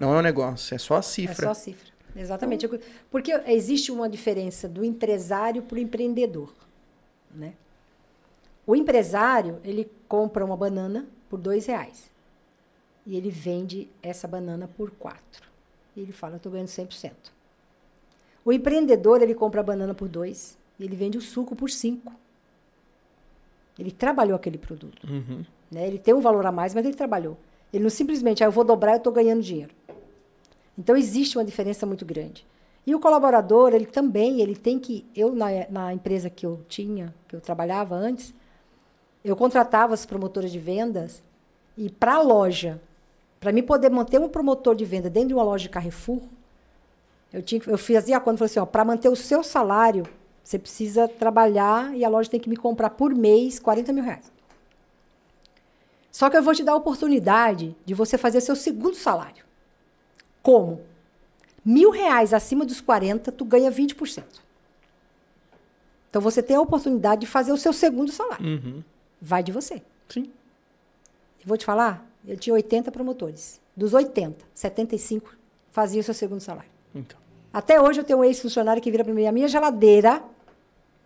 Speaker 3: não é o negócio, é só a
Speaker 4: É
Speaker 3: cifra.
Speaker 4: só cifra. Exatamente. Eu- Porque existe uma diferença do empresário para o empreendedor. Né? O empresário, ele compra uma banana por dois reais. E ele vende essa banana por quatro. E ele fala, eu estou ganhando 100%. O empreendedor, ele compra a banana por dois e ele vende o suco por cinco. Ele trabalhou aquele produto.
Speaker 3: Uhum.
Speaker 4: Né? Ele tem um valor a mais, mas ele trabalhou. Ele não simplesmente, ah, eu vou dobrar, eu estou ganhando dinheiro. Então existe uma diferença muito grande. E o colaborador, ele também, ele tem que. Eu, na, na empresa que eu tinha, que eu trabalhava antes, eu contratava as promotoras de vendas e para a loja, para mim poder manter um promotor de venda dentro de uma loja de Carrefour, eu, tinha, eu fazia e falei assim: para manter o seu salário, você precisa trabalhar e a loja tem que me comprar por mês 40 mil reais. Só que eu vou te dar a oportunidade de você fazer seu segundo salário. Como? Mil reais acima dos 40, tu ganha 20%. Então você tem a oportunidade de fazer o seu segundo salário.
Speaker 3: Uhum.
Speaker 4: Vai de você.
Speaker 3: Sim.
Speaker 4: Eu vou te falar, eu tinha 80 promotores. Dos 80, 75 faziam o seu segundo salário.
Speaker 3: Então.
Speaker 4: Até hoje eu tenho um ex-funcionário que vira para mim, a minha geladeira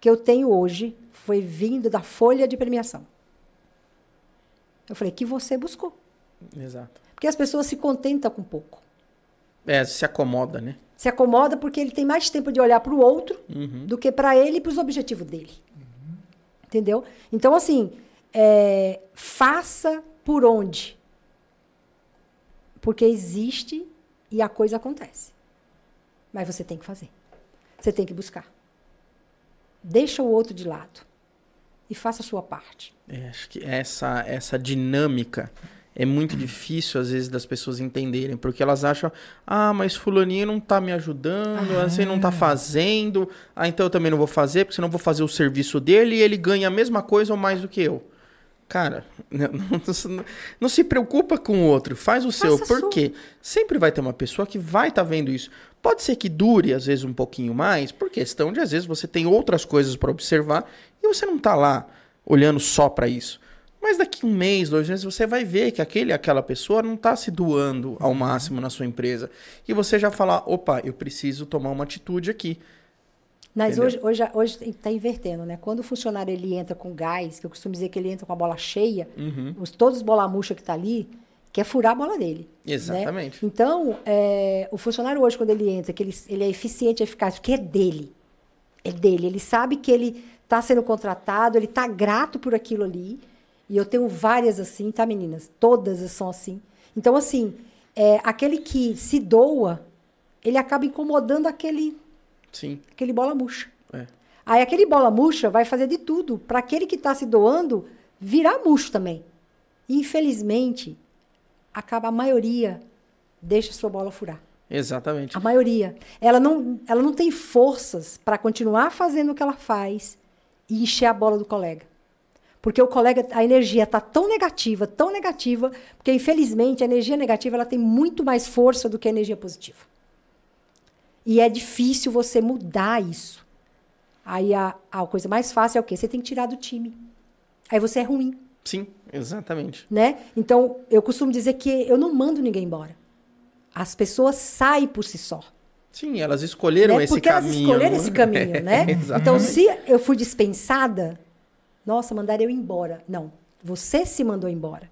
Speaker 4: que eu tenho hoje foi vindo da folha de premiação. Eu falei, que você buscou.
Speaker 3: Exato.
Speaker 4: Porque as pessoas se contentam com pouco.
Speaker 3: É, se acomoda, né?
Speaker 4: Se acomoda porque ele tem mais tempo de olhar para o outro
Speaker 3: Uhum.
Speaker 4: do que para ele e para os objetivos dele. Entendeu? Então, assim, é, faça por onde. Porque existe e a coisa acontece. Mas você tem que fazer. Você tem que buscar. Deixa o outro de lado. E faça a sua parte.
Speaker 3: É, acho que essa, essa dinâmica é muito difícil, às vezes, das pessoas entenderem, porque elas acham, ah, mas fulaninho não tá me ajudando, assim, não tá fazendo, ah, então eu também não vou fazer, porque senão eu vou fazer o serviço dele e ele ganha a mesma coisa ou mais do que eu. Cara, não, não- não se preocupa com o outro, faz o seu,
Speaker 4: Faça a
Speaker 3: porque sempre vai ter uma pessoa que vai estar vendo isso. Pode ser que dure, às vezes, um pouquinho mais, por questão de, às vezes, você tem outras coisas para observar e você não tá lá olhando só para isso. Mas daqui um mês, dois meses, você vai ver que aquele, aquela pessoa não está se doando ao máximo na sua empresa. E você já falar, opa, eu preciso tomar uma atitude aqui.
Speaker 4: Mas
Speaker 3: Entendeu?
Speaker 4: hoje hoje hoje está invertendo, né? Quando o funcionário ele entra com gás, que eu costumo dizer que ele entra com a bola cheia,
Speaker 3: Uhum.
Speaker 4: os, todos os bola murcha que tá ali, quer furar a bola dele. né?
Speaker 3: Exatamente.
Speaker 4: Então, é, o funcionário hoje, quando ele entra, que ele, ele é eficiente, eficaz, porque é dele. É dele. Ele sabe que ele está sendo contratado, ele está grato por aquilo ali. E eu tenho várias assim, tá, meninas? Todas são assim. Então, assim, é, aquele que se doa, ele acaba incomodando aquele
Speaker 3: Sim.
Speaker 4: aquele bola murcha.
Speaker 3: É.
Speaker 4: Aí aquele bola murcha vai fazer de tudo para aquele que está se doando virar murcho também. E, infelizmente, acaba a maioria deixa sua bola furar.
Speaker 3: Exatamente.
Speaker 4: A maioria. Ela não, ela não tem forças para continuar fazendo o que ela faz e encher a bola do colega. Porque o colega, a energia está tão negativa, tão negativa, porque infelizmente a energia negativa ela tem muito mais força do que a energia positiva. E é difícil você mudar isso. Aí a, a coisa mais fácil é o quê? Você tem que tirar do time. Aí você é ruim
Speaker 3: Sim, exatamente.
Speaker 4: né? Então, eu costumo dizer que eu não mando ninguém embora. As pessoas saem por si só.
Speaker 3: Sim, elas escolheram
Speaker 4: né?
Speaker 3: esse
Speaker 4: Porque
Speaker 3: caminho.
Speaker 4: elas escolheram esse caminho, né? Então, se eu fui dispensada, nossa, mandaram eu embora. Não, você se mandou embora.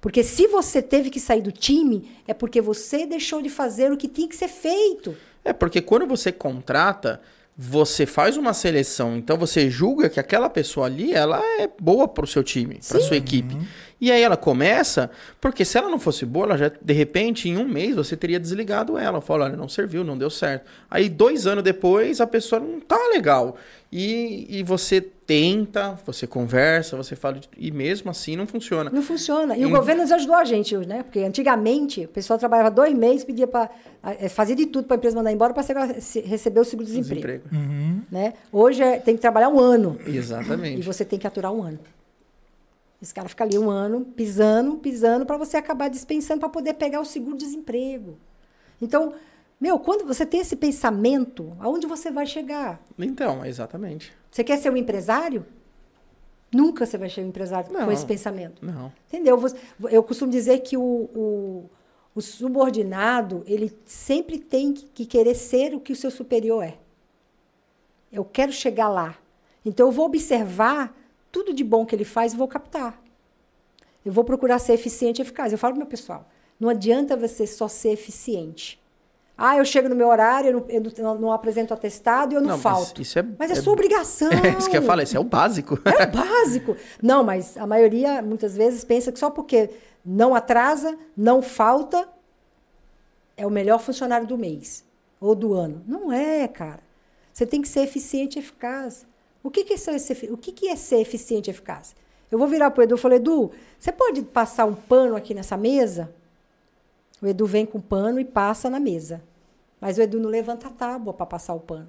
Speaker 4: Porque se você teve que sair do time, é porque você deixou de fazer o que tinha que ser feito.
Speaker 3: É porque quando você contrata, você faz uma seleção, então você julga que aquela pessoa ali, ela é boa pro seu time, pra sua equipe. E aí ela começa, porque se ela não fosse boa, ela já, de repente, em um mês, você teria desligado ela. Fala, olha, não serviu, não deu certo. Aí, dois anos depois, a pessoa não tá legal. E, e você tenta, você conversa, você fala, de- e mesmo assim não funciona.
Speaker 4: Não funciona. E o
Speaker 3: Em-
Speaker 4: governo nos ajudou a gente, né? Porque antigamente o pessoal trabalhava dois meses, pedia para fazer de tudo para a empresa mandar embora para receber o seguro-desemprego.
Speaker 3: Desemprego.
Speaker 4: Né? Hoje é- tem que trabalhar um ano e
Speaker 3: Exatamente.
Speaker 4: você tem que aturar um ano. Esse cara fica ali um ano pisando, pisando para você acabar dispensando para poder pegar o seguro-desemprego. Então, meu, quando você tem esse pensamento, aonde você vai chegar?
Speaker 3: Então, exatamente.
Speaker 4: Você quer ser um empresário? Nunca você vai ser um empresário
Speaker 3: Não.
Speaker 4: com esse pensamento.
Speaker 3: Não.
Speaker 4: Entendeu? Eu costumo dizer que o, o, o subordinado, ele sempre tem que que querer ser o que o seu superior é. Eu quero chegar lá. Então, eu vou observar tudo de bom que ele faz e vou captar. Eu vou procurar ser eficiente e eficaz. Eu falo pro meu pessoal, não adianta você só ser eficiente. Ah, eu chego no meu horário, eu não, eu não- apresento atestado e eu não,
Speaker 3: Não, mas
Speaker 4: falto.
Speaker 3: isso é-
Speaker 4: Mas é
Speaker 3: é-
Speaker 4: sua obrigação.
Speaker 3: É isso que eu falo, esse é o básico.
Speaker 4: É o básico. Não, mas a maioria, muitas vezes, pensa que só porque não atrasa, não falta, é o melhor funcionário do mês ou do ano. Não é, cara. Você tem que ser eficiente e eficaz. O que, que, é, ser, o que, que é ser eficiente e eficaz? Eu vou virar para o Edu e falar, Edu, você pode passar um pano aqui nessa mesa? O Edu vem com o pano e passa na mesa. Mas o Edu não levanta a tábua para passar o pano.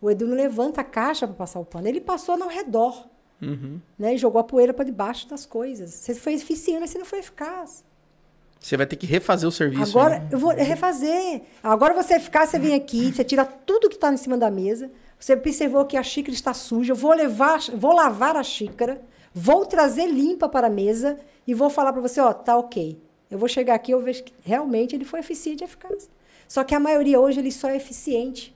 Speaker 4: O Edu não levanta a caixa para passar o pano. Ele passou ao redor
Speaker 3: Uhum.
Speaker 4: né, e jogou a poeira para debaixo das coisas. Você foi eficiente, mas você não foi eficaz.
Speaker 3: Você vai ter que refazer o serviço.
Speaker 4: Agora
Speaker 3: né?
Speaker 4: eu vou refazer. Agora você é eficaz, você vem aqui, você tira tudo que está em cima da mesa. Você observou que a xícara está suja. Eu vou levar, vou lavar a xícara, vou trazer limpa para a mesa e vou falar para você, ó, tá ok. Eu vou chegar aqui, eu vejo que realmente ele foi eficiente e eficaz. Só que a maioria hoje ele só é eficiente.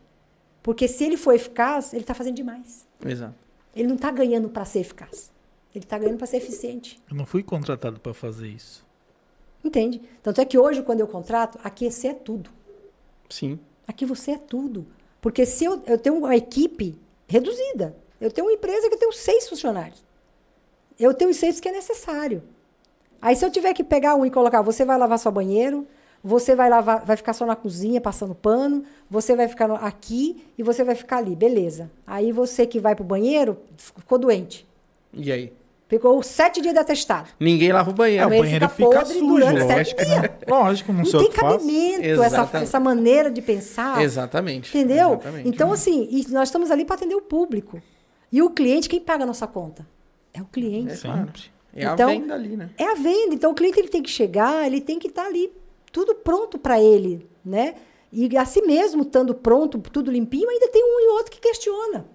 Speaker 4: Porque se ele for eficaz, ele está fazendo demais.
Speaker 3: Exato.
Speaker 4: Ele não está ganhando para ser eficaz. Ele está ganhando para ser eficiente.
Speaker 2: Eu não fui contratado para fazer isso.
Speaker 4: Entende? Tanto é que hoje, quando eu contrato, aqui você é tudo.
Speaker 3: Sim.
Speaker 4: Aqui você é tudo. Porque se eu, eu tenho uma equipe reduzida, eu tenho uma empresa que eu tenho seis funcionários. Eu tenho os seis que é necessário. Aí se eu tiver que pegar um e colocar, você vai lavar seu banheiro, você vai lavar, vai ficar só na cozinha passando pano, você vai ficar no- aqui e você vai ficar ali, beleza. Aí você que vai pro banheiro ficou doente.
Speaker 3: E aí?
Speaker 4: Ficou sete dias de atestado.
Speaker 3: Ninguém lava o banheiro.
Speaker 4: É, o banheiro fica podre durante sete
Speaker 2: lógico, né? Lógico, não,
Speaker 4: Não
Speaker 2: sei o
Speaker 4: tem cabimento essa, essa maneira de pensar.
Speaker 3: Exatamente.
Speaker 4: Entendeu?
Speaker 3: Exatamente.
Speaker 4: Então, assim, e nós estamos ali para atender o público. E o cliente, quem paga a nossa conta? É o cliente.
Speaker 3: É.
Speaker 2: Sempre.
Speaker 3: É a
Speaker 4: Então-
Speaker 3: venda ali, né?
Speaker 4: É a venda. Então, o cliente ele tem que chegar, ele tem que estar ali, tudo pronto para ele, né? E assim mesmo, estando pronto, tudo limpinho, ainda tem um e outro que questiona.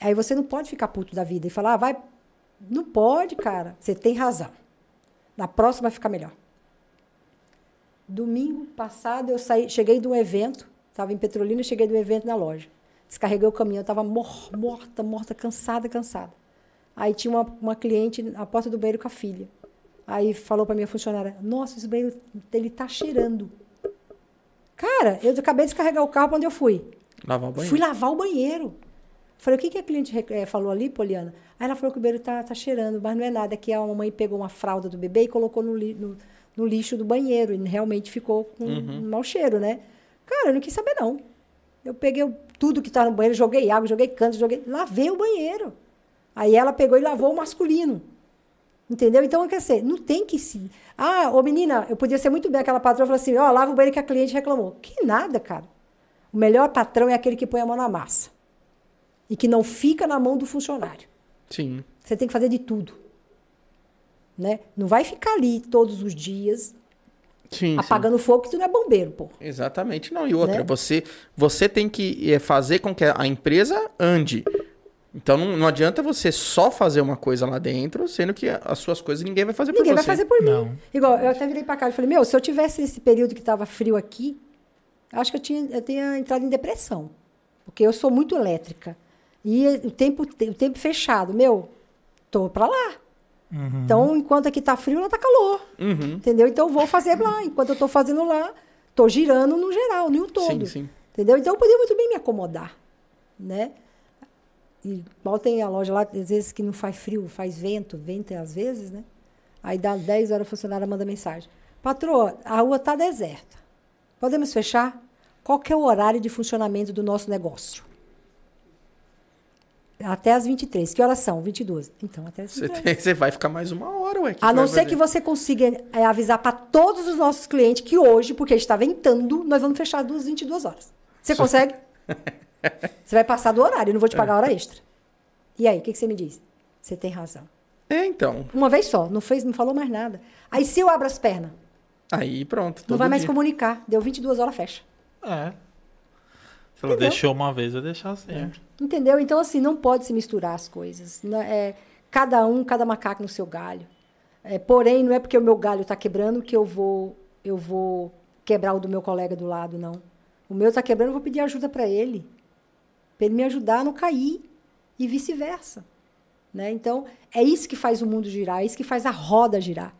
Speaker 4: Aí você não pode ficar puto da vida e falar, ah, vai. Não pode, cara. Você tem razão. Na próxima vai ficar melhor. Domingo passado eu saí, cheguei de um evento, estava em Petrolina, cheguei de um evento na loja. Descarreguei o caminhão, estava morta, morta, cansada, cansada. Aí tinha uma, uma cliente na porta do banheiro com a filha. Aí falou para minha funcionária: Nossa, esse banheiro ele tá cheirando. Cara, eu acabei de descarregar o carro para onde eu fui.
Speaker 3: Lavar o banheiro.
Speaker 4: Fui lavar o banheiro. Falei, o que, que a cliente eh, falou ali, Poliana? Aí ela falou que o banheiro tá, tá cheirando, mas não é nada, que a mamãe pegou uma fralda do bebê e colocou no, li- no- no lixo do banheiro. E realmente ficou com um mau cheiro, né? Cara, eu não quis saber, não. Eu peguei tudo que tá no banheiro, joguei água, joguei canto, joguei. Lavei o banheiro. Aí ela pegou e lavou o masculino. Entendeu? Então, quer dizer, não tem que se. Ah, ô menina, eu podia ser muito bem aquela patroa falou assim: ó, lava o banheiro que a cliente reclamou. Que nada, cara. O melhor patrão é aquele que põe a mão na massa. E que não fica na mão do funcionário.
Speaker 3: Sim.
Speaker 4: Você tem que fazer de tudo. Né? Não vai ficar ali todos os dias
Speaker 3: Sim, sim.
Speaker 4: apagando fogo, que tu não é bombeiro, pô.
Speaker 3: Exatamente. Não, e outra,
Speaker 4: Né?
Speaker 3: você, você tem que eh, fazer com que a empresa ande. Então não, não adianta você só fazer uma coisa lá dentro, sendo que as suas coisas ninguém vai fazer
Speaker 4: Ninguém
Speaker 3: por
Speaker 4: vai
Speaker 3: você.
Speaker 4: fazer por mim.
Speaker 2: Não.
Speaker 4: Igual, eu até virei pra cá e falei, meu, se eu tivesse esse período que estava frio aqui, acho que eu tinha, eu tinha entrado em depressão. Porque eu sou muito elétrica. E o tempo, o tempo fechado, meu, tô pra lá. Então, enquanto aqui tá frio, lá tá calor.
Speaker 3: Uhum.
Speaker 4: Entendeu? Então eu vou fazer lá. Enquanto eu tô fazendo lá, tô girando no geral, no todo.
Speaker 3: Sim, sim.
Speaker 4: Entendeu? Então eu podia muito bem me acomodar, né? E mal tem a loja lá, às vezes que não faz frio, faz vento, vento às vezes, né? Aí dá 10 horas a funcionária manda mensagem. Patroa, a rua tá deserta. Podemos fechar? Qual que é o horário de funcionamento do nosso negócio? Até as 23. Que horas são? 22. Então, até as
Speaker 3: Você,
Speaker 4: 23.
Speaker 3: tem- você vai ficar mais uma hora, ué. que
Speaker 4: A
Speaker 3: você
Speaker 4: não ser que você consiga é, avisar para todos os nossos clientes que hoje, porque está ventando, nós vamos fechar duas 22 horas. Você consegue? você vai passar do horário, eu não vou te pagar hora extra. E aí, o que, que você me diz? Você tem razão.
Speaker 3: É, então.
Speaker 4: Uma vez só, não fez, não falou mais nada. Aí se eu abro as pernas,
Speaker 3: Aí pronto.
Speaker 4: não vai mais
Speaker 3: dia.
Speaker 4: comunicar. Deu 22 horas, fecha.
Speaker 2: É. Se ela
Speaker 4: Entendeu?
Speaker 2: deixou uma vez, vai deixar sempre.
Speaker 4: Entendeu? Então, assim, não pode se misturar as coisas. Não- É, cada um, cada macaco no seu galho. É, porém, não é porque o meu galho está quebrando que eu vou, eu vou quebrar o do meu colega do lado, não. O meu está quebrando, eu vou pedir ajuda para ele. Para ele me ajudar a não cair. E vice-versa. Né? Então, é isso que faz o mundo girar, é isso que faz a roda girar.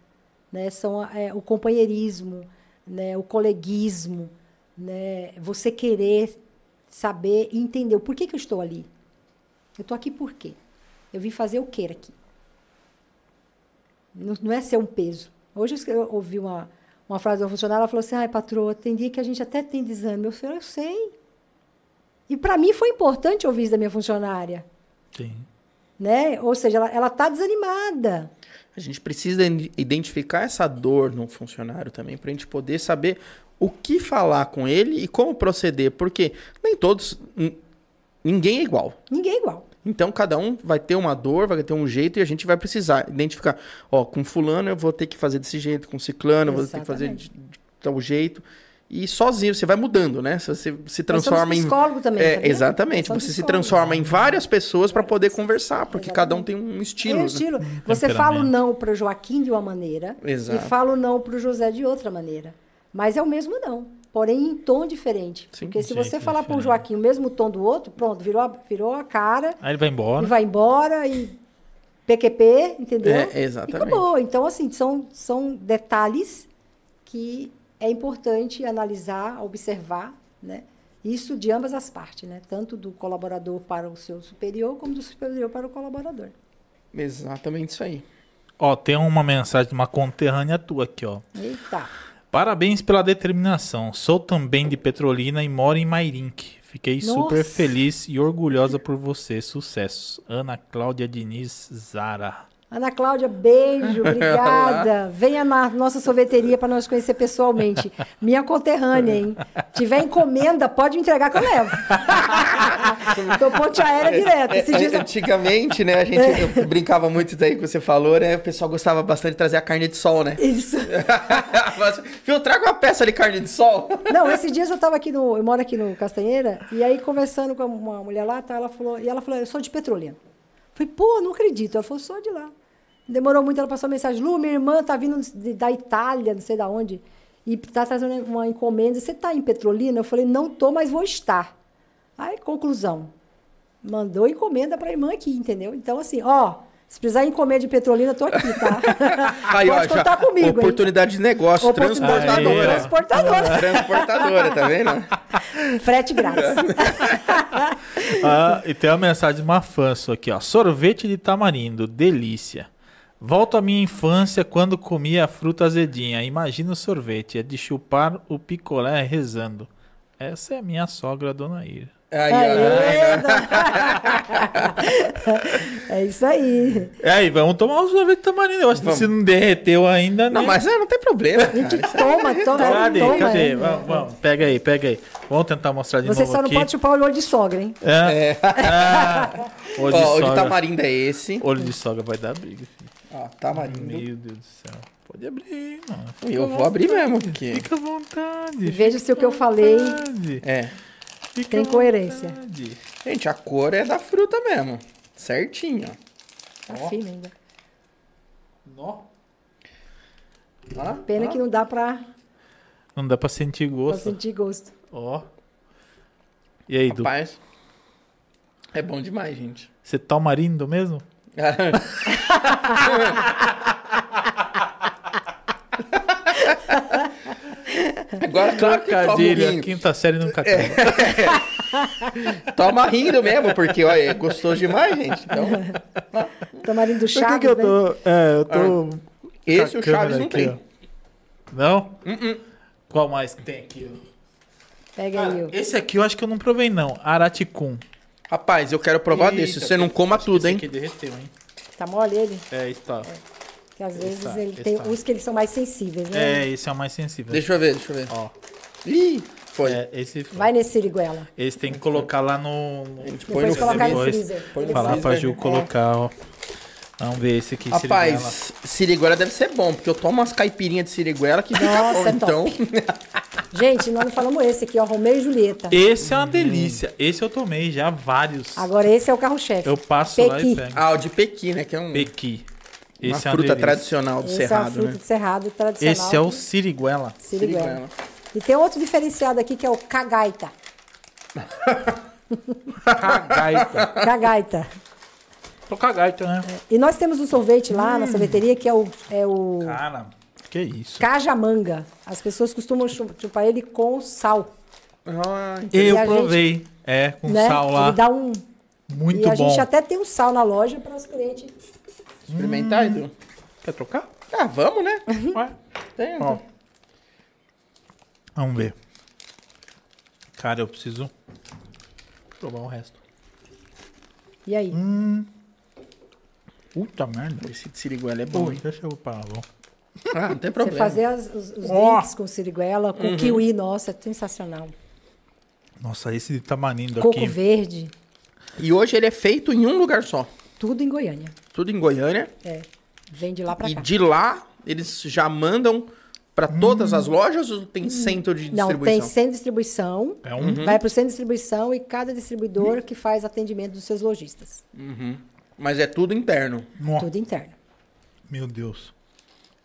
Speaker 4: Né? São é, o companheirismo, né? o coleguismo, né? você querer saber e entender o porquê que eu estou ali. Eu estou aqui por quê? Eu vim fazer o quê aqui? Não, não é ser um peso. Hoje eu ouvi uma, uma frase de uma funcionária, ela falou assim, ai, patroa, tem dia que a gente até tem desânimo. Eu falei, eu sei. E para mim foi importante ouvir isso da minha funcionária.
Speaker 2: Sim.
Speaker 4: Né? Ou seja, ela está desanimada.
Speaker 3: A gente precisa identificar essa dor no funcionário também, para a gente poder saber o que falar com ele e como proceder, porque nem todos, ninguém é igual.
Speaker 4: Ninguém é igual.
Speaker 3: Então cada um vai ter uma dor, vai ter um jeito e a gente vai precisar identificar, ó, com fulano eu vou ter que fazer desse jeito, com ciclano eu vou ter que fazer de, de tal jeito. E sozinho você vai mudando, né? Você se transforma em
Speaker 4: psicólogo também,
Speaker 3: É, exatamente, você se transforma em várias pessoas para poder conversar, porque
Speaker 4: Exatamente.
Speaker 3: cada um tem um estilo.
Speaker 4: é
Speaker 3: né?
Speaker 4: estilo. Você fala o não para o Joaquim de uma maneira
Speaker 3: Exato.
Speaker 4: e fala o não para o José de outra maneira. Mas é o mesmo não. porém em tom diferente.
Speaker 3: Sim,
Speaker 4: Porque se você falar pro
Speaker 2: diferente.
Speaker 4: Joaquim o mesmo tom do outro, pronto, virou a, virou a cara,
Speaker 2: Aí ele vai embora.
Speaker 4: e vai embora e PQP, entendeu?
Speaker 3: É,
Speaker 4: E
Speaker 3: exatamente.
Speaker 4: acabou. Então, assim, são, são detalhes que é importante analisar, observar, né? Isso de ambas as partes, né? Tanto do colaborador para o seu superior, como do superior para o colaborador.
Speaker 3: Exatamente isso aí.
Speaker 2: Ó, tem uma mensagem de uma conterrânea tua aqui, ó.
Speaker 4: Eita!
Speaker 2: Parabéns pela determinação. Sou também de Petrolina e moro em Mairink. Fiquei super
Speaker 4: Nossa.
Speaker 2: feliz e orgulhosa por você. Sucesso. Ana Cláudia Diniz Zara.
Speaker 4: Ana Cláudia, beijo, obrigada. Venha na nossa sorveteria para nós conhecer pessoalmente. Minha conterrânea, hein? Tiver encomenda, pode entregar que eu levo. Tô ponte aérea direto. Dias eu-
Speaker 3: Antigamente, né, a gente eu brincava muito daí que você falou, né? O pessoal gostava bastante de trazer a carne de sol, né?
Speaker 4: Isso.
Speaker 3: Viu, traga uma peça de carne de sol.
Speaker 4: Não, esses dias eu tava aqui no. Eu moro aqui no Castanheira, e aí conversando com uma mulher lá, tá, ela falou, e ela falou, eu sou de Petrolina. Falei, pô, não acredito. Ela falou, sou de lá. Demorou muito, ela passou mensagem, Lu, minha irmã tá vindo de- da Itália, não sei da onde, e tá trazendo uma encomenda. Você tá em Petrolina? Eu falei, não tô, mas vou estar. Aí, conclusão. Mandou encomenda pra irmã aqui, entendeu? Então, assim, ó, se precisar encomenda de Petrolina, eu tô aqui, tá?
Speaker 3: Aí,
Speaker 4: Pode
Speaker 3: ó,
Speaker 4: contar comigo, hein?
Speaker 3: Oportunidade de negócio,
Speaker 4: Oportunidade
Speaker 2: de
Speaker 3: transportadora.
Speaker 2: negócio.
Speaker 4: Transportadora.
Speaker 3: Transportadora, tá vendo?
Speaker 4: Frete grátis.
Speaker 2: Ah, e tem uma mensagem de uma fã sua aqui, ó. Sorvete de tamarindo, delícia. Volto à minha infância quando comia a fruta azedinha. Imagina o sorvete, é de chupar o picolé rezando. Essa é a minha sogra, dona Ira.
Speaker 3: Aí, ó.
Speaker 4: É isso aí.
Speaker 2: E aí, vamos tomar um sorvete de tamarindo. Eu acho que
Speaker 3: Vamos.
Speaker 2: se não derreteu ainda,
Speaker 3: Não,
Speaker 2: né?
Speaker 3: mas é, não tem problema.
Speaker 4: Toma, toma,
Speaker 2: Cadê?
Speaker 4: toma.
Speaker 2: Cadê?
Speaker 4: é.
Speaker 2: Vamos, vamos. Pega aí, pega aí. Vamos tentar mostrar de
Speaker 4: Você
Speaker 2: novo
Speaker 4: só não
Speaker 2: aqui.
Speaker 4: pode chupar o olho de sogra, hein?
Speaker 2: É. Ah, olho, de
Speaker 3: Ó, o de
Speaker 2: sogra.
Speaker 3: tamarindo é esse.
Speaker 2: olho de sogra vai dar briga, filho.
Speaker 3: Ó, tamarindo.
Speaker 2: Meu Deus do céu. Pode abrir, mano.
Speaker 3: Eu vou abrir mesmo, porque...
Speaker 2: Fica à vontade.
Speaker 4: Veja
Speaker 2: fica
Speaker 4: se o que eu
Speaker 2: à
Speaker 4: falei
Speaker 2: vontade,
Speaker 3: É.
Speaker 2: fica
Speaker 4: tem coerência.
Speaker 2: vontade.
Speaker 3: Gente, a cor é da fruta mesmo. Certinho,
Speaker 4: Tá firme ainda.
Speaker 2: Nó.
Speaker 3: ó. Ó,
Speaker 4: Pena
Speaker 3: ó.
Speaker 4: que não dá pra,
Speaker 2: Não dá pra sentir
Speaker 4: pra
Speaker 2: gosto.
Speaker 4: sentir gosto.
Speaker 2: Ó. E aí, Du?
Speaker 3: Rapaz, é bom demais, gente.
Speaker 2: Você tá marindo mesmo?
Speaker 3: Agora, claro que toma rindo.
Speaker 2: quinta série nunca
Speaker 3: É.
Speaker 2: acaba.
Speaker 3: Toma rindo mesmo, porque, olha, é gostoso demais, gente. Então,
Speaker 4: Tamarindo
Speaker 2: Por que
Speaker 4: Chaves,
Speaker 2: que eu
Speaker 4: né?
Speaker 2: tô... É, eu tô...
Speaker 3: esse
Speaker 2: com a
Speaker 3: o Chaves não
Speaker 2: aqui,
Speaker 3: tem.
Speaker 2: ó. Não?
Speaker 3: Uh-uh.
Speaker 2: Qual mais que tem aqui?
Speaker 4: Pega aí. Ó.
Speaker 2: esse aqui eu acho que eu não provei, não. Araticum.
Speaker 3: Rapaz, eu quero provar
Speaker 2: Eita,
Speaker 3: desse. Você não coma
Speaker 2: que
Speaker 3: tudo,
Speaker 2: esse
Speaker 3: hein?
Speaker 2: aqui derreteu, hein?
Speaker 4: Tá mole ele?
Speaker 2: É, está.
Speaker 4: Que às vezes
Speaker 2: Está,
Speaker 4: ele tem
Speaker 2: está.
Speaker 4: uns que eles são mais sensíveis, né?
Speaker 2: É, esse é o mais sensível.
Speaker 3: Deixa eu ver, deixa eu ver.
Speaker 2: Ó,
Speaker 3: Ih, foi.
Speaker 2: é, esse foi.
Speaker 4: Vai nesse siriguela.
Speaker 2: Esse tem que colocar lá no... no-
Speaker 3: A gente põe no
Speaker 4: colocar no
Speaker 2: depois.
Speaker 4: freezer.
Speaker 3: Põe no
Speaker 2: Falar pra
Speaker 3: freezer.
Speaker 2: Ju colocar, ó. Vamos ver esse aqui.
Speaker 3: Rapaz, siriguela deve ser bom, porque eu tomo umas caipirinhas de siriguela que fica
Speaker 4: Nossa,
Speaker 3: bom.
Speaker 4: é
Speaker 3: Então,
Speaker 4: Gente, nós não falamos esse aqui, ó. Romeu e Julieta.
Speaker 2: siriguela. Esse é uma delícia. Esse eu tomei já vários.
Speaker 4: Agora esse é o carro-chefe.
Speaker 2: Eu passo lá
Speaker 4: Pequi.
Speaker 2: e pego.
Speaker 3: ah, o de Pequi, né? Que é um,
Speaker 2: Pequi.
Speaker 3: Uma
Speaker 2: Esse é
Speaker 3: fruta
Speaker 2: delícia.
Speaker 3: tradicional do
Speaker 4: Esse é a
Speaker 3: Cerrado,
Speaker 4: fruta
Speaker 3: né?
Speaker 4: de cerrado tradicional.
Speaker 2: Esse é o siriguela.
Speaker 4: siriguela.
Speaker 3: Siriguela.
Speaker 4: E tem outro diferenciado aqui que é o cagaita.
Speaker 2: Cagaita.
Speaker 4: Cagaita.
Speaker 2: Tô cagaita, né?
Speaker 4: E nós temos um sorvete lá na sorveteria que é o, é o
Speaker 2: Cara, que isso.
Speaker 4: cajamanga. As pessoas costumam chu- chupar ele com sal,
Speaker 3: Ah,
Speaker 2: Eu
Speaker 4: E a gente-
Speaker 2: provei. É, com
Speaker 4: né?
Speaker 2: sal lá.
Speaker 4: Ele dá um...
Speaker 2: Muito
Speaker 4: e a
Speaker 2: bom.
Speaker 4: gente até tem um sal na loja para os clientes.
Speaker 3: Experimentar, Edu?
Speaker 2: Quer trocar?
Speaker 3: Ah, vamos, né?
Speaker 2: Ué.
Speaker 3: Tem,
Speaker 2: Ó. Vamos ver. Cara, eu preciso provar o resto.
Speaker 4: E aí?
Speaker 2: Hum. Puta merda.
Speaker 3: Esse de siriguela é bom,
Speaker 2: Pô,
Speaker 3: hein?
Speaker 2: deixa eu parar, vamos.
Speaker 3: Ah, não tem
Speaker 4: Você
Speaker 3: problema.
Speaker 4: fazer as- os, os drinks com siriguela, com kiwi, nossa, é sensacional.
Speaker 2: Nossa, esse de tamarindo
Speaker 4: Coco
Speaker 2: aqui.
Speaker 4: verde,
Speaker 3: E hoje ele é feito em um lugar só.
Speaker 4: Tudo em Goiânia.
Speaker 3: Tudo em Goiânia.
Speaker 4: É. Vem de lá pra
Speaker 3: E
Speaker 4: cá.
Speaker 3: de lá, eles já mandam pra todas as lojas ou tem centro de
Speaker 4: Hum. Não, tem
Speaker 3: distribuição?
Speaker 4: sem distribuição.
Speaker 2: É um.
Speaker 4: Vai pro centro de distribuição e cada distribuidor que faz atendimento dos seus lojistas.
Speaker 3: Mas é tudo interno.
Speaker 2: Nó.
Speaker 4: Tudo interno.
Speaker 2: Meu Deus.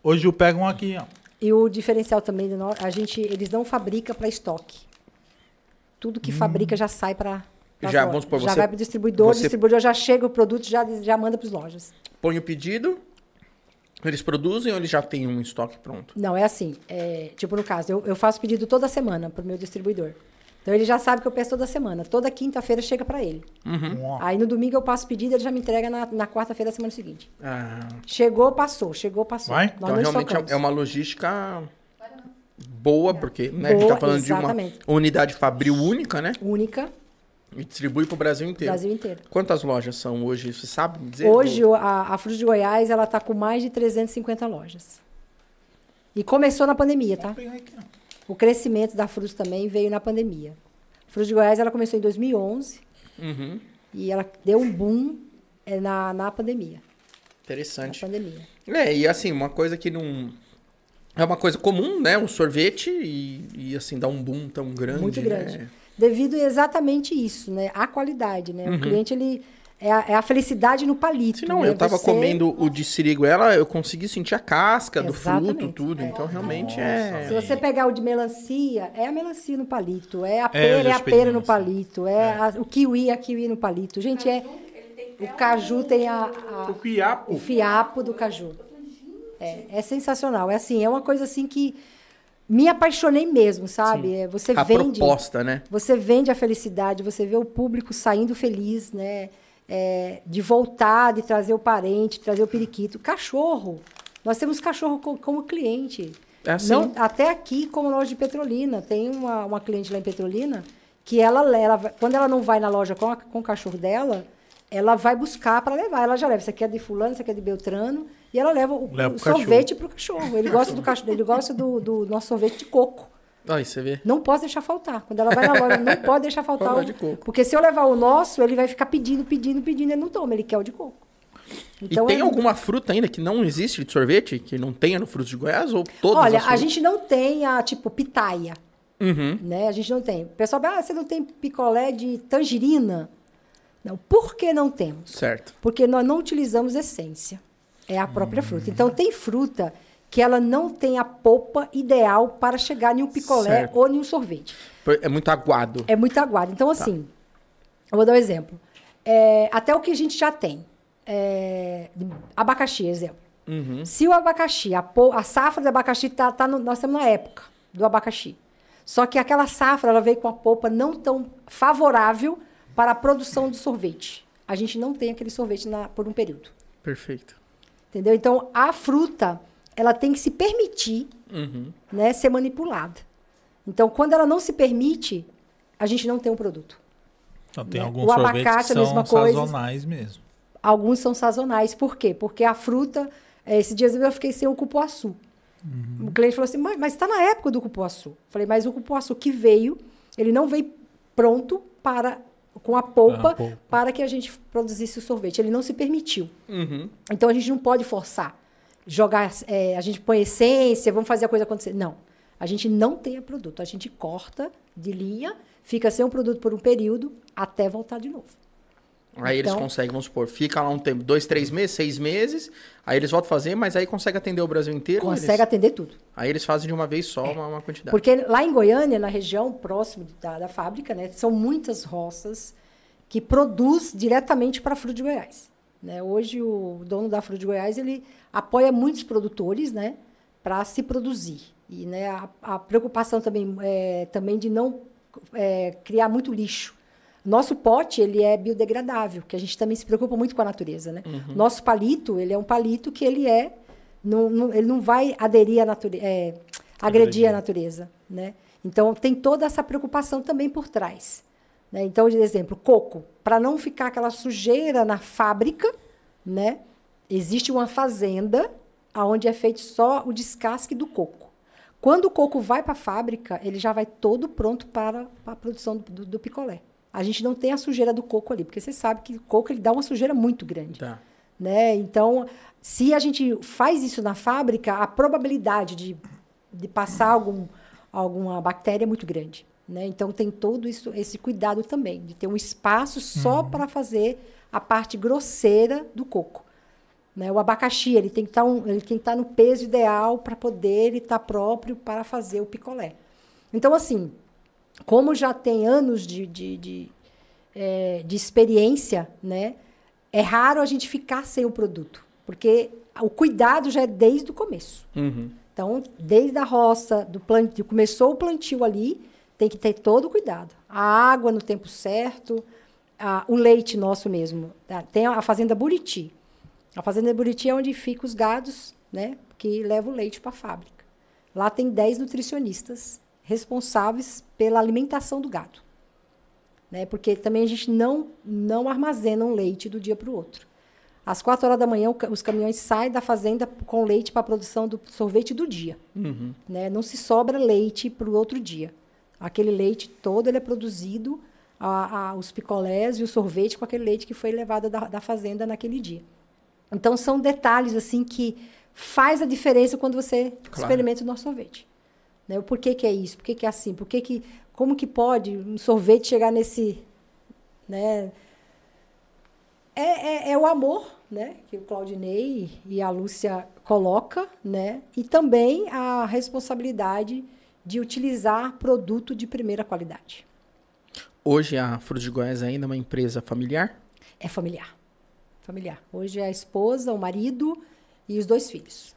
Speaker 2: Hoje eu pego um aqui, ó.
Speaker 4: E o diferencial também, do a gente, eles não fabricam para estoque. Tudo que fabrica já sai para
Speaker 3: Já, vamos supor,
Speaker 4: já
Speaker 3: você-
Speaker 4: vai para o distribuidor,
Speaker 3: você-
Speaker 4: o distribuidor já chega o produto, já, já manda para as lojas.
Speaker 3: Põe o pedido, eles produzem ou eles já têm um estoque pronto?
Speaker 4: Não, é assim. é, tipo, no caso, eu, eu faço pedido toda semana para o meu distribuidor. Então ele já sabe que eu peço toda semana. Toda quinta-feira chega para ele.
Speaker 3: Uhum.
Speaker 4: Aí no domingo eu passo pedido, ele já me entrega na, na quarta-feira da semana seguinte.
Speaker 3: Ah,
Speaker 4: Chegou, passou. Chegou, passou.
Speaker 2: Vai?
Speaker 4: Nós
Speaker 3: então realmente
Speaker 4: estocamos.
Speaker 3: é- uma logística boa, porque né, a gente
Speaker 4: Boa,
Speaker 3: tá falando de
Speaker 4: exatamente.
Speaker 3: uma unidade fabril única, né?
Speaker 4: Única,
Speaker 3: E distribui pro Brasil inteiro.
Speaker 4: Brasil inteiro.
Speaker 3: Quantas lojas são hoje? Você sabe dizer?
Speaker 4: Hoje, o- a, a Fruta de Goiás, ela tá com mais de 350 lojas. E começou na pandemia, tá? O crescimento da Fruta também veio na pandemia. A Fruta de Goiás, ela começou em 2011
Speaker 3: Uhum.
Speaker 4: e ela deu um boom é, na, na pandemia. Na
Speaker 3: Interessante.
Speaker 4: pandemia.
Speaker 3: É, e assim, uma coisa que não. É uma coisa comum, né? O sorvete e, e, assim, dá um boom tão grande.
Speaker 4: Muito grande.
Speaker 3: né?
Speaker 4: Devido exatamente isso, né? A qualidade, né? O cliente, ele... É a, é a felicidade no palito.
Speaker 3: Se não,
Speaker 4: né?
Speaker 3: eu tava
Speaker 4: Você-
Speaker 3: comendo o de siriguela, eu consegui sentir a casca do fruto, tudo.
Speaker 4: É.
Speaker 3: Então, realmente
Speaker 4: Se
Speaker 3: é.
Speaker 4: você pegar o de melancia, é a melancia no palito, é a
Speaker 2: eu
Speaker 4: pera,
Speaker 2: já
Speaker 4: é a pera no
Speaker 2: melancia.
Speaker 4: palito, é, a- o kiwi, é a kiwi no palito. Gente, é o caju tem a, a- o
Speaker 3: fiapo.
Speaker 4: fiapo do caju. É, é sensacional. É assim, é uma coisa assim que me apaixonei mesmo, sabe? É, Você
Speaker 3: A
Speaker 4: vende,
Speaker 3: proposta, né?
Speaker 4: você vende a felicidade, você vê o público saindo feliz, né? É, de voltar, de trazer o parente, trazer o periquito. Cachorro. Nós temos cachorro co- como cliente.
Speaker 3: É assim.
Speaker 4: Não, até aqui, como loja de Petrolina. Tem uma, uma cliente lá em Petrolina que ela, ela quando ela não vai na loja com, a- com o cachorro dela, ela vai buscar para levar. Ela já leva. Isso aqui é de fulano, isso aqui é de Beltrano. E ela leva o,
Speaker 2: Leva
Speaker 4: o
Speaker 2: pro
Speaker 4: sorvete para o cachorro. Ele gosta do cachorro, ele gosta do, do nosso sorvete de coco.
Speaker 3: Aí você vê.
Speaker 4: Não posso deixar faltar. Quando ela vai na loja, não pode deixar faltar o
Speaker 3: de coco.
Speaker 4: Porque se eu levar o nosso, ele vai ficar pedindo, pedindo, pedindo, ele não toma, ele quer o de coco. Então,
Speaker 3: e tem
Speaker 4: é-
Speaker 3: alguma fruta ainda que não existe de sorvete? Que não tenha no fruto de Goiás? Ou todas
Speaker 4: Olha,
Speaker 3: as
Speaker 4: a gente não tem a, tipo, pitaia,
Speaker 3: Uhum.
Speaker 4: né? A gente não tem. O pessoal fala, ah, você não tem picolé de tangerina? Não. Por que não temos?
Speaker 3: Certo.
Speaker 4: Porque nós não utilizamos essência. É a própria
Speaker 3: Hum.
Speaker 4: fruta. Então, tem fruta que ela não tem a polpa ideal para chegar em um picolé
Speaker 3: Certo.
Speaker 4: ou em um sorvete.
Speaker 3: É muito aguado.
Speaker 4: É muito aguado. Então, assim, eu vou dar um exemplo. É, até o que a gente já tem. É, abacaxi, exemplo.
Speaker 3: Uhum.
Speaker 4: Se o abacaxi, a, a safra de abacaxi, tá, tá no- nós estamos na época do abacaxi. Só que aquela safra ela veio com a polpa não tão favorável para a produção de sorvete. A gente não tem aquele sorvete na- por um período.
Speaker 3: Perfeito.
Speaker 4: Entendeu? Então, a fruta, ela tem que se permitir
Speaker 3: Uhum.
Speaker 4: né, ser manipulada. Então, quando ela não se permite, a gente não tem um produto.
Speaker 2: Então tem
Speaker 4: né?
Speaker 2: alguns
Speaker 4: O abacate
Speaker 2: que
Speaker 4: é a mesma
Speaker 2: são
Speaker 4: coisa.
Speaker 2: sazonais mesmo.
Speaker 4: Alguns são sazonais. Por quê? Porque a fruta. eh, Esse dias eu fiquei sem o cupuaçu. O cliente falou assim: mas está na época do cupuaçu. Falei, mas o cupuaçu que veio, ele não veio pronto para com a polpa,
Speaker 2: Ah, polpa.
Speaker 4: para que a gente produzisse o sorvete. Ele não se permitiu.
Speaker 3: Uhum.
Speaker 4: Então a gente não pode forçar. Jogar, eh, a gente põe essência, vamos fazer a coisa acontecer. Não. A gente não tem o produto. A gente corta de linha, fica sem o produto por um período, até voltar de novo.
Speaker 3: Aí eles
Speaker 4: Então-
Speaker 3: conseguem, vamos supor, fica lá um tempo, dois, três meses, seis meses, aí eles voltam a fazer, mas aí consegue atender o Brasil inteiro?
Speaker 4: Consegue
Speaker 3: eles-
Speaker 4: atender tudo.
Speaker 3: Aí eles fazem de uma vez só uma, uma quantidade.
Speaker 4: Porque lá em Goiânia, na região próximo da, da fábrica, né, são muitas roças que produz diretamente para a Fruta de Goiás. Né? Hoje, o dono da Fruta de Goiás ele apoia muitos produtores né, para se produzir. E né, a, a preocupação também, é, também de não é, criar muito lixo. Nosso pote ele é biodegradável, que a gente também se preocupa muito com a natureza. Né? Nosso palito ele é um palito que ele é não, não- ele não vai aderir à natureza, é, agredir a natureza, né? Então tem toda essa preocupação também por trás, né? Então, de exemplo, coco, para não ficar aquela sujeira na fábrica, né? Existe uma fazenda aonde é feito só o descasque do coco. Quando o coco vai para a fábrica, ele já vai todo pronto para, para a produção do, do- do picolé. A gente não tem a sujeira do coco ali, porque você sabe que o coco ele dá uma sujeira muito grande
Speaker 3: Tá.
Speaker 4: né? Então, se a gente faz isso na fábrica, a probabilidade de, de passar algum, alguma bactéria é muito grande, né? Então, tem todo isso, esse cuidado também, de ter um espaço só para fazer a parte grosseira do coco. Né? O abacaxi ele tem que estar um, estar no peso ideal para poder ele estar próprio para fazer o picolé. Então assim, como já tem anos de, de, de, é, de experiência, né? É raro a gente ficar sem o produto, porque o cuidado já é desde o começo.
Speaker 3: Uhum.
Speaker 4: Então, desde a roça, do plantio, começou o plantio ali, tem que ter todo o cuidado. A água no tempo certo, a, o leite nosso mesmo. Tá? Tem a fazenda Buriti. A fazenda Buriti é onde ficam os gados, né, que levam o leite para a fábrica. Lá tem 10 nutricionistas responsáveis pela alimentação do gado. Né, porque também a gente não, não armazena um leite do dia para o outro. Às quatro horas da manhã, os caminhões saem da fazenda com leite para a produção do sorvete do dia.
Speaker 3: Uhum.
Speaker 4: Né? Não se sobra leite para o outro dia. Aquele leite todo ele é produzido, a, a, os picolés e o sorvete com aquele leite que foi levado da, da fazenda naquele dia. Então, são detalhes assim que faz a diferença quando você claro. experimenta o nosso sorvete. Né? O porquê que é isso? Por que, que é assim? Por que que, como que pode um sorvete chegar nesse... Né? É, é, é, o amor, né, que o Claudinei e a Lúcia coloca, né, e também a responsabilidade de utilizar produto de primeira qualidade.
Speaker 3: Hoje a Frutos de Goiás é ainda uma empresa familiar?
Speaker 4: É familiar, familiar. Hoje é a esposa, o marido e os dois filhos.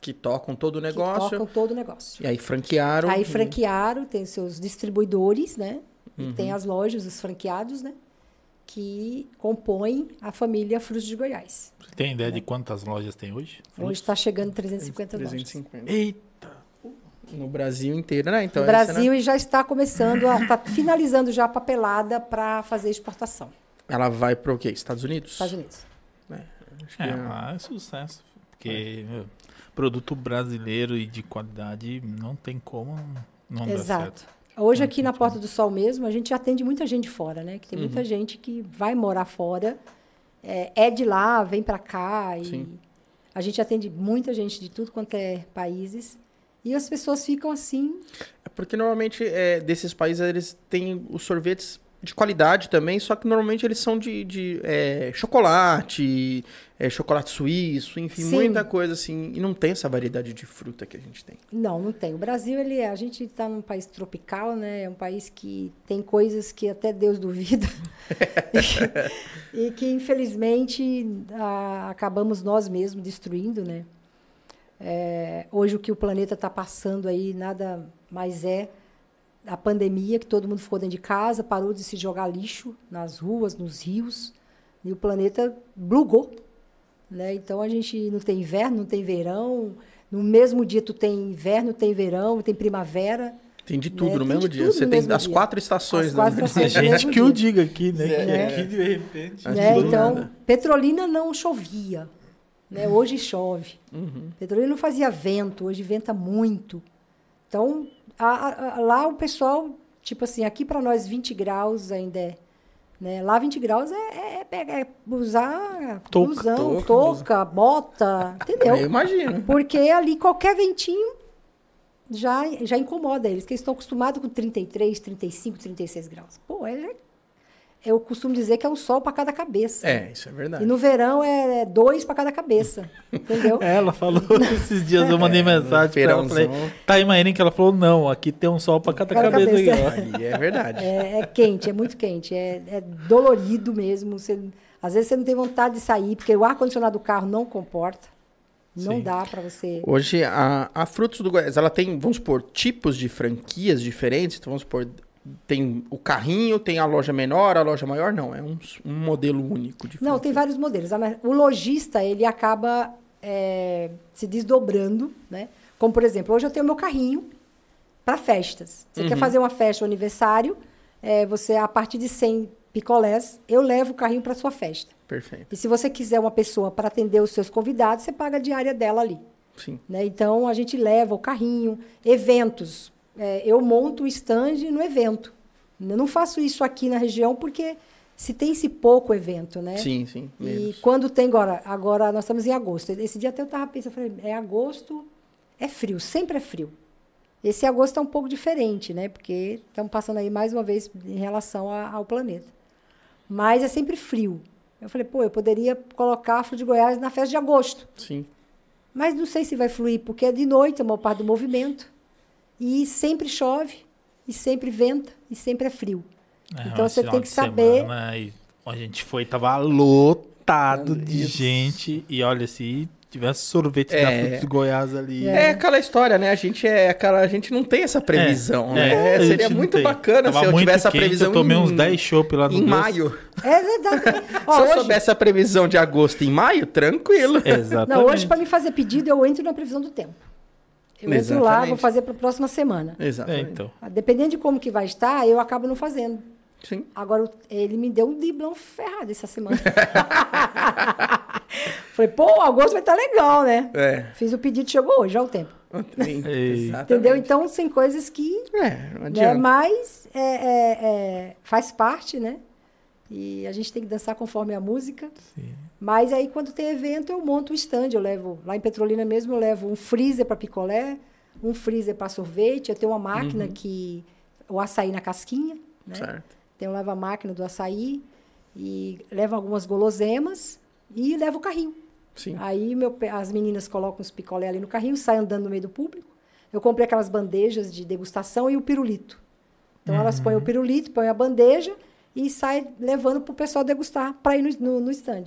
Speaker 3: Que tocam todo o negócio.
Speaker 4: Que tocam todo o negócio.
Speaker 3: E aí franquearam.
Speaker 4: Aí franquearam, tem seus distribuidores, né? Uhum. E tem as lojas, os franqueados, né? que compõem a família Frutos de Goiás.
Speaker 2: Você tem ideia de quantas lojas tem hoje?
Speaker 4: Hoje está chegando 350, 350 lojas.
Speaker 2: Eita!
Speaker 3: No Brasil inteiro, né? Então,
Speaker 4: no Brasil né? e já está começando, a, está finalizando já a papelada para fazer exportação.
Speaker 3: Ela vai para o quê? Estados Unidos?
Speaker 4: Estados Unidos.
Speaker 2: É, é, é... é sucesso. Porque é. Produto brasileiro e de qualidade não tem como não Exato. dar certo.
Speaker 4: Hoje aqui na Porta do Sol mesmo, a gente atende muita gente fora, né? Que tem muita uhum. gente que vai morar fora, é, é de lá, vem para cá e Sim. a gente atende muita gente de tudo quanto é países e as pessoas ficam assim.
Speaker 3: É porque normalmente é, desses países eles têm os sorvetes de qualidade também, só que normalmente eles são de, de é, chocolate, é, chocolate suíço, enfim, Sim. muita coisa assim. E não tem essa variedade de fruta que a gente tem.
Speaker 4: Não, não tem. O Brasil, ele é, a gente está num país tropical, né? É um país que tem coisas que até Deus duvida. e, e, que, infelizmente, a, acabamos nós mesmos destruindo, né? É, hoje o que o planeta está passando aí nada mais é a pandemia, que todo mundo ficou dentro de casa, parou de se jogar lixo nas ruas, nos rios, e o planeta blugou. Né? Então a gente não tem inverno, não tem verão. No mesmo dia tu tem inverno, tem verão, tem primavera.
Speaker 3: Tem de tudo né? no tem mesmo dia. Você tem as dia. quatro estações. As
Speaker 2: quatro estações a gente que o diga aqui, né?
Speaker 4: É.
Speaker 2: Que aqui de repente.
Speaker 4: Né? Então, nada. Petrolina não chovia. Né? Hoje chove. Uhum. Petrolina não fazia vento, hoje venta muito. Então, a, a, lá o pessoal, tipo assim, aqui para nós 20 graus ainda é. Né? Lá 20 graus é, é, é, é usar touca, blusão, touca, touca bota, entendeu?
Speaker 3: Eu imagino.
Speaker 4: Porque ali qualquer ventinho já, já incomoda eles, que eles estão acostumados com 33, 35, 36 graus. Pô, é eu costumo dizer que é um sol para cada cabeça.
Speaker 3: É, isso é verdade.
Speaker 4: E no verão é, dois para cada cabeça. entendeu?
Speaker 2: Ela falou esses dias, eu mandei é, mensagem para ela. Falei, tá aí, Maíra, que ela falou: não, aqui tem um sol para cada, cada, cabeça. cabeça.
Speaker 3: É verdade.
Speaker 4: É, é, quente, é muito quente. É, é dolorido mesmo. Você, às vezes você não tem vontade de sair, porque o ar-condicionado do carro não comporta. Não Sim. dá para você.
Speaker 3: Hoje, a, a Frutos do Goiás, ela tem, vamos supor, tipos de franquias diferentes. Então, vamos supor, tem o carrinho, tem a loja menor, a loja maior, não. É um, um modelo único. De
Speaker 4: não, tem vários modelos. O lojista, ele acaba é, se desdobrando, né? Como, por exemplo, hoje eu tenho meu carrinho para festas. Você uhum. quer fazer uma festa, um aniversário, é, você, a partir de 100 picolés, eu levo o carrinho para sua festa.
Speaker 3: Perfeito.
Speaker 4: E se você quiser uma pessoa para atender os seus convidados, você paga a diária dela ali.
Speaker 3: Sim.
Speaker 4: Né? Então, a gente leva o carrinho, eventos é, eu monto o stand no evento. Eu não faço isso aqui na região porque se tem esse pouco evento, né?
Speaker 3: Sim, sim.
Speaker 4: Menos. E quando tem agora, agora nós estamos em agosto. Esse dia até eu estava pensando, falei, é agosto, é frio, sempre é frio. Esse agosto é um pouco diferente, né? Porque estamos passando aí mais uma vez em relação a, ao planeta. Mas é sempre frio. Eu falei, pô, eu poderia colocar Afro de Goiás na festa de agosto.
Speaker 3: Sim.
Speaker 4: Mas não sei se vai fluir, porque é de noite a maior parte do movimento. E sempre chove, e sempre venta, e sempre é frio.
Speaker 2: É,
Speaker 4: Então você tem que saber-
Speaker 2: semana, a gente foi, tava lotado de gente. E olha, se tivesse sorvete da
Speaker 3: É.
Speaker 2: Frutos de Goiás ali.
Speaker 3: É. aquela história, né? A gente é aquela, a gente não tem essa previsão,
Speaker 2: É,
Speaker 3: né?
Speaker 2: a
Speaker 3: Seria muito bacana
Speaker 2: Tava
Speaker 3: se eu
Speaker 2: muito
Speaker 3: tivesse a
Speaker 2: quente,
Speaker 3: previsão
Speaker 2: Eu tomei
Speaker 3: em,
Speaker 2: uns 10 chopp lá no
Speaker 3: em
Speaker 2: Deus.
Speaker 3: maio.
Speaker 4: É verdade. Ó,
Speaker 3: se eu
Speaker 4: hoje-
Speaker 3: soubesse a previsão de agosto em maio, tranquilo.
Speaker 2: Exatamente.
Speaker 4: Não, hoje, para me fazer pedido, eu entro na previsão do tempo. Eu entro lá,
Speaker 3: Exatamente.
Speaker 4: vou fazer para a próxima semana.
Speaker 2: É,
Speaker 3: Exatamente.
Speaker 2: então.
Speaker 4: Ah, Dependendo de como que vai estar, eu acabo não fazendo.
Speaker 3: Sim.
Speaker 4: Agora, ele me deu um diblão ferrado essa semana. Falei, pô, agosto vai estar legal, né?
Speaker 3: É.
Speaker 4: Fiz o pedido, chegou hoje, já é o tempo.
Speaker 3: Exatamente.
Speaker 4: Entendeu? Então, tem coisas que
Speaker 3: É, não
Speaker 4: né?
Speaker 3: adianta.
Speaker 4: Mas é, é, é, faz parte, né? E a gente tem que dançar conforme a música. Mas aí, quando tem evento, eu monto o stand. Eu levo, lá em Petrolina mesmo, eu levo um freezer para picolé, um freezer para sorvete. Eu tenho uma máquina que... O açaí na casquinha, né?
Speaker 3: Certo.
Speaker 4: Eu levo a máquina do açaí e levo algumas guloseimas e levo o carrinho.
Speaker 3: Sim.
Speaker 4: Aí meu as meninas colocam os picolé ali no carrinho, saem andando no meio do público. Eu comprei aquelas bandejas de degustação e o pirulito. Então elas põem o pirulito, põem a bandeja e saem levando para o pessoal degustar para ir no, no, no stand.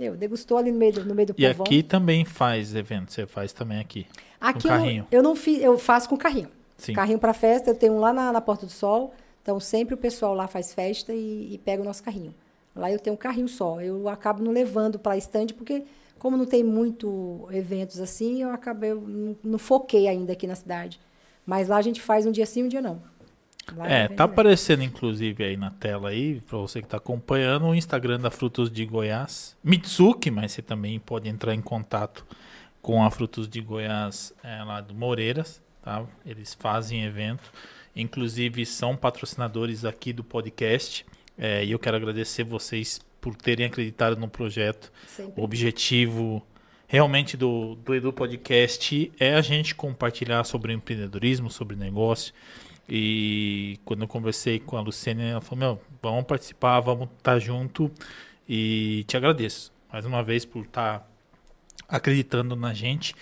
Speaker 4: Meu, degustou ali no meio do, no meio do
Speaker 2: E
Speaker 4: povão.
Speaker 2: aqui também faz evento, você faz também aqui.
Speaker 4: Aqui
Speaker 2: com
Speaker 4: eu não-
Speaker 2: carrinho.
Speaker 4: Eu, não fiz, eu faço com carrinho.
Speaker 2: Sim.
Speaker 4: Carrinho para festa, eu tenho um lá na, na Porta do Sol. Então sempre o pessoal lá faz festa e, e pega o nosso carrinho. Lá eu tenho um carrinho só. Eu acabo não levando para stand porque como não tem muito eventos assim, eu acabei eu não, não foquei ainda aqui na cidade. Mas lá a gente faz um dia sim, um dia não. Lá
Speaker 2: É, tá aparecendo inclusive aí na tela aí, pra você que tá acompanhando, o Instagram da Frutos de Goiás, Mitsuki, mas você também pode entrar em contato com a Frutos de Goiás é, lá do Moreiras, tá? Eles fazem evento, inclusive são patrocinadores aqui do podcast, é, e eu quero agradecer vocês por terem acreditado no projeto.
Speaker 4: Sempre.
Speaker 2: O objetivo realmente do, do Edu Podcast é a gente compartilhar sobre empreendedorismo, sobre negócio. E quando eu conversei com a Luciene, ela falou: Meu, vamos participar, vamos estar junto. E te agradeço mais uma vez por estar acreditando na gente.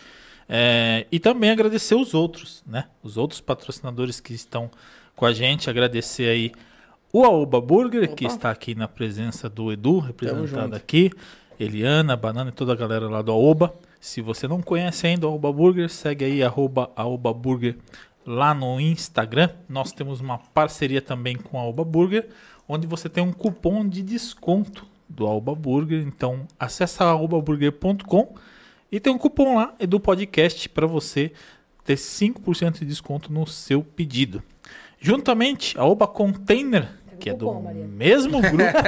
Speaker 2: É, e também agradecer os outros, né? Os outros patrocinadores que estão com a gente. Agradecer aí o Aoba Burger, que
Speaker 3: Opa.
Speaker 2: está aqui na presença do Edu, representado aqui. Eliana, Banana e toda a galera lá do Aoba. Se você não conhece ainda o Aoba Burger, segue aí arroba Aoba Burger lá no Instagram. Nós temos uma parceria também com a Aoba Burger, onde você tem um cupom de desconto do Aoba Burger. Então, acessa aobaburger.com e tem um cupom lá, Edu Podcast, para você ter 5% de desconto no seu pedido. Juntamente, a Oba Container, que é do
Speaker 4: cupom, Maria.
Speaker 2: mesmo grupo.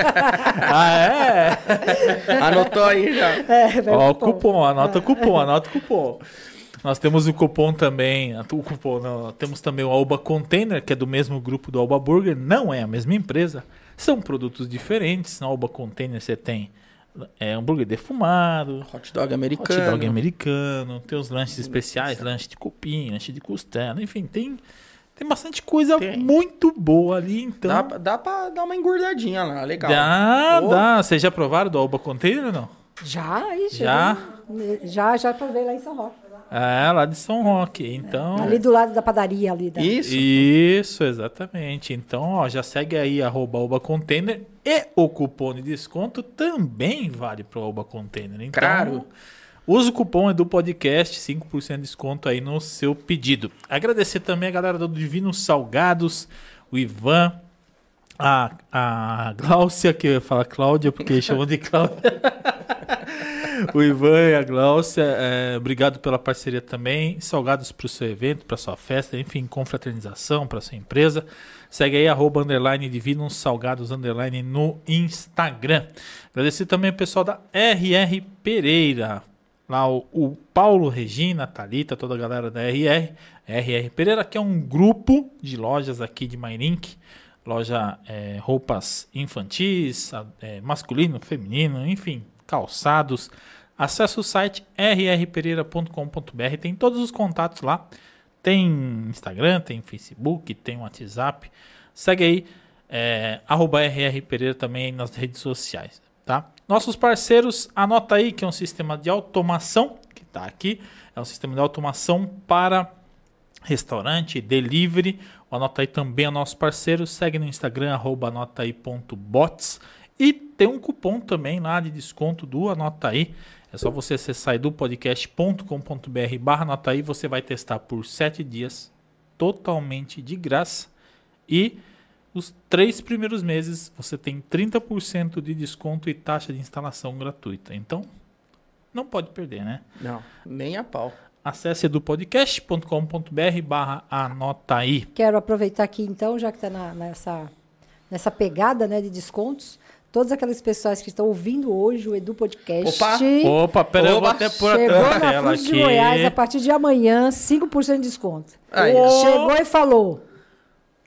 Speaker 2: ah, é?
Speaker 3: Anotou aí já.
Speaker 4: É,
Speaker 2: Ó, o
Speaker 4: pro
Speaker 2: cupom, anota o cupom, anota o cupom. Nós temos o cupom também, o cupom, não, temos também o Alba Container, que é do mesmo grupo do Alba Burger, não é a mesma empresa, são produtos diferentes. Na Alba Container você tem é, hambúrguer defumado,
Speaker 3: Hot dog
Speaker 2: hot
Speaker 3: americano.
Speaker 2: dog americano, tem os lanches especiais, lanche de cupim, lanche de costela, enfim, tem, tem bastante coisa
Speaker 3: Tem.
Speaker 2: muito boa ali, então...
Speaker 3: Dá, pra- dá pra dar uma engordadinha lá, legal.
Speaker 2: Dá, dá. Vocês já provaram do Alba Container ou não?
Speaker 4: Já,
Speaker 2: Já?
Speaker 4: Já, já provei lá em São Roque.
Speaker 2: É, lá de São Roque. Então.
Speaker 4: Ali do lado da padaria ali. Da...
Speaker 3: Isso.
Speaker 2: Isso, exatamente. Então, ó, já segue aí arroba Alba Container e o cupom de desconto também vale para o Alba Container. Então,
Speaker 3: Claro.
Speaker 2: usa o cupom é do podcast, 5% de desconto aí no seu pedido. Agradecer também a galera do Divino Salgados, o Ivan, a, a Gláucia, que eu ia falar Cláudia, porque chamam de Cláudia. o Ivan e a Gláucia, é, obrigado pela parceria também. Salgados para o seu evento, para sua festa, enfim, confraternização para sua empresa. Segue aí, arroba, underline, divinos salgados, underline, no Instagram. Agradecer também o pessoal da RR Pereira. Lá o, o Paulo, Regina, Thalita, toda a galera da RR. RR Pereira, que é um grupo de lojas aqui de Mairink. Loja é, roupas infantis, é, masculino, feminino, enfim, calçados. Acesse o site rrpereira.com.br, tem todos os contatos lá. Tem Instagram, tem Facebook, tem WhatsApp. Segue aí, é, arroba RR Pereira também nas redes sociais, tá? Nossos parceiros, anota aí que é um sistema de automação, que está aqui, é um sistema de automação para restaurante, delivery. Anota aí também é nosso parceiro, segue no Instagram, arroba anotaí.bots. E tem um cupom também lá de desconto do Anota aí. É só você acessar edupodcast.com.br barra Anota aí, você vai testar por 7 dias totalmente de graça. E os três primeiros meses você tem 30% de desconto e taxa de instalação gratuita. Então, não pode perder, né?
Speaker 3: Não, nem a pau.
Speaker 2: Acesse edupodcast.com.br barra anota aí.
Speaker 4: Quero aproveitar aqui então, já que está nessa, nessa pegada né, de descontos, todas aquelas pessoas que estão ouvindo hoje o Edu Podcast.
Speaker 3: Opa!
Speaker 2: Opa, pera, eu vou até pôr
Speaker 4: Chegou
Speaker 2: a
Speaker 4: na
Speaker 2: tela
Speaker 4: Frutos de
Speaker 2: aqui.
Speaker 4: Goiás, a partir de amanhã, 5% de desconto.
Speaker 3: Aí,
Speaker 4: Chegou e falou.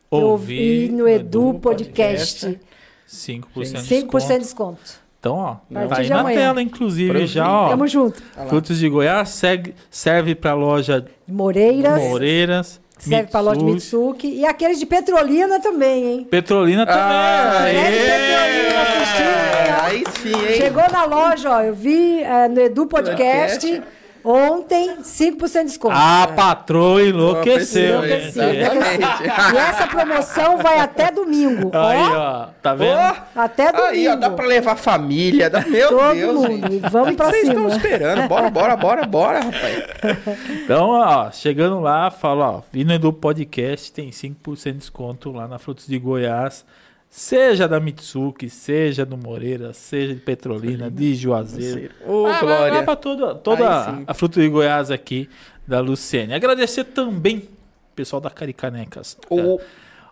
Speaker 4: Ouvi no Edu Podcast.
Speaker 2: 5% de
Speaker 4: 5% de
Speaker 2: desconto.
Speaker 4: desconto.
Speaker 2: Então, ó,
Speaker 4: A partir
Speaker 2: tá aí
Speaker 4: de
Speaker 2: na
Speaker 4: amanhã.
Speaker 2: tela, inclusive,
Speaker 3: Pra
Speaker 2: já, ó.
Speaker 4: Tamo junto.
Speaker 2: Frutos de Goiás segue, serve para loja
Speaker 4: Moreiras,
Speaker 2: Moreiras.
Speaker 4: Serve para loja de. Mitsuki. E aqueles de Petrolina também, hein?
Speaker 2: Petrolina também.
Speaker 3: Ah,
Speaker 4: é! Petrolina assistindo,
Speaker 3: É, aí sim, hein?
Speaker 4: Chegou na loja, ó. Eu vi é, no Edu Podcast.
Speaker 3: Podcast.
Speaker 4: Ontem, 5% de desconto.
Speaker 2: A patroa enlouqueceu,
Speaker 3: Enlouqueceu,
Speaker 2: gente.
Speaker 3: exatamente.
Speaker 4: E essa promoção vai até domingo.
Speaker 2: Aí,
Speaker 4: ó,
Speaker 2: ó, tá vendo?
Speaker 3: Ó,
Speaker 4: até domingo.
Speaker 3: aí, ó, dá pra levar a família. Dá... Meu
Speaker 4: Todo
Speaker 3: Deus,
Speaker 4: mundo.
Speaker 3: gente.
Speaker 4: Vamos pra
Speaker 3: vocês
Speaker 4: cima.
Speaker 3: estão esperando? Bora, bora, bora, bora, rapaz.
Speaker 2: Então, ó, chegando lá, fala, ó, vindo do podcast, tem 5% de desconto lá na Frutos de Goiás. Seja da Mitsuki, seja do Moreira, seja de Petrolina, de Juazeiro.
Speaker 3: Ô,
Speaker 2: Ah, vai-
Speaker 3: Glória.
Speaker 2: vai pra toda, toda a Fruta de Goiás aqui da Luciene. Agradecer também o pessoal da Caricanecas.
Speaker 3: Ô,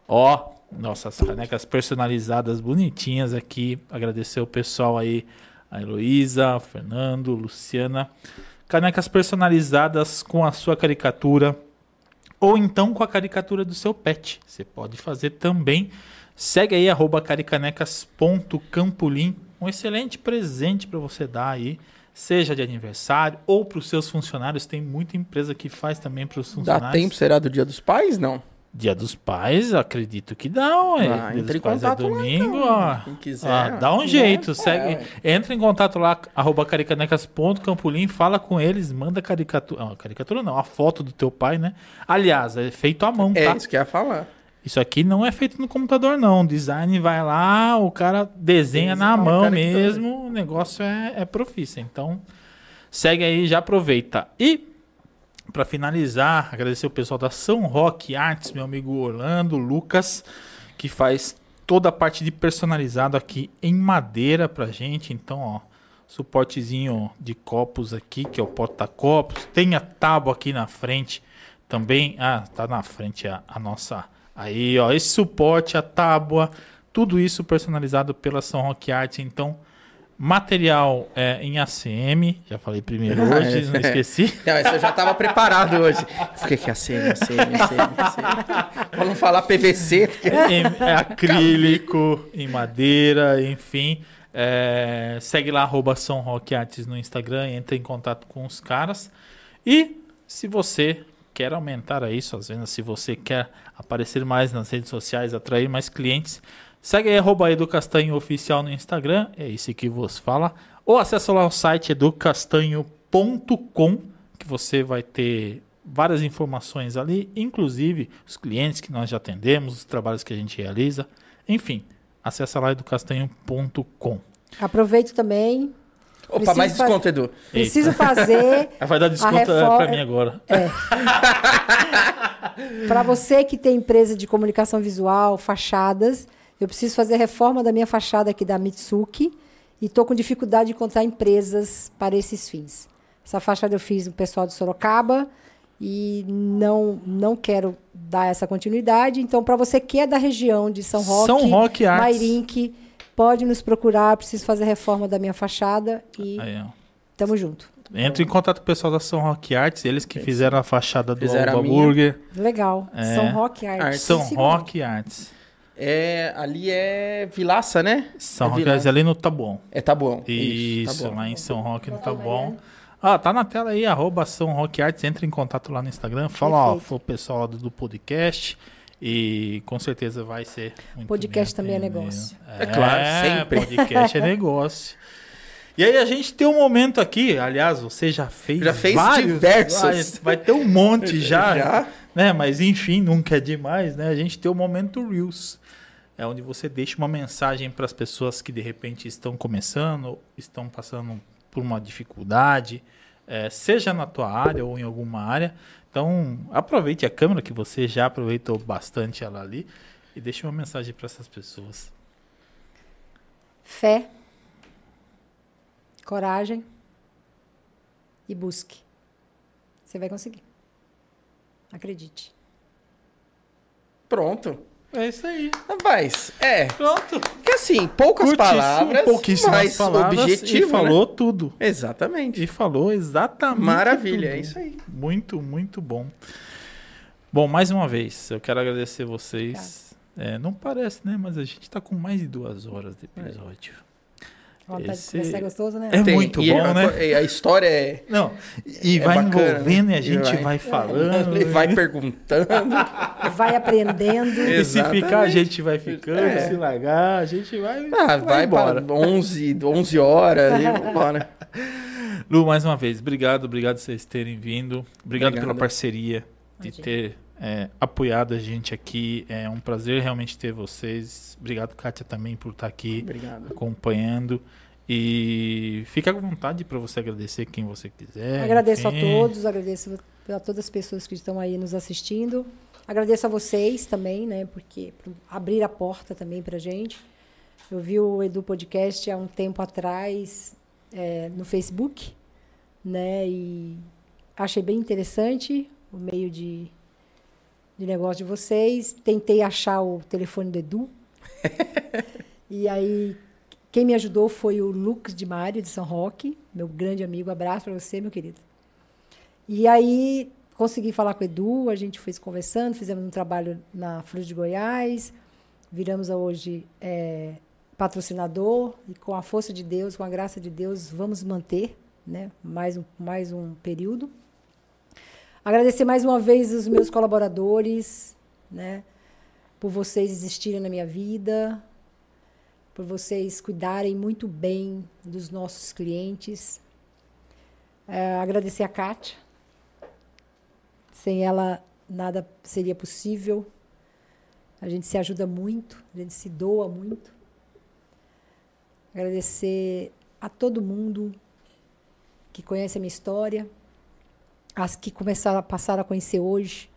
Speaker 2: Ó, nossas canecas personalizadas bonitinhas aqui. Agradecer o pessoal aí, a Heloísa, o Fernando, Luciana. Canecas personalizadas com a sua caricatura ou então com a caricatura do seu pet. Você pode fazer também. Segue aí, arroba caricanecas.campolim. Um excelente presente para você dar aí, seja de aniversário ou para os seus funcionários. Tem muita empresa que faz também para os
Speaker 3: dá
Speaker 2: funcionários.
Speaker 3: tempo, será do Dia dos Pais? Não.
Speaker 2: Dia dos Pais, acredito que dá, ué.
Speaker 3: Ah,
Speaker 2: Dia dos Pais é
Speaker 3: contato lá,
Speaker 2: domingo,
Speaker 3: então.
Speaker 2: ó.
Speaker 3: Quem quiser,
Speaker 2: Ah, dá um jeito,
Speaker 3: É,
Speaker 2: segue.
Speaker 3: ué.
Speaker 2: Entra em contato lá, arroba caricanecas.campolim, fala com eles, manda caricatura. Não, caricatura não, a foto do teu pai, né? Aliás, é feito à mão,
Speaker 3: É
Speaker 2: tá?
Speaker 3: isso que eu ia falar.
Speaker 2: Isso aqui não é feito no computador, não. O design vai lá, o cara desenha na
Speaker 3: Desenha,
Speaker 2: mão
Speaker 3: cara,
Speaker 2: mesmo, o negócio é, é profício. Então, segue aí, já aproveita. E, para finalizar, agradecer o pessoal da São Roque Arts, meu amigo Orlando, Lucas, que faz toda a parte de personalizado aqui em madeira pra gente. Então, ó, suportezinho de copos aqui, que é o porta-copos. Tem a tábua aqui na frente também. Ah, tá na frente a, a nossa. Aí, ó, esse suporte, a tábua, tudo isso personalizado pela São Roque Arts. Então, material é, em ACM, já falei primeiro hoje, não esqueci.
Speaker 3: Não, esse eu já tava preparado hoje. Fiquei aqui, ACM, ACM, ACM, ACM. Pra não falar PVC, porque...
Speaker 2: em é acrílico, em madeira, enfim. É, segue lá, arroba São Roque Artes no Instagram, entra em contato com os caras. E se você quer aumentar aí suas vendas, se você quer aparecer mais nas redes sociais, atrair mais clientes, segue aí, Oficial no Instagram, é esse que vos fala. Ou acessa lá o site educastanho.com, que você vai ter várias informações ali, inclusive os clientes que nós já atendemos, os trabalhos que a gente realiza. Enfim, acessa lá educastanho.com.
Speaker 4: Aproveito também.
Speaker 3: Opa,
Speaker 4: Preciso
Speaker 3: mais desconto, Edu.
Speaker 4: Preciso fazer
Speaker 2: Vai dar desconto
Speaker 4: reforma-
Speaker 2: para mim agora.
Speaker 4: Para você que tem empresa de comunicação visual, fachadas, eu preciso fazer a reforma da minha fachada aqui da Mitsuki e estou com dificuldade de encontrar empresas para esses fins. Essa fachada eu fiz no pessoal de Sorocaba e não não quero dar essa continuidade. Então, para você que é da região de São Roque,
Speaker 2: São Roque Arts.
Speaker 4: Mairink, pode nos procurar. Preciso fazer a reforma da minha fachada e
Speaker 2: Aí, ó.
Speaker 4: tamo junto.
Speaker 2: Entra em contato com o pessoal da São Roque Arts, eles que fizeram a fachada do
Speaker 3: Fizeram.
Speaker 2: Burger.
Speaker 4: Legal.
Speaker 2: É.
Speaker 4: São Roque Arts.
Speaker 3: Arts.
Speaker 2: São. Roque Arts.
Speaker 3: É, ali é Vilaça, né?
Speaker 2: São
Speaker 3: é
Speaker 2: Roque. Arts ali no Taboão.
Speaker 3: É, tá bom.
Speaker 2: Isso,
Speaker 3: tá bom.
Speaker 2: lá em São Roque no Taboão. Ah, tá na tela aí, arroba São Roque Arts, entra em contato lá no Instagram, fala, ó,
Speaker 4: Perfeito.
Speaker 2: foi o pessoal do podcast e com certeza vai ser muito
Speaker 4: Podcast
Speaker 2: bem
Speaker 4: também é negócio.
Speaker 3: É claro, sempre.
Speaker 2: podcast é negócio. E aí a gente tem um momento aqui, aliás, você já fez
Speaker 3: Já fez
Speaker 2: vários,
Speaker 3: diversos.
Speaker 2: vai- Vai ter um monte já,
Speaker 3: Já?
Speaker 2: né? Mas enfim, nunca é demais, né? A gente tem o momento Reels. É onde você deixa uma mensagem para as pessoas que de repente estão começando, estão passando por uma dificuldade, eh, seja na tua área ou em alguma área. Então, aproveite a câmera que você já aproveitou bastante ela ali e deixe uma mensagem para essas pessoas.
Speaker 4: Fé, coragem e busque. Você vai conseguir. Acredite.
Speaker 3: Pronto.
Speaker 2: É isso aí.
Speaker 3: Rapaz, é.
Speaker 2: Pronto.
Speaker 3: Que assim, poucas
Speaker 2: Curtíssimo,
Speaker 3: palavras,
Speaker 2: pouquíssimas
Speaker 3: mas
Speaker 2: palavras
Speaker 3: objetivo,
Speaker 2: e falou tudo.
Speaker 3: né? Exatamente.
Speaker 2: E falou exatamente
Speaker 3: Maravilha,
Speaker 2: tudo.
Speaker 3: é isso aí.
Speaker 2: Muito, muito bom. Bom, mais uma vez, eu quero agradecer vocês. É, não parece, né? Mas a gente tá com mais de duas horas de episódio.
Speaker 4: Vontade
Speaker 2: Esse-
Speaker 4: de é gostoso, né?
Speaker 2: É
Speaker 3: Tem-
Speaker 2: muito
Speaker 3: e
Speaker 2: bom,
Speaker 3: a,
Speaker 2: né?
Speaker 3: e A história é.
Speaker 2: Não, e
Speaker 3: É
Speaker 2: vai
Speaker 3: bacana,
Speaker 2: envolvendo
Speaker 3: né?
Speaker 2: e a gente
Speaker 3: E vai-
Speaker 2: vai, falando.
Speaker 3: Ele vai perguntando.
Speaker 4: Vai aprendendo.
Speaker 2: E se ficar, a gente vai ficando.
Speaker 3: É.
Speaker 2: Se largar, a gente vai.
Speaker 3: Ah, vai,
Speaker 2: embora.
Speaker 3: para 11, 11 horas e vambora.
Speaker 2: Lu, mais uma vez, obrigado, obrigado por vocês terem vindo. Obrigado, pela
Speaker 3: Obrigado.
Speaker 2: parceria, de
Speaker 4: Imagina.
Speaker 2: ter é, apoiado a gente aqui. É um prazer realmente ter vocês. Obrigado, Kátia, também por estar aqui
Speaker 3: Obrigado.
Speaker 2: acompanhando. E fica à vontade para você agradecer quem você quiser.
Speaker 4: Agradeço a
Speaker 2: enfim.
Speaker 4: todos, agradeço a todas as pessoas que estão aí nos assistindo. Agradeço a vocês também, né? Porque por abrir a porta também pra gente. Eu vi o Edu Podcast há um tempo atrás é, no Facebook, né? E achei bem interessante o meio de, de negócio de vocês. Tentei achar o telefone do Edu. e aí, quem me ajudou foi o Lucas de Mário, de São Roque, meu grande amigo. Abraço para você, meu querido. E aí, consegui falar com o Edu, a gente foi conversando, fizemos um trabalho na Flor de Goiás, viramos a hoje é, patrocinador, e com a força de Deus, com a graça de Deus, vamos manter né, mais, um, mais um período. Agradecer mais uma vez os meus colaboradores, né, por vocês existirem na minha vida, por vocês cuidarem muito bem dos nossos clientes. É, agradecer a Kátia. Sem ela, nada seria possível. A gente se ajuda muito, a gente se doa muito. Agradecer a todo mundo que conhece a minha história, as que começaram a passar a conhecer hoje.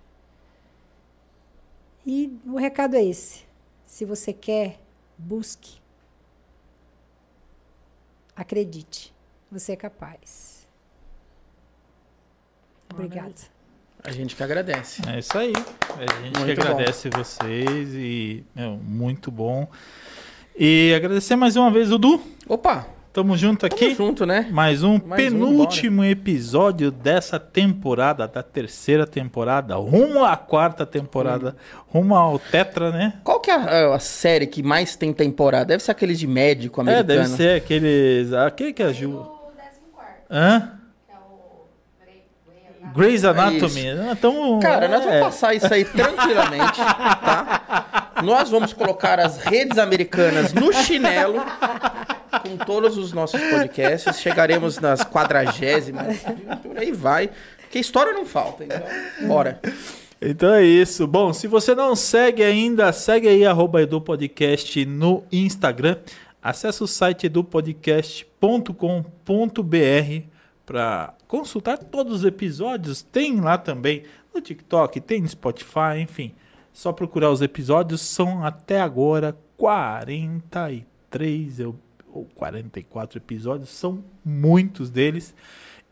Speaker 4: E o recado é esse. Se você quer, busque. Acredite, você é capaz. Obrigada.
Speaker 3: A gente que agradece.
Speaker 2: É isso aí. A gente
Speaker 3: Muito
Speaker 2: que agradece vocês e meu, muito bom. E agradecer mais uma vez o Du.
Speaker 3: Opa,
Speaker 2: Tamo junto aqui.
Speaker 3: tamo junto, né?
Speaker 2: Mais um
Speaker 3: Mais um,
Speaker 2: penúltimo episódio dessa temporada, da terceira temporada, rumo à quarta temporada, rumo ao Tetra, né?
Speaker 3: Qual que é a, a série que mais tem temporada? Deve ser aqueles de médico
Speaker 2: É,
Speaker 3: americano.
Speaker 2: deve ser aqueles. Aquele que é a Ju. Hã? Grey's Anatomy. Ah, Tamo,
Speaker 3: Cara, nós
Speaker 2: é.
Speaker 3: vamos passar isso aí tranquilamente, tá? Nós vamos colocar as redes americanas no chinelo com todos os nossos podcasts. Chegaremos nas quadragésimas, por aí vai. Porque história não falta, então bora.
Speaker 2: Então é isso. Bom, se você não segue ainda, segue aí arroba EduPodcast no Instagram. Acesse o site edupodcast.com.br para consultar todos os episódios. Tem lá também no TikTok, tem no Spotify, enfim. Só procurar os episódios. São até agora 43 eu- ou 44 episódios. São muitos deles.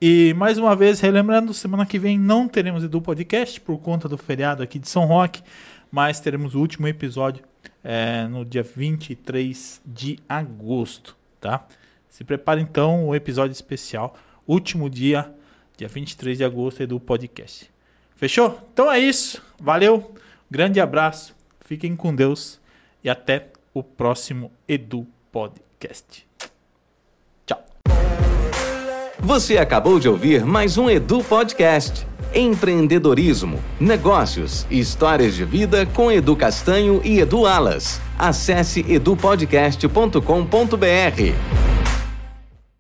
Speaker 2: E mais uma vez, relembrando, semana que vem não teremos Edu Podcast por conta do feriado aqui de São Roque, mas teremos o último episódio é, no dia 23 de agosto, tá? Se prepare então o episódio especial, último dia, dia 23 de agosto, Edu Podcast. Fechou? Então é isso. Valeu, grande abraço, fiquem com Deus e até o próximo Edu Podcast. Tchau.
Speaker 1: Você acabou de ouvir mais um Edu Podcast. Empreendedorismo, negócios e histórias de vida com Edu Castanho e Edu Alas. Acesse edupodcast.com.br.